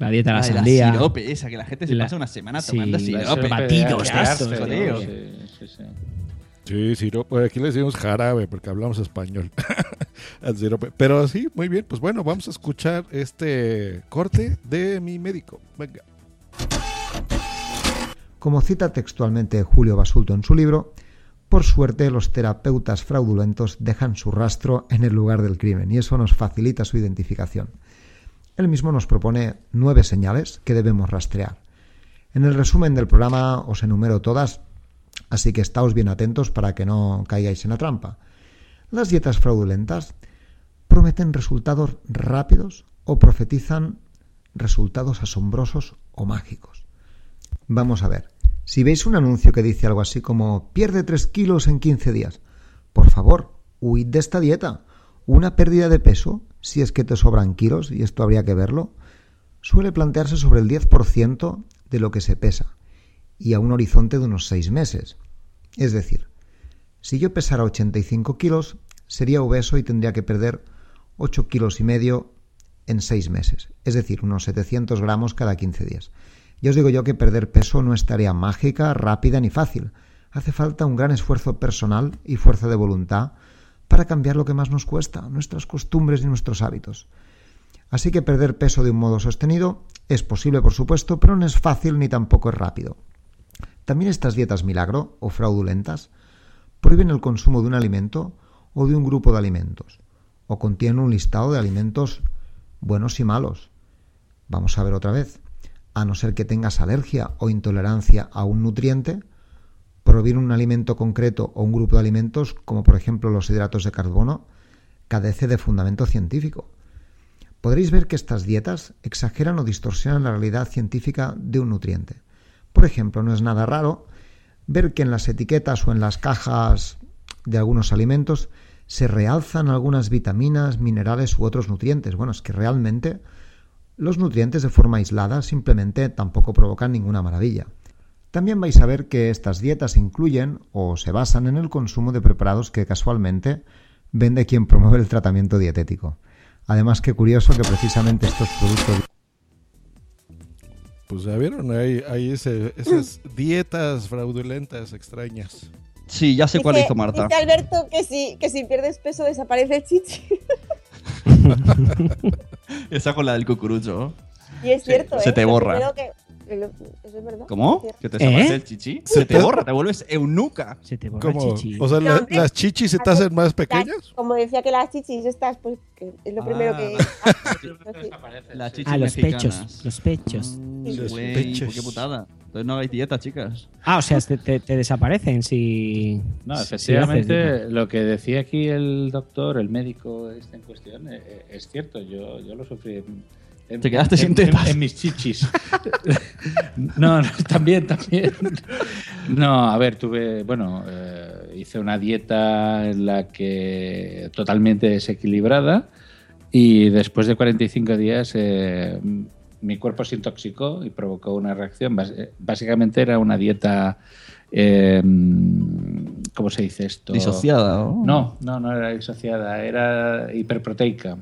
la dieta de la Ah, y sandía. sirope esa, que la gente se La- pasa una semana sí, tomando la sirope. batidos tío. Sí, sí, sí. Sí, sirope. Aquí le decimos jarabe porque hablamos español. Al sirope. Pero sí, muy bien. Pues bueno, vamos a escuchar este corte de mi médico. Venga. Como cita textualmente Julio Basulto en su libro, por suerte los terapeutas fraudulentos dejan su rastro en el lugar del crimen y eso nos facilita su identificación. Él mismo nos propone nueve señales que debemos rastrear. En el resumen del programa os enumero todas, así que estáos bien atentos para que no caigáis en la trampa. Las dietas fraudulentas prometen resultados rápidos o profetizan resultados asombrosos o mágicos. Vamos a ver. Si veis un anuncio que dice algo así como pierde 3 kilos en 15 días, por favor, huid de esta dieta. Una pérdida de peso, si es que te sobran kilos, y esto habría que verlo, suele plantearse sobre el 10% de lo que se pesa, y a un horizonte de unos 6 meses. Es decir, si yo pesara 85 kilos, sería obeso y tendría que perder 8 kilos y medio en 6 meses, es decir, unos 700 gramos cada 15 días. Ya os digo yo que perder peso no es tarea mágica, rápida ni fácil. Hace falta un gran esfuerzo personal y fuerza de voluntad para cambiar lo que más nos cuesta, nuestras costumbres y nuestros hábitos. Así que perder peso de un modo sostenido es posible, por supuesto, pero no es fácil ni tampoco es rápido. También estas dietas milagro o fraudulentas prohíben el consumo de un alimento o de un grupo de alimentos, o contienen un listado de alimentos buenos y malos. Vamos a ver otra vez a no ser que tengas alergia o intolerancia a un nutriente, prohibir un alimento concreto o un grupo de alimentos, como por ejemplo los hidratos de carbono, carece de fundamento científico. Podréis ver que estas dietas exageran o distorsionan la realidad científica de un nutriente. Por ejemplo, no es nada raro ver que en las etiquetas o en las cajas de algunos alimentos se realzan algunas vitaminas, minerales u otros nutrientes. Bueno, es que realmente los nutrientes de forma aislada simplemente tampoco provocan ninguna maravilla. También vais a ver que estas dietas incluyen o se basan en el consumo de preparados que casualmente vende quien promueve el tratamiento dietético. Además, qué curioso que precisamente estos productos... Pues ya vieron, hay, hay ese- esas dietas fraudulentas extrañas. Sí, ya sé cuál Dice- hizo Marta. Dice Alberto que si, que si pierdes peso desaparece el chichi. Esa con la del cucurucho. Y es cierto, se ¿eh? te Lo borra. primero que- Eso es verdad. ¿Cómo? ¿Que te desaparece ¿Eh? el chichi? Se Se te te- borra, te vuelves eunuca. Se te ¿Cómo? O sea, la- hombre, las chichis se te hacen más pequeñas. Las- como decía que las chichis estas, pues que es lo primero que. Las chichis Ah, los mexicanas. pechos. Los pechos. Los Güey, pechos. Qué putada. Entonces no hagáis dieta, chicas. Ah, o sea, te, te- te desaparecen si. No, si efectivamente, haces- lo que decía aquí el doctor, el médico este en cuestión, eh, eh, es cierto. Yo, yo lo sufrí. En, Te quedaste en- sin. En, mis chichis. no, no, también, también. No, a ver, tuve, bueno, eh, hice una dieta en la que totalmente desequilibrada y después de 45 días eh, mi cuerpo se intoxicó y provocó una reacción. Eh, Básicamente era una dieta, eh, ¿cómo se dice esto? Disociada, ¿o? No, no, no era disociada, era hiperproteica.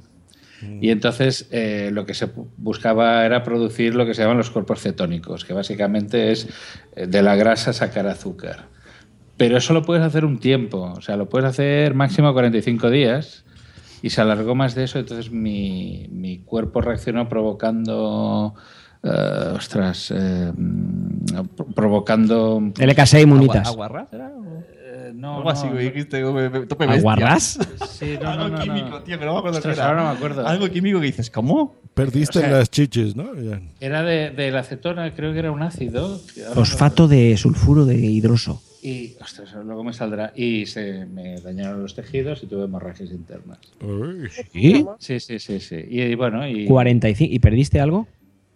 Y entonces eh, lo que se buscaba era producir lo que se llaman los cuerpos cetónicos, que básicamente es eh, de la grasa sacar azúcar. Pero eso lo puedes hacer un tiempo, o sea, lo puedes hacer máximo 45 días y se alargó más de eso, entonces mi, mi cuerpo reaccionó provocando... eh, ostras, eh, mm, pro- provocando... LK6 munitas. ¿Aguarrás era? Eh, no, Algo así, no, güey, no. dijiste, me- tope no, Algo no, químico, no. tío, que no me acuerdo Ostras, ahora no me acuerdo. Algo químico que dices, ¿cómo? Perdiste O sea- las chichis, ¿no? Ya. Era de, de la acetona, creo que era un ácido. Fosfato de sulfuro de hidroso. Y, ostras, luego me saldrá. Y se me dañaron los tejidos y tuve hemorragias internas. ¿Sí? Sí, sí, sí, sí. Y, bueno, y 45. ¿Y perdiste algo?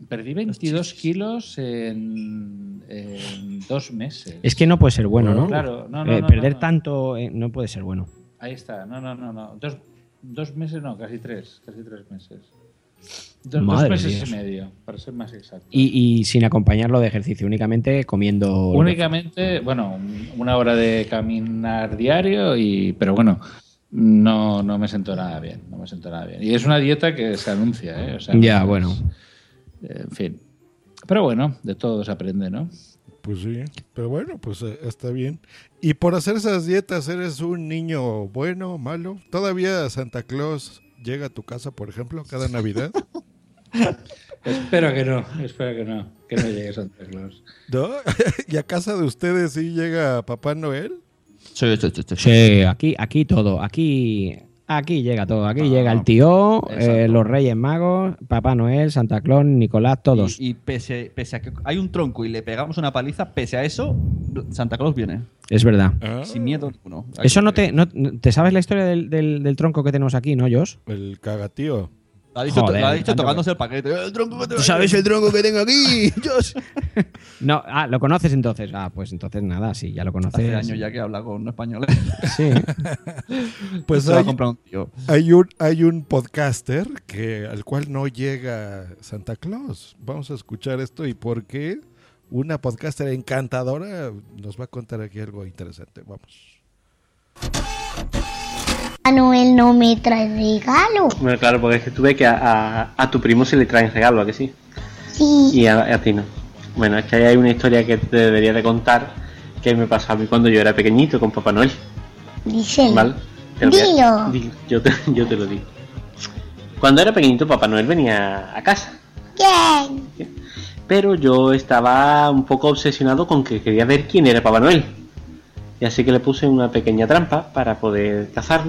perdí 22 kilos en, en dos meses. Es que no puede ser bueno, ¿no? Claro, no, no, Eh, no, perder no, no. tanto eh, no puede ser bueno. Ahí está, no, no, no, no. Dos, dos meses, no, casi tres, casi tres meses. Dos, dos Madre meses Dios. y medio, para ser más exacto. Y, y sin acompañarlo de ejercicio, únicamente comiendo. Únicamente, bueno, una hora de caminar diario, y pero bueno, no, no me sentó nada bien, no me sentó nada bien. Y es una dieta que se anuncia, ¿eh? O sea, Ya, no es- bueno. eh, En fin. Pero bueno, de todo se aprende, ¿no? Pues sí, pero bueno, pues eh, está bien. Y por hacer esas dietas, ¿eres un niño bueno, malo? ¿Todavía Santa Claus llega a tu casa, por ejemplo, cada Navidad? Espero que no, espero que no, que no llegue Santa Claus. ¿No? ¿Y a casa de ustedes sí llega Papá Noel? Sí, sí, sí, sí. Sí, aquí, aquí todo. Aquí, aquí llega todo. Aquí llega el tío, eh, los Reyes Magos, Papá Noel, Santa Claus, Nicolás, todos. Y, y pese, pese a que hay un tronco y le pegamos una paliza, pese a eso, Santa Claus viene. Es verdad. Sin miedo ninguno. Eso no te, no, ¿te sabes la historia del, del- del tronco que tenemos aquí, no, Josh? El cagatío. Lo ha dicho, Joder, lo ha dicho tocándose el paquete. El tronco que te ¿Tú sabes el tronco que tengo aquí? No, ah, ¿lo conoces entonces? Ah, pues entonces nada, sí, ya lo conoces. Hace años ya que habla con españoles. Sí. Pues Se va a hay, comprar un tío. hay un hay un podcaster que al cual no llega Santa Claus. Vamos a escuchar esto y por qué una podcaster encantadora nos va a contar aquí algo interesante. Vamos. A Noel no me trae regalo. Bueno, claro, porque es que tú ves que a, a- a tu primo se le traen regalo, ¿a que sí? Sí. Y a, a ti no. Bueno, es que ahí hay una historia que te debería de contar que me pasó a mí cuando yo era pequeñito con Papá Noel. Díselo. ¿Vale? Te Dilo. yo, te, yo te lo digo. Cuando era pequeñito, Papá Noel venía a casa. ¿Quién? Pero yo estaba un poco obsesionado con que quería ver quién era Papá Noel. Y así que le puse una pequeña trampa para poder cazarlo.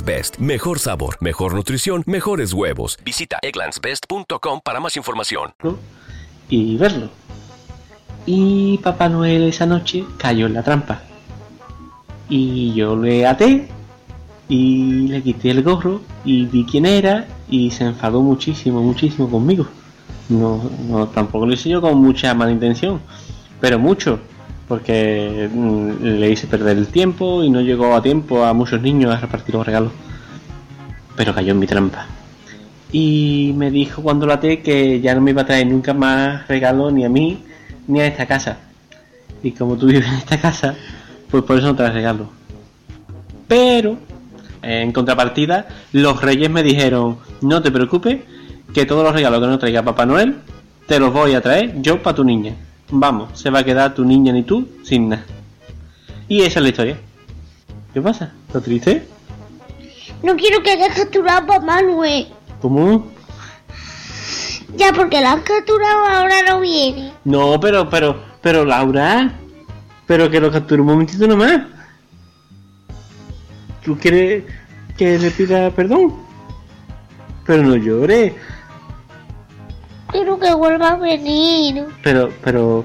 Best. Mejor sabor, mejor nutrición, mejores huevos. Visita egglandsbest.com para más información. y verlo. Y Papá Noel esa noche cayó en la trampa. Y yo le até y le quité el gorro y vi quién era y se enfadó muchísimo, muchísimo conmigo. No, no tampoco lo hice yo con mucha mala intención, pero mucho, porque mm, le hice perder el tiempo y no llegó a tiempo a muchos niños a repartir los regalos. Pero cayó en mi trampa. Y me dijo cuando la até que ya no me iba a traer nunca más regalos ni a mí ni a esta casa. Y como tú vives en esta casa, pues por eso no traes regalos. Pero, en contrapartida, los reyes me dijeron, no te preocupes, que todos los regalos que no traiga Papá Noel, te los voy a traer yo para tu niña. Vamos, se va a quedar tu niña ni tú sin nada. Y esa es la historia. ¿Qué pasa? ¿Estás triste? No quiero que hayas capturado a Papá Noel. ¿Cómo? Ya, porque lo has capturado ahora no viene. No, pero, pero, pero Laura, pero que lo capture un momentito nomás. ¿Tú quieres que le pida perdón? Pero no llores. Quiero que vuelva a venir. Pero, pero,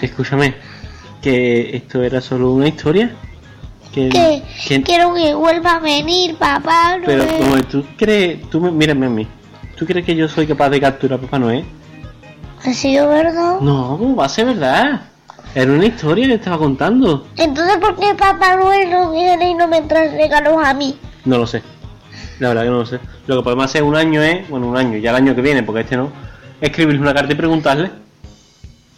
escúchame, que esto era solo una historia. Que, que- quiero que vuelva a venir, Papá Noel. pero como tú crees, tú me- mírame a mí. ¿Tú crees que yo soy capaz de capturar a Papá Noel? ¿Ha sido verdad? No, ¿cómo va a ser verdad? Era una historia que estaba contando. Entonces, ¿por qué Papá Noel no viene y no me trae regalos a mí? No lo sé. La verdad que no lo sé. Lo que podemos hacer un año es, bueno, un año, ya el año que viene, porque este no, escribirle una carta y preguntarle.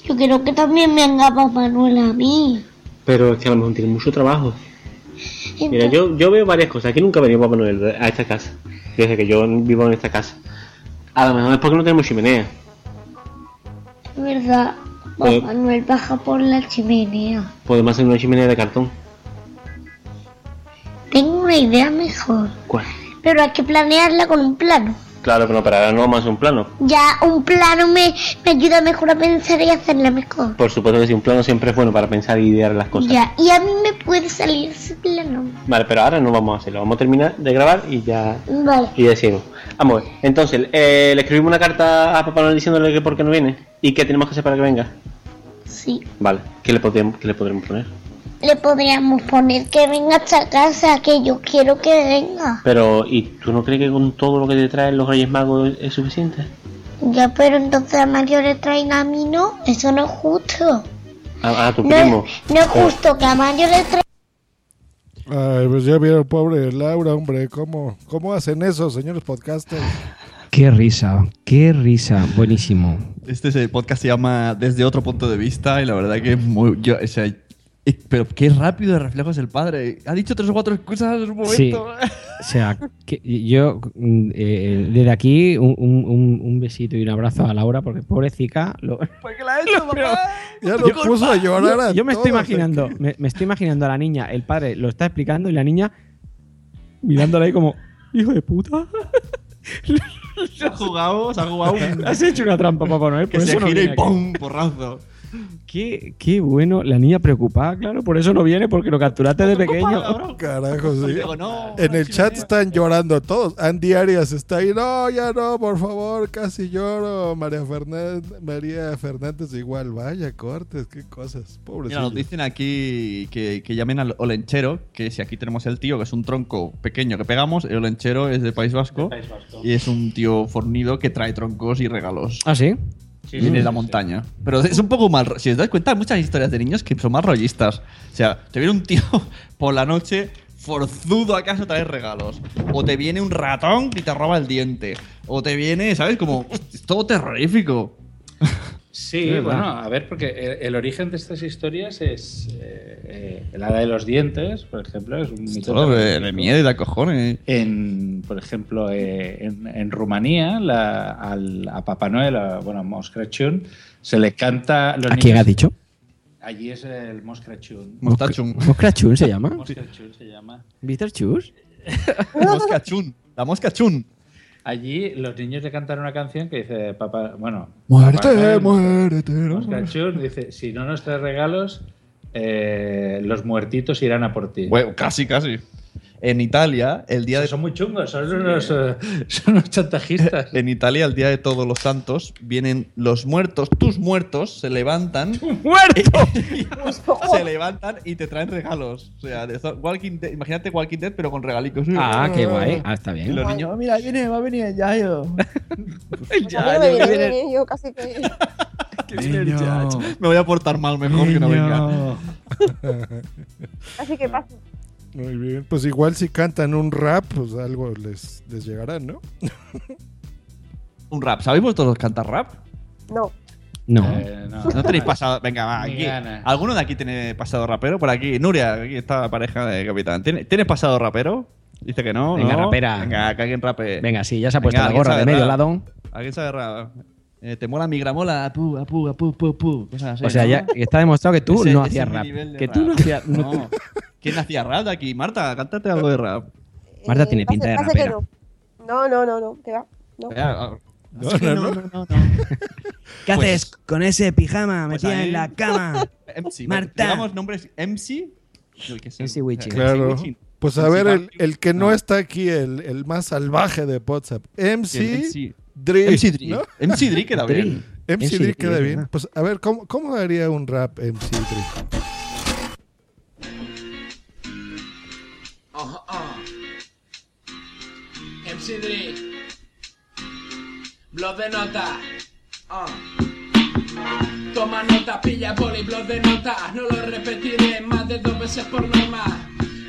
Yo quiero que también venga Papá Noel a mí. Pero es que a lo mejor tiene mucho trabajo. Mira, yo, yo veo varias cosas. Aquí nunca ha venido Papá Noel a esta casa. Desde que yo vivo en esta casa. A lo mejor es porque no tenemos chimenea. Es verdad. Papá Noel baja por la chimenea. Podemos hacer una chimenea de cartón. Tengo una idea mejor. ¿Cuál? Pero hay que planearla con un plano. Claro, pero para ahora no vamos a hacer un plano. Ya un plano me, me ayuda mejor a pensar y hacerla mejor. Por supuesto que sí, un plano siempre es bueno para pensar y idear las cosas. Ya, y a mí me puede salir ese plano. Vale, pero ahora no vamos a hacerlo. Vamos a terminar de grabar y ya Vale. Y decimos, vamos a ver, entonces, eh, le escribimos una carta a Papá Noel diciéndole que por qué no viene y qué tenemos que hacer para que venga. Sí. Vale, ¿qué le podríamos, qué le podremos poner? Le podríamos poner que venga a esta casa, que yo quiero que venga. Pero, ¿y tú no crees que con todo lo que te traen los Reyes Magos es, suficiente? Ya, pero entonces a Mario le traen a mí, ¿no? Eso no es justo. A, a tu No, primo. es- no es justo que a Mario le traigan Ay, pues ya vieron, pobre Laura, hombre, ¿cómo, cómo hacen eso, señores podcasters? Qué risa, qué risa, buenísimo. Este es el podcast se llama Desde otro punto de vista y la verdad que es muy... yo- o sea, pero qué rápido de reflejos el padre. Ha dicho tres o cuatro excusas en un momento. Sí. O sea, que yo mm, eh, desde aquí un, un- un- besito y un abrazo a Laura, porque pobrecita. Lo, ¿Por qué la ha hecho, papá? Ya nos puso a llorar a yo me estoy imaginando, me, me estoy imaginando a la niña, el padre lo está explicando y la niña mirándola ahí como, hijo de puta. Se ha jugado, se ha jugado Has hecho una trampa, Papá Noel. Que se no gira y. ¡pum! Porrazo. Qué, qué bueno, la niña preocupada, claro, por eso no viene, porque lo capturaste de pequeño. Carajo, sí. Digo, no, En el chat están llorando todos. Andy Arias está ahí. No, ya no, por favor, casi lloro. María Fernández, María Fernández igual. Vaya cortes, qué cosas. Mira, Pobrecito. nos dicen aquí que, que llamen al olenchero, que si aquí tenemos el tío, que es un tronco pequeño que pegamos, el olenchero es de País Vasco, País Vasco. y es un tío fornido que trae troncos y regalos. ¿Ah, sí? Sí, Viene sí, de la montaña. Pero es un poco mal. Si os dais cuenta, hay muchas historias de niños que son más rollistas. O sea, te viene un tío por la noche forzudo a casa a traer regalos. O te viene un ratón y te roba el diente. O te viene, ¿sabes? Como, es todo terrorífico. Sí, verdad. bueno, a ver, porque el, el origen de estas historias es eh, eh, la de los dientes, por ejemplo, es un mito Todo de, de miedo y de cojones. En, por ejemplo, eh, en, en Rumanía, la- al- a Papá Noel, a, bueno, a Crăciun, se le canta. Los ¿A quién niños- has dicho? Allí es el Mosh Crăciun. ¿Moscrachun se llama? Crăciun se llama. La mosca chun. La mosca chun. Allí los niños le cantan una canción que dice, papá, bueno, Muérete, Papá muérete. Mosh Crăciun, dice, si no nos traes regalos, eh, los muertitos irán a por ti. Bueno, casi, casi. En Italia, el día de. Son muy chungos, son unos, eh, son unos chantajistas. En Italia, el día de todos los santos, vienen los muertos, tus muertos, se levantan. ¡Muertos! se levantan y te traen regalos. O sea, de Walking Dead- imagínate Walking Dead, pero con regalicos. Ah, qué guay. Ah, está Y bien. los niños, "Ah, mira, ahí viene, va a venir el Yayo. No me viene yo casi que. El Yayo. Me voy a portar mal mejor que no venga. Así que pasa. Muy bien. Pues igual si cantan un rap, pues algo les, les llegará, ¿no? Un rap. ¿Sabéis vosotros cantar rap? No. No. Eh, no. No tenéis pasado. Venga, va, aquí. ¿Alguno de aquí tiene pasado rapero? Por aquí. Nuria, aquí está la pareja de capitán. ¿Tiene- ¿Tienes pasado rapero? Dice que no. Venga, ¿no? rapera. Venga, que alguien rape. Venga, sí, ya se ha puesto Venga, la ¿alguien gorra de medio lado. ¿Alguien sabe rap? Eh, ¿Te mola mi gramola? Apu, apu, apu, apu, apu. Cosas así, O sea, ¿no? ya está demostrado que tú Ese- no hacías rap. Que tú no rap. hacías. no-. ¿Quién hacía rap de aquí? Marta, cántate algo de rap. Marta tiene Pasa- pinta de pasa que rapera. no. No, no, no, no, que va. No. Ah, No, que no, no. no, no. ¿Qué Pues- haces con ese pijama Pues metida en la cama? MC. Marta. Digamos nombres MC. Uy, ¿qué es MC? Wichi. Claro. MC. Pues a MC ver, el, el que no No. está aquí, el, el más salvaje de WhatsApp. MC. Dre. MC Dre. ¿no? MC Dre queda Dre. bien. MC MC Dre Dre, queda bien. Pues a ver, ¿cómo, cómo haría un rap MC Dre? Ajá, ah. MC Dre. Blog de nota. Ah. Toma nota, pilla boli, blog de nota. No lo repetiré más de dos veces por norma.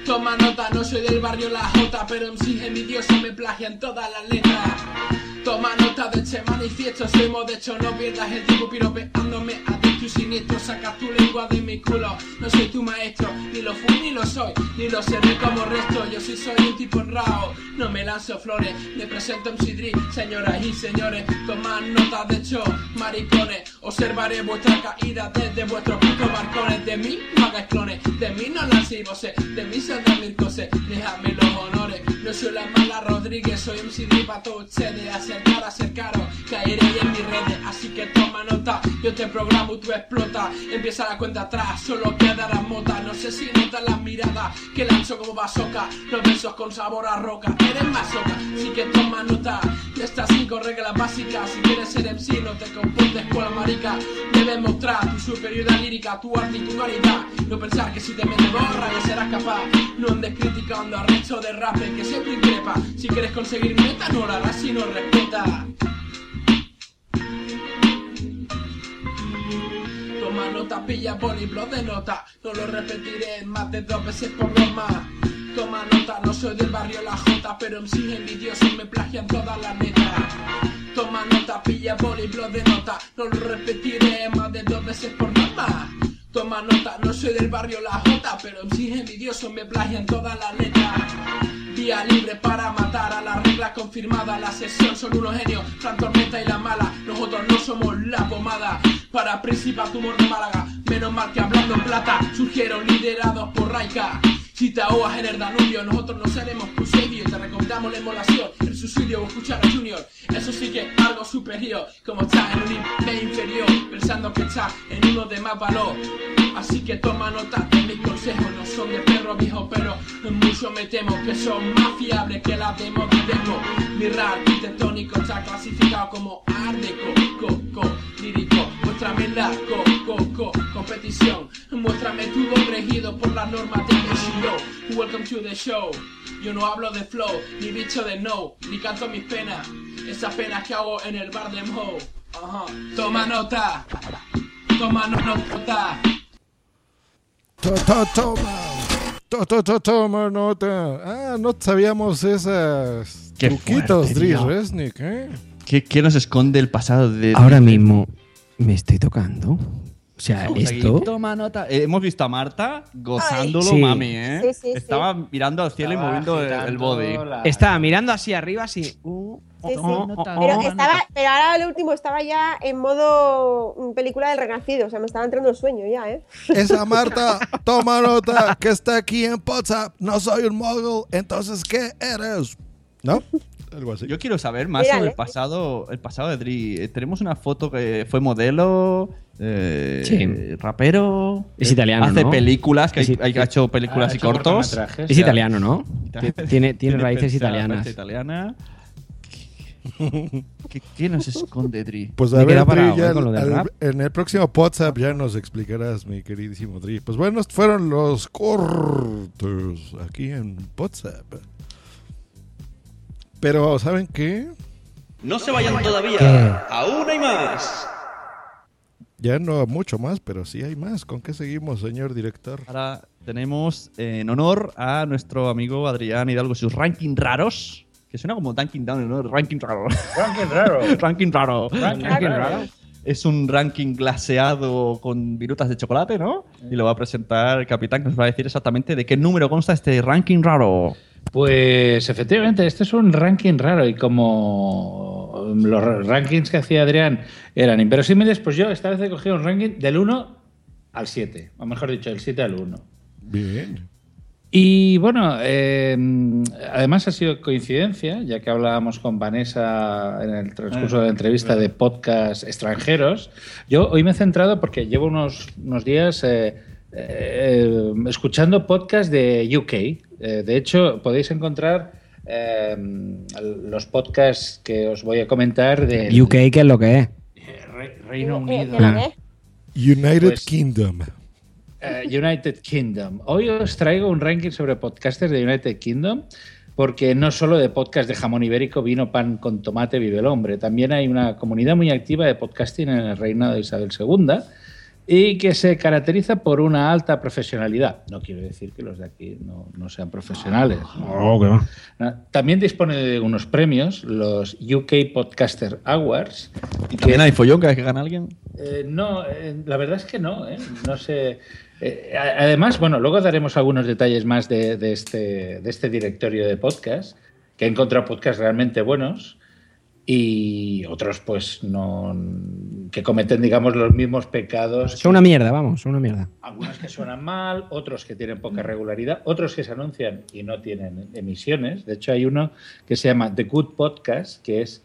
Toma nota, no soy del barrio La Jota, pero MC envidioso me plagian todas las letras. Toma nota de este manifiesto, soy modesto, no pierdas el tiempo piropeándome a y siniestro. Sacas tu lengua de mi culo, no soy tu maestro, ni lo fui ni lo soy, ni lo seré como resto. Yo sí soy un tipo honrado, no me lanzo flores, me presento MC Dre, señoras y señores. Tomad nota de hecho, maricones, observaré vuestra caída desde vuestros putos balcones. De mí no hagáis clones, de mí no lancéis voces, de mí saldrán mil cosas, dejadme los honores. No soy la mala Rodríguez, soy MC Dre para todos ustedes. Acercar, acercaros, caeréis en mis redes. Así que toma nota, yo te programo tú explota. Empieza la cuenta atrás, solo queda la mota. No sé si notas las miradas que lanzo como bazooka. Los versos con sabor a roca, eres masoca. Así que toma nota de estas cinco reglas básicas. Si quieres ser MC, no te comportes con la marica. Debes mostrar tu superioridad lírica, tu arte y tu calidad. No pensar que si te metes gorra ya serás capaz. No andes criticando al resto de rappers que Si quieres conseguir meta, no lo harás si no respeta. Toma nota, pilla boli, blog de nota. No lo repetiré más de dos veces por norma. Toma nota, no soy del barrio La Jota, pero MC envidiosos me plagian todas las letras. Toma nota, pilla boli, blog de nota. No lo repetiré más de dos veces por. No soy del barrio La Jota, pero MC envidiosos me plagian todas las letras. Vía libre para matar a la regla confirmada. La sesión son unos genios, Fran Tormenta y la mala. Nosotros no somos la pomada. Para Principal Tumor de Málaga, menos mal que hablando en plata surgieron liderados por Raika. Si te ahogas en el Danubio, nosotros no seremos tu savior. Te recomendamos la emulación, el suicidio o escuchar a Junior. Eso sí que es algo superior, como estás en un nivel inferior, pensando que estás en uno de más valor. Así que toma nota de mis consejos, no son de perro viejo, pero mucho me temo que son más fiables que las demos de Deco. Mi rap arquitectónico está clasificado como ardeco, co, co, lírico. Muéstrame la co, co, co, competición. Muéstrame tu regido por las normas de Welcome to the show. Yo no hablo de flow, ni bicho de no, ni canto mis penas. Esas penas que hago en el bar de Mo. Ajá. Toma nota. Toma no- nota. To- to- Toma. To- to- to- Toma nota. Ah, no sabíamos esas Qué truquitos, fuerte, Dries tío. Resnick, ¿eh? ¿Qué, qué nos esconde el pasado de Ahora mismo me estoy tocando. O sea, Vamos aquí, esto. Toma nota. Eh, hemos visto a Marta gozándolo, Sí. mami, ¿eh? Sí, sí, sí. Estaba mirando al cielo y moviendo el, body. la- Estaba mirando así arriba, así. uh, Sí, sí. oh, oh, Pero oh. estaba, pero ahora lo último estaba ya en modo película del renacido, o sea, me estaba entrando el sueño ya, ¿eh? Esa Marta, toma nota, que está aquí en WhatsApp. No soy un mogul, entonces, ¿qué eres? ¿No? Algo así. Yo quiero saber más Mírale. sobre el pasado, el pasado de Dri. Eh, Tenemos una foto que fue modelo eh, Sí. rapero. Es italiano, Hace ¿no? películas, que Es hay, hecho películas Ha y cortos. Es italiano, ¿no? Tiene- Tiene, tiene raíces italianas. italiana. ¿Qué, qué nos esconde, Dri? Pues Me a ver, Dri, ya ¿eh? al- en el próximo WhatsApp ya nos explicarás, mi queridísimo Dri. Pues bueno, fueron los cortos aquí en WhatsApp. Pero, ¿saben qué? No se vayan todavía. ¿Qué? Aún hay más. Ya no mucho más, pero sí hay más. ¿Con qué seguimos, señor director? Ahora tenemos eh, en honor a nuestro amigo Adrián Hidalgo sus ranking raros. Que suena como Dunkin' Down, ¿no? Ranking raro. Ranking raro. ranking raro. Ranking raro. Es un ranking glaseado con virutas de chocolate, ¿no? Y lo va a presentar el capitán, que nos va a decir exactamente de qué número consta este ranking raro. Pues efectivamente, este es un ranking raro y como los rankings que hacía Adrián eran inverosímiles, pues yo esta vez he cogido un ranking del 1 al 7, o mejor dicho, del 7 al 1. Bien. Y bueno, eh, además ha sido coincidencia, ya que hablábamos con Vanessa en el transcurso de la entrevista de podcast extranjeros. Yo hoy me he centrado porque llevo unos, unos días eh, eh, escuchando podcast de UK. Eh, de hecho, podéis encontrar eh, los podcasts que os voy a comentar de UK, ¿qué es lo que es? Reino Unido. United Pues- Kingdom. Eh, United Kingdom. Hoy os traigo un ranking sobre podcasters de United Kingdom, porque no solo de podcast de jamón ibérico, vino, pan con tomate, vive el hombre. También hay una comunidad muy activa de podcasting en el reinado de Isabel II y que se caracteriza por una alta profesionalidad. No quiero decir que los de aquí no, no sean profesionales. Oh, va. Ah, También dispone de unos premios, los UK Podcaster Awards. y que- ¿También hay follón cada vez que gana alguien? eh, no, eh, la verdad es que no. ¿eh? No sé. Eh, además, bueno, luego daremos algunos detalles más de, de este, de este directorio de podcast, que he encontrado podcasts realmente buenos y otros, pues, no. que cometen, digamos, los mismos pecados. Son una mierda, vamos, son una mierda. Algunos que suenan mal, otros que tienen poca regularidad, otros que se anuncian y no tienen emisiones. De hecho, hay uno que se llama The Good Podcast, que es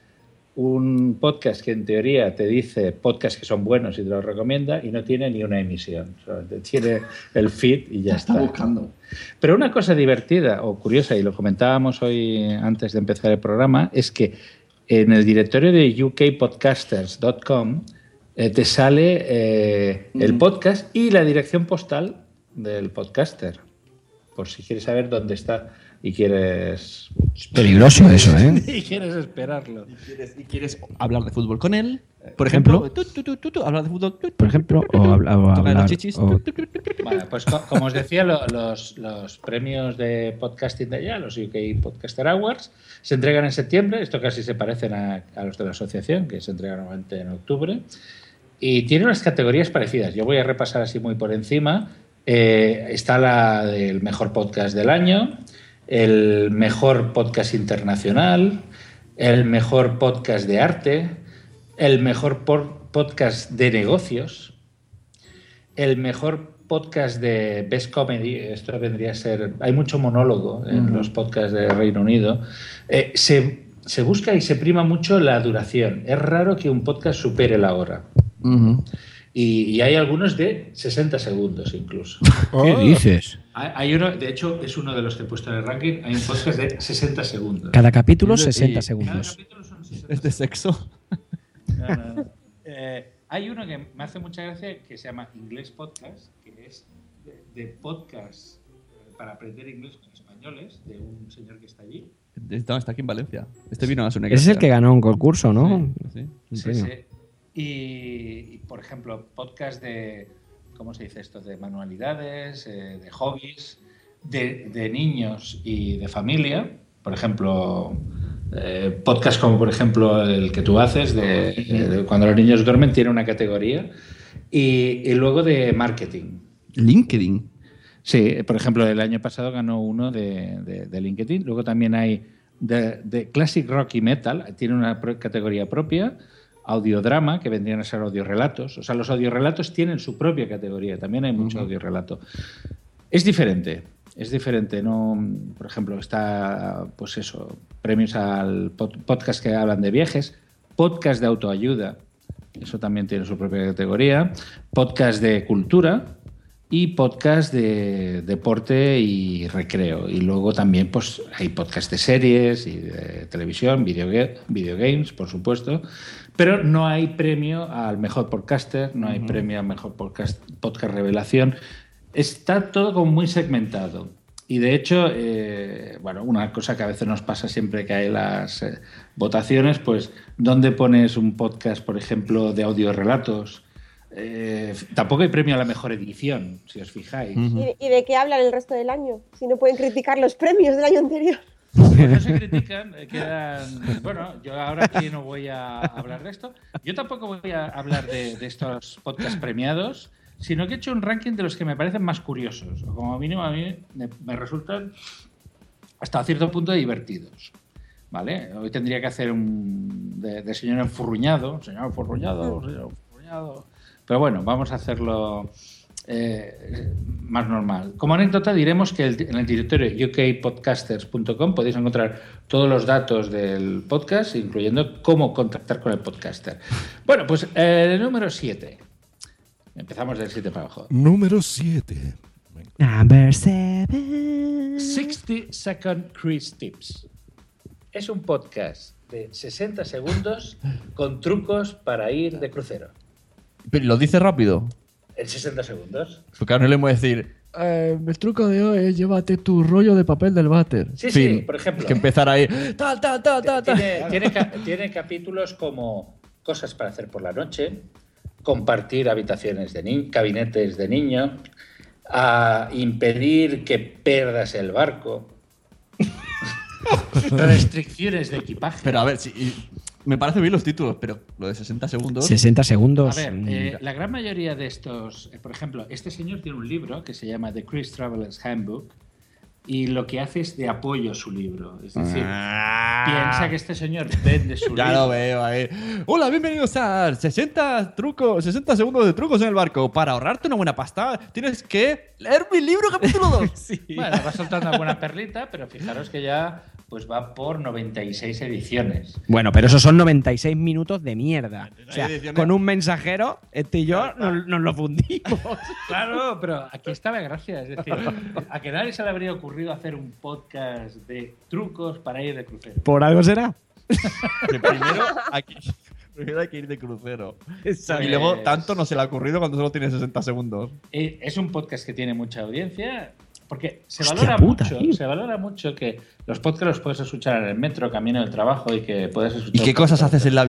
un podcast que en teoría te dice podcasts que son buenos y te los recomienda y no tiene ni una emisión. Solamente tiene el feed y ya está. buscando. Pero una cosa divertida o curiosa, y lo comentábamos hoy antes de empezar el programa, es que en el directorio de ukpodcasters.com eh, te sale eh, el podcast y la dirección postal del podcaster. Por si quieres saber dónde está y quieres. Es peligroso eso, ¿eh? y quieres esperarlo. Y quieres, y quieres hablar de fútbol con él, por ejemplo, hablar de fútbol, Por ejemplo, o, habla- o hablar. chichis. o- Bueno, pues co- como os decía, lo- los, los premios de podcasting de allá, los UK Podcaster Awards, se entregan en septiembre. Esto casi se parecen a, a los de la asociación, que se entregan normalmente en octubre. Y tiene unas categorías parecidas. Yo voy a repasar así muy por encima. Eh, está la del mejor podcast del año, el mejor podcast internacional, el mejor podcast de arte, el mejor por- podcast de negocios, el mejor podcast de Best Comedy, esto vendría a ser, hay mucho monólogo en los podcasts de Reino Unido, Eh, se, se busca y se prima mucho la duración. Es raro que un podcast supere la hora. Y, y hay algunos de 60 segundos incluso. ¿Qué dices? Hay, hay uno, de hecho, es uno de los que he puesto en el ranking. Hay un podcast de 60 segundos. Cada capítulo Y- 60 y- segundos. ¿Es de sexo? No, no, no. Eh, hay uno que me hace mucha gracia que se llama Inglés Podcast, que es de, de podcast eh, para aprender inglés con españoles, de un señor que está allí. Está, está aquí en Valencia. Este vino a su Ese es el que ganó un concurso, ¿no? Sí, Sí. Y, y, por ejemplo, podcast de, ¿cómo se dice esto? De manualidades, eh, de hobbies, de, de niños y de familia. Por ejemplo, eh, podcast como por ejemplo el que tú haces, de, de cuando los niños duermen, tiene una categoría. Y, y luego de marketing. LinkedIn. Sí, por ejemplo, el año pasado ganó uno de, de- de LinkedIn. Luego también hay de, Classic Rock y Metal, tiene una categoría propia. Audiodrama, que vendrían a ser audiorelatos. O sea, los audiorelatos tienen su propia categoría. También hay mucho audiorelato. Es diferente. Es diferente, ¿no? Por ejemplo, está, pues eso, premios al pod- podcast que hablan de viajes, podcast de autoayuda, eso también tiene su propia categoría, podcast de cultura y podcast de deporte y recreo. Y luego también pues, hay podcast de series y de televisión, videoga- videogames, por supuesto. Pero no hay premio al mejor podcaster, no hay premio al mejor podcast, podcast revelación. Está todo como muy segmentado. Y de hecho, eh, bueno, una cosa que a veces nos pasa siempre que hay las eh, votaciones, pues, ¿dónde pones un podcast, por ejemplo, de audio relatos? Eh, tampoco hay premio a la mejor edición, si os fijáis. ¿Y, y de qué hablan el resto del año? Si no pueden criticar los premios del año anterior. Pues no se critican, eh, quedan. Bueno, yo ahora aquí no voy a hablar de esto. Yo tampoco voy a hablar de, de estos podcasts premiados, sino que he hecho un ranking de los que me parecen más curiosos, o como mínimo a mí me, me resultan hasta cierto punto divertidos. ¿Vale? Hoy tendría que hacer un de, de señor enfurruñado, señor enfurruñado, señor enfurruñado. Pero bueno, vamos a hacerlo eh, más normal. Como anécdota diremos que el- en el directorio ukpodcasters.com podéis encontrar todos los datos del podcast, incluyendo cómo contactar con el podcaster. Bueno, pues eh, el número 7. Empezamos del 7 para abajo. Número 7. Number seven. 60 Second Cruise Tips. Es un podcast de 60 segundos con trucos para ir de crucero. Pero lo dice rápido. En 60 segundos. Porque ahora no le hemos decir. "Eh, el truco de hoy es llévate tu rollo de papel del váter. Sí, sí, por ejemplo. Es que empezar ahí. Tal, tal, tal, tal, tal. Tiene, tiene ca- tiene capítulos como cosas para hacer por la noche, compartir habitaciones de ni- gabinetes de niño, a impedir que pierdas el barco, restricciones de equipaje. Pero a ver, sí, y- me parece bien los títulos, pero lo de 60 segundos. 60 segundos. A ver, eh, la gran mayoría de estos, eh, por ejemplo, este señor tiene un libro que se llama The Cruise Traveler's Handbook y lo que hace es de apoyo a su libro. Es decir, piensa que este señor vende su Ah. Ya libro. lo veo ahí. Hola, bienvenidos a 60 trucos, 60 segundos de trucos en el barco. Para ahorrarte una buena pasta, tienes que leer mi libro capítulo 2. Bueno, va soltando alguna perlita, pero fijaros que ya pues va por 96 ediciones. Bueno, pero esos son 96 minutos de mierda. O sea, con un mensajero, este y yo nos, nos lo fundimos. Claro, pero aquí está la gracia. Es decir, a que nadie se le habría ocurrido hacer un podcast de trucos para ir de crucero. Por algo será. Que primero, hay que, primero hay que ir de crucero. Exacto. Y luego, tanto no se le ha ocurrido cuando solo tiene 60 segundos. Eh, Es un podcast que tiene mucha audiencia porque se Hostia valora puta, mucho, tío. se valora mucho que los podcasts los puedes escuchar en el metro, camino del trabajo y que puedes escuchar. ¿Y qué cosas haces en la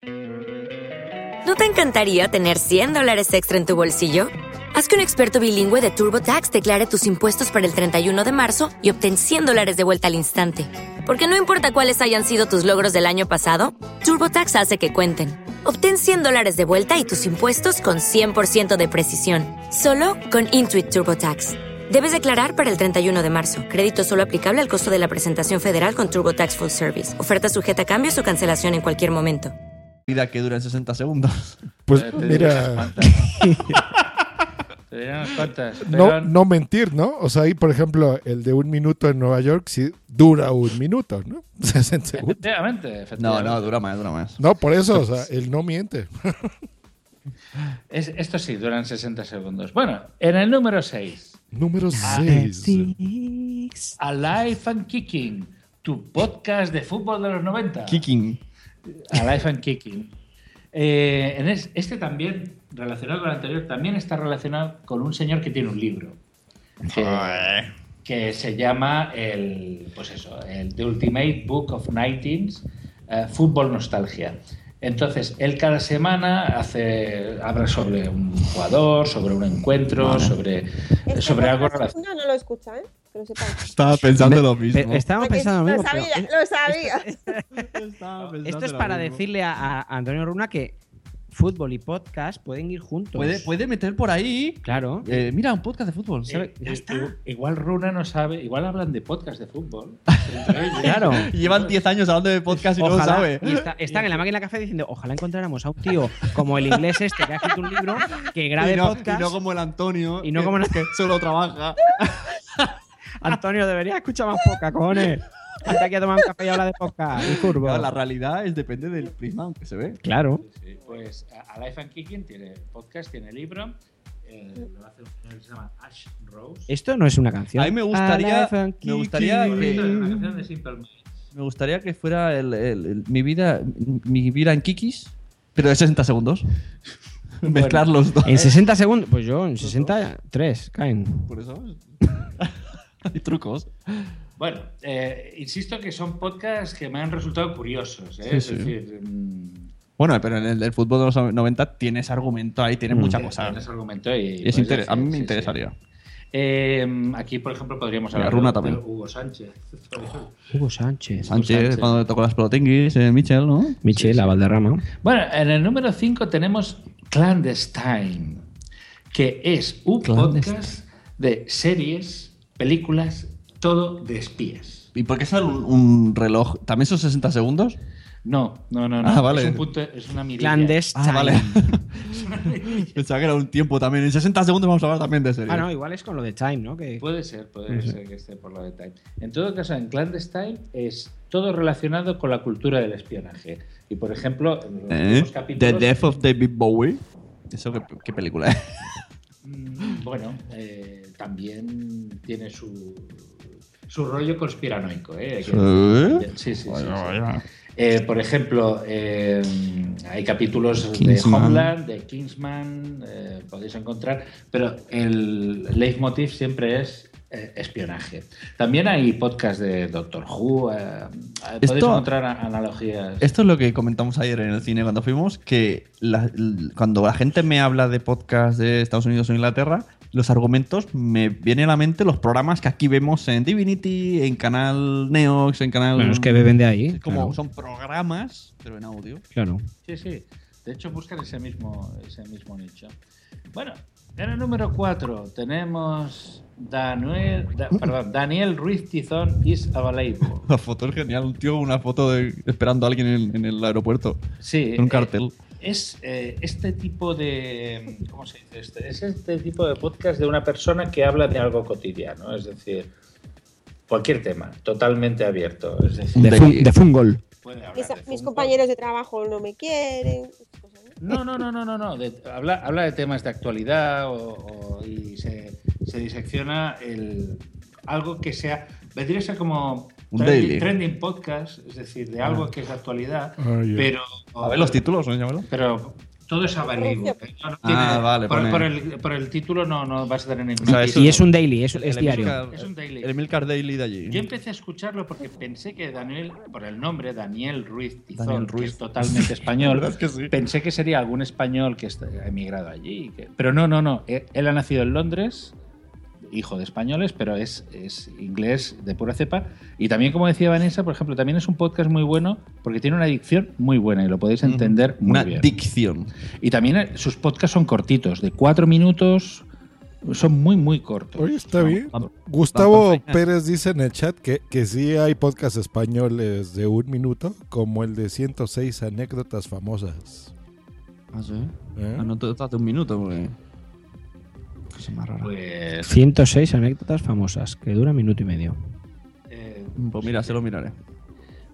¿No te encantaría tener 100 dólares extra en tu bolsillo? Haz que un experto bilingüe de TurboTax declare tus impuestos para el 31 de marzo y obtén 100 dólares de vuelta al instante. Porque no importa cuáles hayan sido tus logros del año pasado, TurboTax hace que cuenten. Obtén 100 dólares de vuelta y tus impuestos con 100% de precisión. Solo con Intuit TurboTax. Debes declarar para el 31 de marzo. Crédito solo aplicable al costo de la presentación federal con TurboTax Full Service. Oferta sujeta a cambios o cancelación en cualquier momento. vida que dura en 60 segundos? Pues Eh, te mira. cuantas. Te diré unas cuantas, No, no mentir, ¿no? O sea, ahí, por ejemplo, el de un minuto en Nueva York sí dura un minuto, ¿no? 60 segundos. Efectivamente, No, no, dura más, dura más. No, por eso, o sea, él no miente. Es- esto sí, duran 60 segundos. Bueno, en el número 6. Número Ah, 6. Alive and Kicking, tu podcast de fútbol de los 90. Kicking. Alive and Kicking. Eh, en es- este también, relacionado con el anterior, también está relacionado con un señor que tiene un libro. Que, que se llama el, pues eso, el The Ultimate Book of Nightings, eh, Fútbol Nostalgia. Entonces, él cada semana hace, habla sobre un jugador, sobre un encuentro, Vale. sobre, sobre algo relacionado. No, no lo escucha, ¿eh? Lo. Estaba pensando lo mismo. Porque pensando lo lo mismo. pero sabía, lo sabía. Esto es para decirle a, a Antonio Runa que fútbol y podcast pueden ir juntos. Puede, puede meter por ahí. Claro. eh, mira, un podcast de fútbol. Eh, eh, Igual Runa no sabe, igual hablan de podcast de fútbol. Claro. Llevan 10 años hablando de podcast y no lo sabe. Y está- están en la máquina de café diciendo, ojalá encontráramos a un tío como el inglés este que ha escrito un libro que grabe y no, podcast. y no como el Antonio. Y no que- como el- que solo trabaja. Antonio debería escuchar más poca, cojones. Vete aquí a tomar un café y habla de podcast. Y curvo. Claro, la realidad es depende del prisma, aunque se ve. Claro. Pues a- Alive and Kicking tiene podcast, tiene libro. eh, lo hace un señor que se llama Ash Rose. Esto no es una canción. A mí me gustaría, me gustaría una que, canción de Simple Minds. me gustaría que fuera el- el- el- mi vida mi vida en Kikis, pero de 60 segundos. Mezclar los dos. En 60 segundos. Pues yo en 63 caen. Por eso. Hay trucos. Bueno, eh, insisto que son podcasts que me han resultado curiosos. ¿eh? Sí, es sí. decir, mm, Bueno, pero en el del fútbol de los 90 tienes argumento ahí, tienes mucha tienes cosa. argumento y Y es puedes inter- decir, a mí me sí, sí. interesaría. Eh, aquí, por ejemplo, podríamos hablar Runa de, también. de Hugo Sánchez. Hugo Sánchez. Sánchez, Sánchez. cuando le tocó las pelotinguis, eh, Michel, ¿no? Michel, la Valderrama. Bueno, en el número 5 tenemos Clandestine, que es un podcast de series, películas, todo de espías. ¿Y por qué sale un, un reloj? ¿También son 60 segundos? No, no, no, no. Ah, vale. Es, un punto, es una mirilla. Clandestine. Ah, vale. Pensaba que era un tiempo también. En 60 segundos vamos a hablar también de series. Ah, no, igual es con lo de Time, ¿no? Que... Puede ser, puede sé. ser que esté por lo de Time. En todo caso, en Clandestine es todo relacionado con la cultura del espionaje. Y por ejemplo, en los ¿Eh? últimos The capítulos. Death of David Bowie. ¿Eso qué, qué película es? Mm, Bueno, eh, también tiene su, su rollo conspiranoico. ¿eh? ¿Sí? Sí, sí, sí, Vaya, sí. Eh, por ejemplo, eh, hay capítulos Kingsman. de Homeland, de Kingsman, eh, podéis encontrar, pero el leitmotiv siempre es espionaje. También hay podcasts de Doctor Who, podéis Esto- encontrar analogías. Esto es lo que comentamos ayer en el cine cuando fuimos, que la- cuando la gente me habla de podcast de Estados Unidos o Inglaterra, los argumentos me vienen a la mente los programas que aquí vemos en Divinity, en canal Neox, en canal... Bueno, es que beben de ahí. Es como claro. son programas, pero en audio. Claro. Sí, sí. De hecho, buscan ese mismo, ese mismo nicho. Bueno, en el número 4 tenemos Daniel, Da- perdón, Daniel Ruiz Tizón is available. La foto es genial, un tío una foto de esperando a alguien en, en el aeropuerto. Sí. Con un eh, cartel. Es eh, este tipo de. ¿Cómo se dice? Este? Es este tipo de podcast de una persona que habla de algo cotidiano. Es decir, cualquier tema, totalmente abierto. Es decir, De, fun- de Fungol. Mis, de mis fútbol. compañeros de trabajo no me quieren. No, no, no, no, no, no. de- habla, habla de temas de actualidad o, o- y se, se disecciona el, algo que sea. Vendría a ser como Un trending, daily. trending podcast, es decir, de algo que es de actualidad, Ay, pero. A ver los títulos, ¿no? Pero todo es. ¿eh? No, no Ah, tiene- vale, por, por el, por el título no, no vas a tener ningún O sea, Y es un daily, es, el es diario. Emilcar- Es un daily. El Emilcar Daily de allí. Yo empecé a escucharlo porque pensé que Daniel, por el nombre, Daniel Ruiz Tizón, Daniel que Ruiz. es totalmente español, es que sí. pensé que sería algún español que ha emigrado allí. que- pero no, no, no. Él, él ha nacido en Londres, hijo de españoles, pero es, es inglés de pura cepa. Y también, como decía Vanessa, por ejemplo, también es un podcast muy bueno porque tiene una dicción muy buena y lo podéis entender muy Una bien. dicción. Y también eh, sus podcasts son cortitos, de cuatro minutos. Son muy, muy cortos. Oye, está bien. Vamos- Gustavo vamos Pérez dice en el chat que, que sí hay podcasts españoles de un minuto, como el de 106 anécdotas famosas. Ah, sí. ¿Eh? Ah, no te trate un minuto, porque. Cosa más rara. Pues 106 anécdotas famosas, que dura minuto y medio. eh, Pues mira, se lo miraré.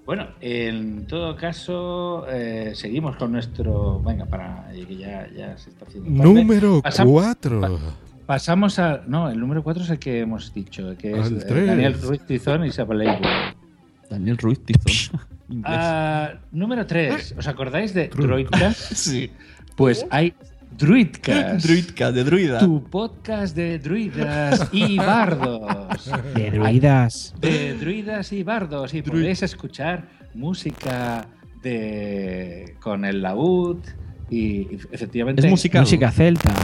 Bueno, en todo caso, eh, seguimos con nuestro. Venga, para. eh, que ya, ya se está haciendo. tarde. Número Pasam- 4. pa- pasamos a. No, el número 4 es el que hemos dicho, que es Al eh, tres. Daniel Ruiz Tizón y Isabel Leibo. Daniel Ruiz Tizón. Ah, número 3. ¿Os acordáis de Droidcast? sí. Pues hay Druidcast. Druidcast, de druida. Tu podcast de druidas y bardos. De druidas. De druidas y bardos. Y podéis escuchar música de con el laúd. Y y efectivamente. Es musical. Música celta.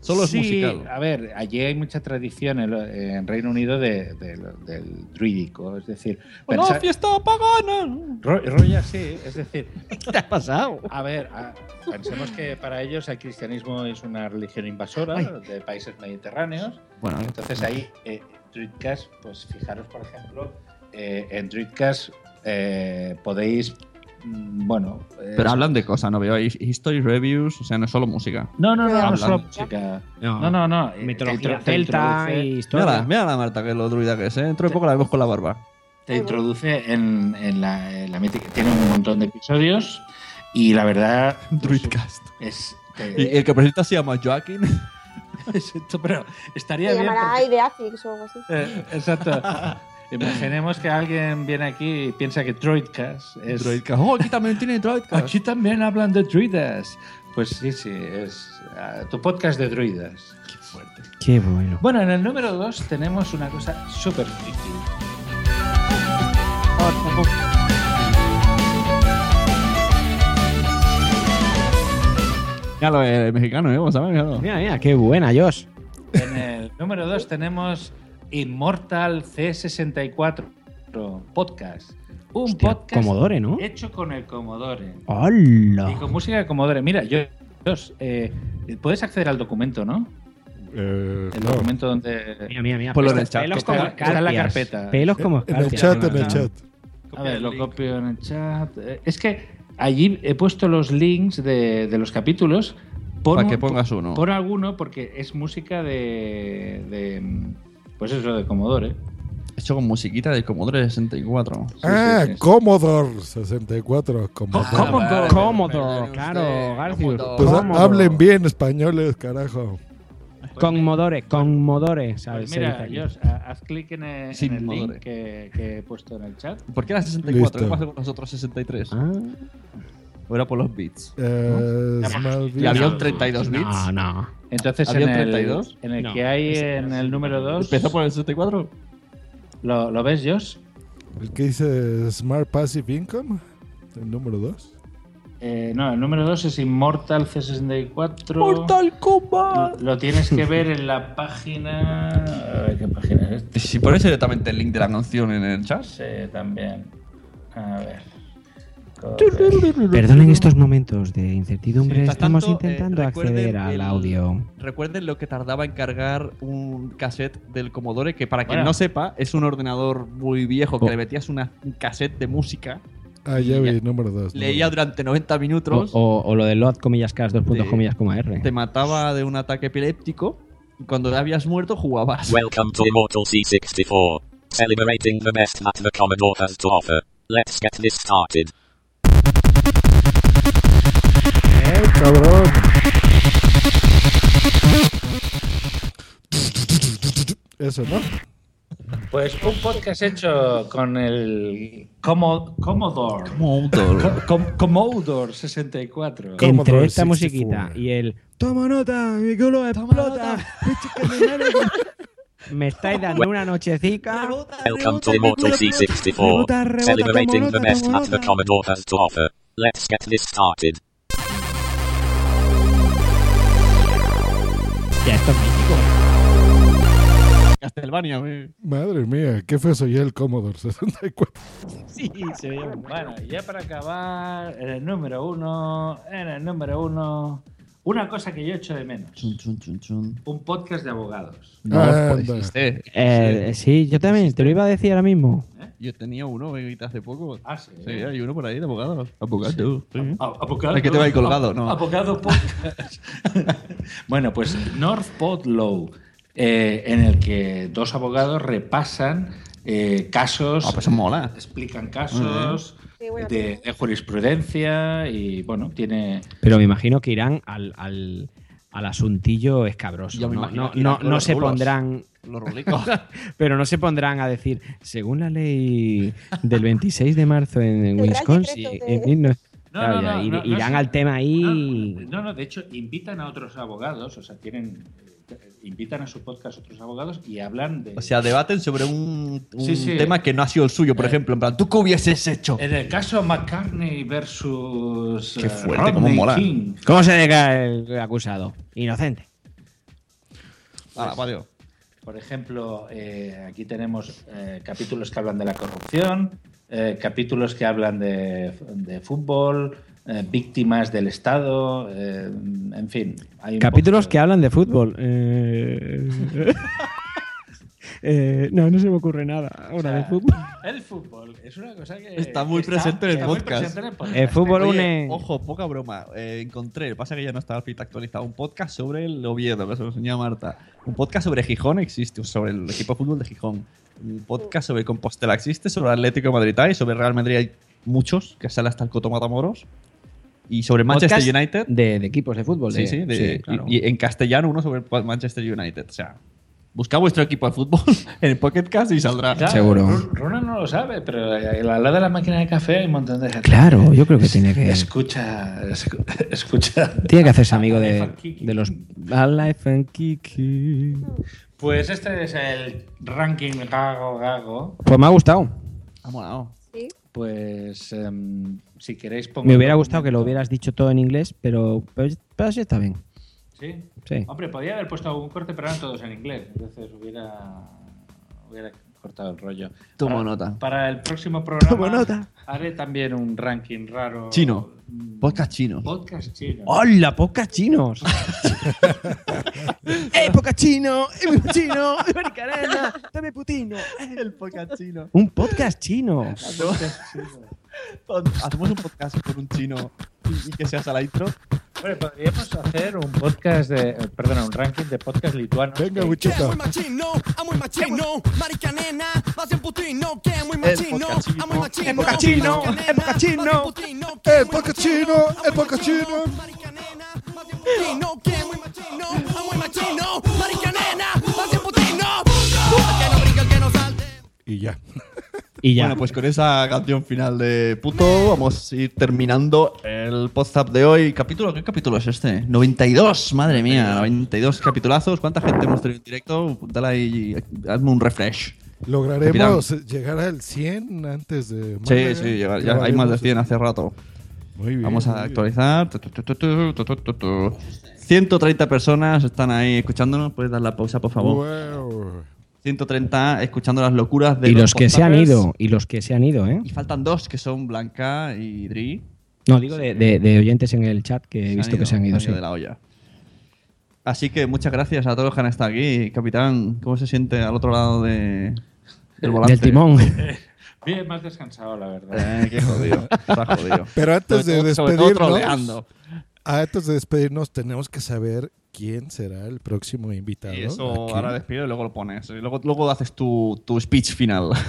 Solo es Sí, musical. A ver, allí hay mucha tradición en, lo- en Reino Unido de- de del druídico. Es decir, ¡Una pensa- fiesta pagana! Ro- rollo así, es decir, ¿Qué te ha pasado? a ver, a- pensemos que para ellos el cristianismo es una religión invasora de países mediterráneos. Bueno, Entonces ahí, eh, Druidcast, pues fijaros, por ejemplo, eh, en Druidcast eh, podéis, bueno... eh, Pero hablan de cosas, no veo history reviews, o sea, no es solo música. No, no, no, no, Hablan. solo música. No. No, no, no. eh, Mitología celta y historia. Mira, mira la Marta, que lo druida que es, ¿eh? Dentro de poco la vemos con la barba. te introduce en, en la, en la mítica. Tiene un montón de episodios y la verdad. Druidcast. Es. Y el que presenta se llama Joaquín. Exacto, pero estaría Se bien. llamará Ideafix o algo así. Eh, exacto. Imaginemos que alguien viene aquí y piensa que Droidcast es. Droidcast. Oh, aquí también tiene Droidcast. Aquí también hablan de druidas. Pues sí, sí, es ah, tu podcast de druidas. Qué fuerte. Qué bueno. Bueno, en el número 2 tenemos una cosa súper friki. Ya lo es mexicano, ¿eh? Vamos a ver, claro. Mira, mira, qué buena, Josh. En el número 2 tenemos Immortal C64 Podcast. Un Hostia, podcast Commodore, ¿no? hecho con el Commodore. ¡Hola! Y con música de Commodore. Mira, yo, eh, puedes acceder al documento, ¿no? Eh, El no. documento donde. Mira, mira, mira. Ponlo en el chat. Pelos Está- como está en la carpeta. Pelos como En el chat, en el chat. A ver, lo copio en el chat. Eh, Es que allí he puesto los links de, de los capítulos. Pon Para un- que pongas uno. Pon alguno porque es música de. de pues eso, de Commodore. Hecho con musiquita del Commodore 64. ah, sí, sí. Commodore 64. Commodore. Commodore, Commodore, Usted, claro, Garcius. Pues ha- Commodore. hablen bien españoles, carajo. Commodore, Commodore, ¿sabes? Pues mira, ha- haz clic en el, en el link Commodore. que, que he puesto en el chat. ¿Por qué era 64? ¿Qué pasa con los otros 63? Ah, ¿O era por los bits? Eh, Small ¿Y había un Beats. 32 bits? no, no. Entonces, ¿Había en el, 32? en el No, que hay en el número 2. ¿Empezó por el 64? ¿lo, ¿Lo ves, Josh? El que dice Smart Passive Income. El número 2. Eh, no, el número 2 es Immortal C64. ¡Mortal Kombat! Lo tienes que ver en la página. A ver, ¿qué página es esta? Si pones directamente el link de la canción en el chat. Sí, también. A ver. Perdonen estos momentos de incertidumbre, Mientras estamos tanto, eh, intentando recuerden acceder al el- audio. Recuerden lo que tardaba en cargar un cassette del Commodore, que para quien Bueno. no sepa, es un ordenador muy viejo que Oh. le metías una, un cassette de música, Ah, ya vi, número 2. leía durante 90 O, minutos, o- o lo de lot, comillas, cas, dos puntos, Sí. comillas, coma R. te mataba de un ataque epiléptico, y cuando ya habías muerto jugabas. Welcome to Immortal C64. Celebrating the best that the Commodore has to offer. Let's get this started. ¡Eh, cabrón! Eso, ¿no? Pues un podcast hecho con el Commo- Commodore. Commodore. Co- Com- Commodore 64. Entre Commodore esta 64. musiquita y el Toma nota, mi culo explota. Me estáis dando una nochecica. Welcome to Immortal C64. Rebota, rebota, Celebrating the best that the. Commodore has to offer. Let's get this started. Ya, esto es mítico. Castlevania, güey. Madre mía, qué feo soy el Commodore 64. Sí, se veía muy Bueno, ya para acabar, en el número uno, en el número uno, una cosa que yo echo de menos. Chun, chun, chun, chun. Un podcast de abogados. No, Anda. pues existe. Eh, sí, yo también, te lo iba a decir ahora mismo. Yo tenía uno, hace poco. Ah, sí. Sí, hay uno por ahí de abogados. Abogado. sí. A- Abogado. El que te va ahí colgado, ¿no? Abogado podcast. bueno, pues North Pod Law, eh, en el que dos abogados repasan eh, casos, Ah, pues mola. explican casos Sí, de, de jurisprudencia y bueno, tiene... Pero me imagino que irán al, al, al asuntillo escabroso. Yo me no, no, no, no se rulos. pondrán. Los rulicos. Pero no se pondrán a decir, según la ley del 26 de marzo en Wisconsin, en no- No, Claro, no, ya, no, ir- no, no irán al tema ahí. No, no, de hecho, invitan a otros abogados, o sea, tienen... Invitan a su podcast otros abogados y hablan de... O sea, debaten sobre un, un Sí, sí. tema que no ha sido el suyo, por Eh. ejemplo. En plan, ¿tú qué hubieses hecho? En el caso McCartney versus Qué eh, fuerte, cómo mola. King. ¿Cómo se deca el acusado? Inocente. Ah, vale. Por ejemplo, eh, aquí tenemos eh, capítulos que hablan de la corrupción, eh, capítulos que hablan de, de fútbol, eh, víctimas del Estado, eh, en fin. hay un Capítulos que hablan de fútbol. Eh, eh, no, no se me ocurre nada ahora de fútbol. El fútbol es una cosa que Está muy presente en el está muy podcast. presente en el podcast. El fútbol Oye, une. Ojo, poca broma. Eh, encontré, pasa que ya no estaba el feed actualizado, un podcast sobre el Oviedo, que se lo enseñó Marta. Un podcast sobre Gijón existe, sobre el equipo de fútbol de Gijón. Un podcast sobre Compostela existe, sobre Atlético de Madrid hay, sobre Real Madrid hay muchos, que sale hasta el Coto Matamoros. Y sobre Manchester Podcast United. De, de equipos de fútbol. Sí, de- sí, de- claro. y, y en castellano uno sobre Manchester United. O sea, busca vuestro equipo de fútbol en el Pocket Cast y saldrá. Claro, Ru- Runa no lo sabe, pero al lado de la máquina de café hay un montón de gente. Claro, yo creo que tiene que- Escucha, escu- escucha. Tiene que hacerse amigo de, de los. Alive and Kiki. Pues este es el ranking Gago Gago. Pues me ha gustado. Ha molado. Pues em, si queréis pongo Me hubiera gustado que lo hubieras dicho todo en inglés, pero, pero, pero así está bien. ¿Sí? Sí. Hombre, podía haber puesto algún corte, pero eran todos en inglés. Entonces hubiera, hubiera cortado el rollo. Tomo Para- nota. Para el próximo programa Tomo nota. haré también un ranking raro. Chino. Podcast chino. Podcast chino. ¡Hola, podcast chinos! ¡Eh, podcast chino! ¡Eh, chino! ¡Eh! ¡Dame putino! El podcast chino. Un podcast chino. Hacemos un podcast con un chino y que seas a la intro. Hombre, podríamos hacer un podcast de. Perdona, un ranking de podcast lituanos. Venga, muchacho. El pocachino, el. Y ya. Bueno, pues con esa canción final de puto, vamos a ir terminando el podcast de hoy. ¿Capítulo? ¿Qué capítulo es este? 92, madre mía, 92 capitulazos. ¿Cuánta gente hemos tenido en directo? Dale ahí, hazme un refresh. ¿Lograremos llegar al 100 antes de.? Sí, sí, llegar, ya hay más de 100 hace rato. Muy bien. Vamos a actualizar. 130 personas están ahí escuchándonos. ¿Puedes dar la pausa, por favor? Wow. 130 escuchando las locuras de Y los que se han ido, y los que se han ido, ¿eh? Y faltan dos, que son Blanca y Dri. No, digo de, de- de oyentes en el chat que he visto que se han ido, sí. de la olla. Así que muchas gracias a todos los que han estado aquí. Capitán, ¿cómo se siente al otro lado de, del volante? Del timón. Bien, más descansado, la verdad. Eh, qué jodido. Está jodido. Pero antes Sobre de todo- sobre todo despedirnos, troleando. antes de despedirnos, tenemos que saber quién será el próximo invitado. Y eso aquí. ahora despido y luego lo pones. Y luego, luego haces tu, tu speech final.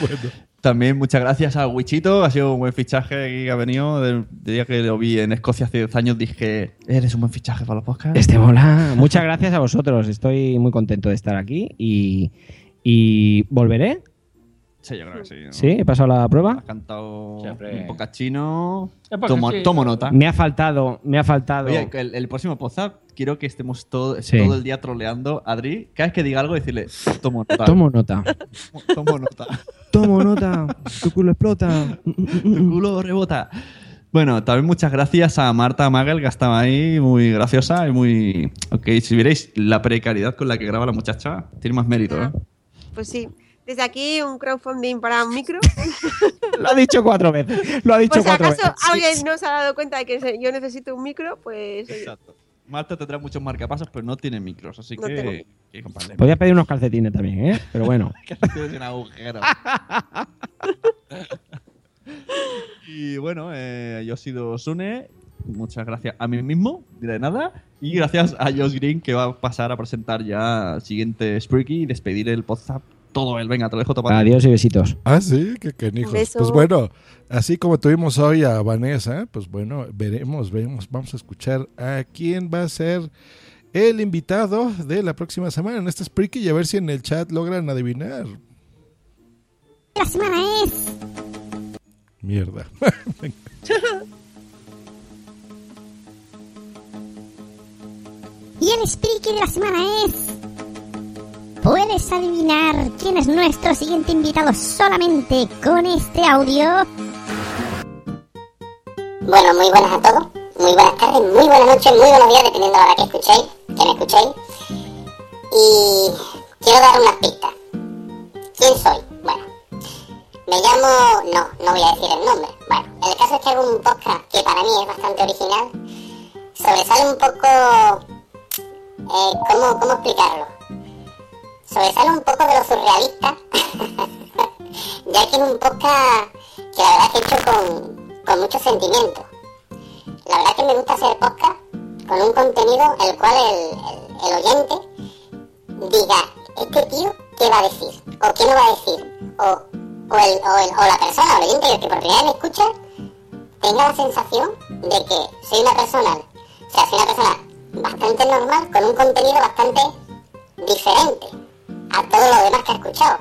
Bueno. También muchas gracias a Wichito, ha sido un buen fichaje aquí que ha venido. Del día que lo vi en Escocia hace 10 años dije, eres un buen fichaje para los podcasts. Este mola. Muchas gracias a vosotros. Estoy muy contento de estar aquí y, y volveré. Sí, yo creo que sí. ¿no? Sí, he pasado la prueba. Has cantado Siempre. un poco chino. Tomo, tomo nota. Me ha faltado, me ha faltado. Oye, el, el próximo podcast quiero que estemos todo, Sí. todo el día troleando a Adri. Cada vez que diga algo, decirle, tomo nota. Tomo nota. Tomo nota. Tomo nota. Tu culo explota. tu culo rebota. Bueno, también muchas gracias a Marta Magel, que estaba ahí, muy graciosa y muy... Ok, si vierais la precariedad con la que graba la muchacha, tiene más mérito, ¿eh? Pues sí. Desde aquí un crowdfunding para un micro. Lo ha dicho cuatro veces. Lo ha dicho Pues si cuatro acaso veces. alguien no se ha dado cuenta de que yo necesito un micro, pues Exacto. Marta tendrá muchos marcapasos, pero no tiene micros, así No que... Podía pedir unos calcetines también, ¿eh? Pero bueno. Tienes un agujero. y bueno, eh, yo he sido Sune. Muchas gracias a mí mismo, de nada. Y gracias a Josh Green, que va a pasar a presentar ya el siguiente Spreaky y despedir el WhatsApp todo él. Venga, te lo dejo topado. Adiós y besitos. Ah, sí, qué canijos. Pues bueno, así como tuvimos hoy a Vanessa, pues bueno, veremos, veremos, vamos a escuchar a quién va a ser el invitado de la próxima semana en este Spreaky y a ver si en el chat logran adivinar. La semana es. Mierda. Y el Spreaky de la semana es. ¿Puedes adivinar quién es nuestro siguiente invitado solamente con este audio? Bueno, muy buenas a todos, muy buenas tardes, muy buenas noches, muy buenos días, dependiendo de la hora que escuchéis, que me escuchéis. Y quiero dar unas pistas. ¿Quién soy? Bueno, me llamo... No, no voy a decir el nombre. Bueno, el caso es que hago un podcast que para mí es bastante original. Sobresale un poco... eh, ¿cómo, ¿Cómo explicarlo? Sobresale un poco de lo surrealista, ya que es un podcast que la verdad que he hecho con, mucho sentimiento. La verdad que me gusta hacer podcast con un contenido el cual el, oyente diga, este tío, qué va a decir, o qué no va a decir, o, o, el- o la persona, o el oyente que por primera vez me escucha, tenga la sensación de que soy una persona, o sea, soy una persona bastante normal, con un contenido bastante diferente a todo lo demás que ha escuchado.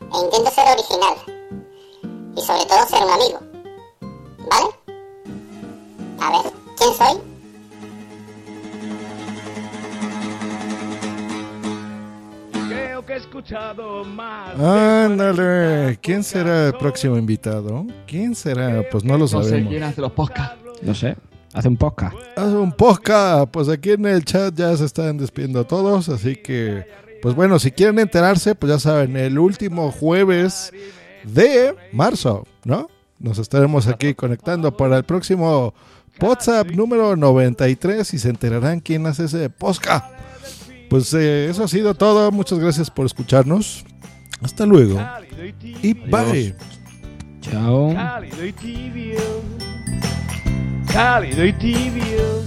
E intento ser original. Y sobre todo ser un amigo. ¿Vale? A ver, ¿quién soy? Creo que he escuchado más. Ándale, ¿quién será el próximo invitado? ¿Quién será? Pues no lo No sé sabemos. quién hace los podcasts. No sé. Hace un podcast. Hace un podcast. Pues aquí en el chat ya se están despidiendo todos, así que, pues bueno, si quieren enterarse, pues ya saben, el último jueves de marzo, ¿no? Nos estaremos aquí conectando para el próximo WhatsApp número 93 y se enterarán quién hace ese podcast. Pues eh, eso ha sido todo. Muchas gracias por escucharnos. Hasta luego. Y bye. Chao. Cálido y tibio. Cálido y tibio.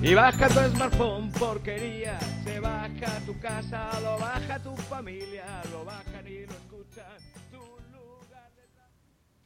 Y baja tu smartphone, porquería. Baja tu casa, lo baja tu familia, lo lo escuchan.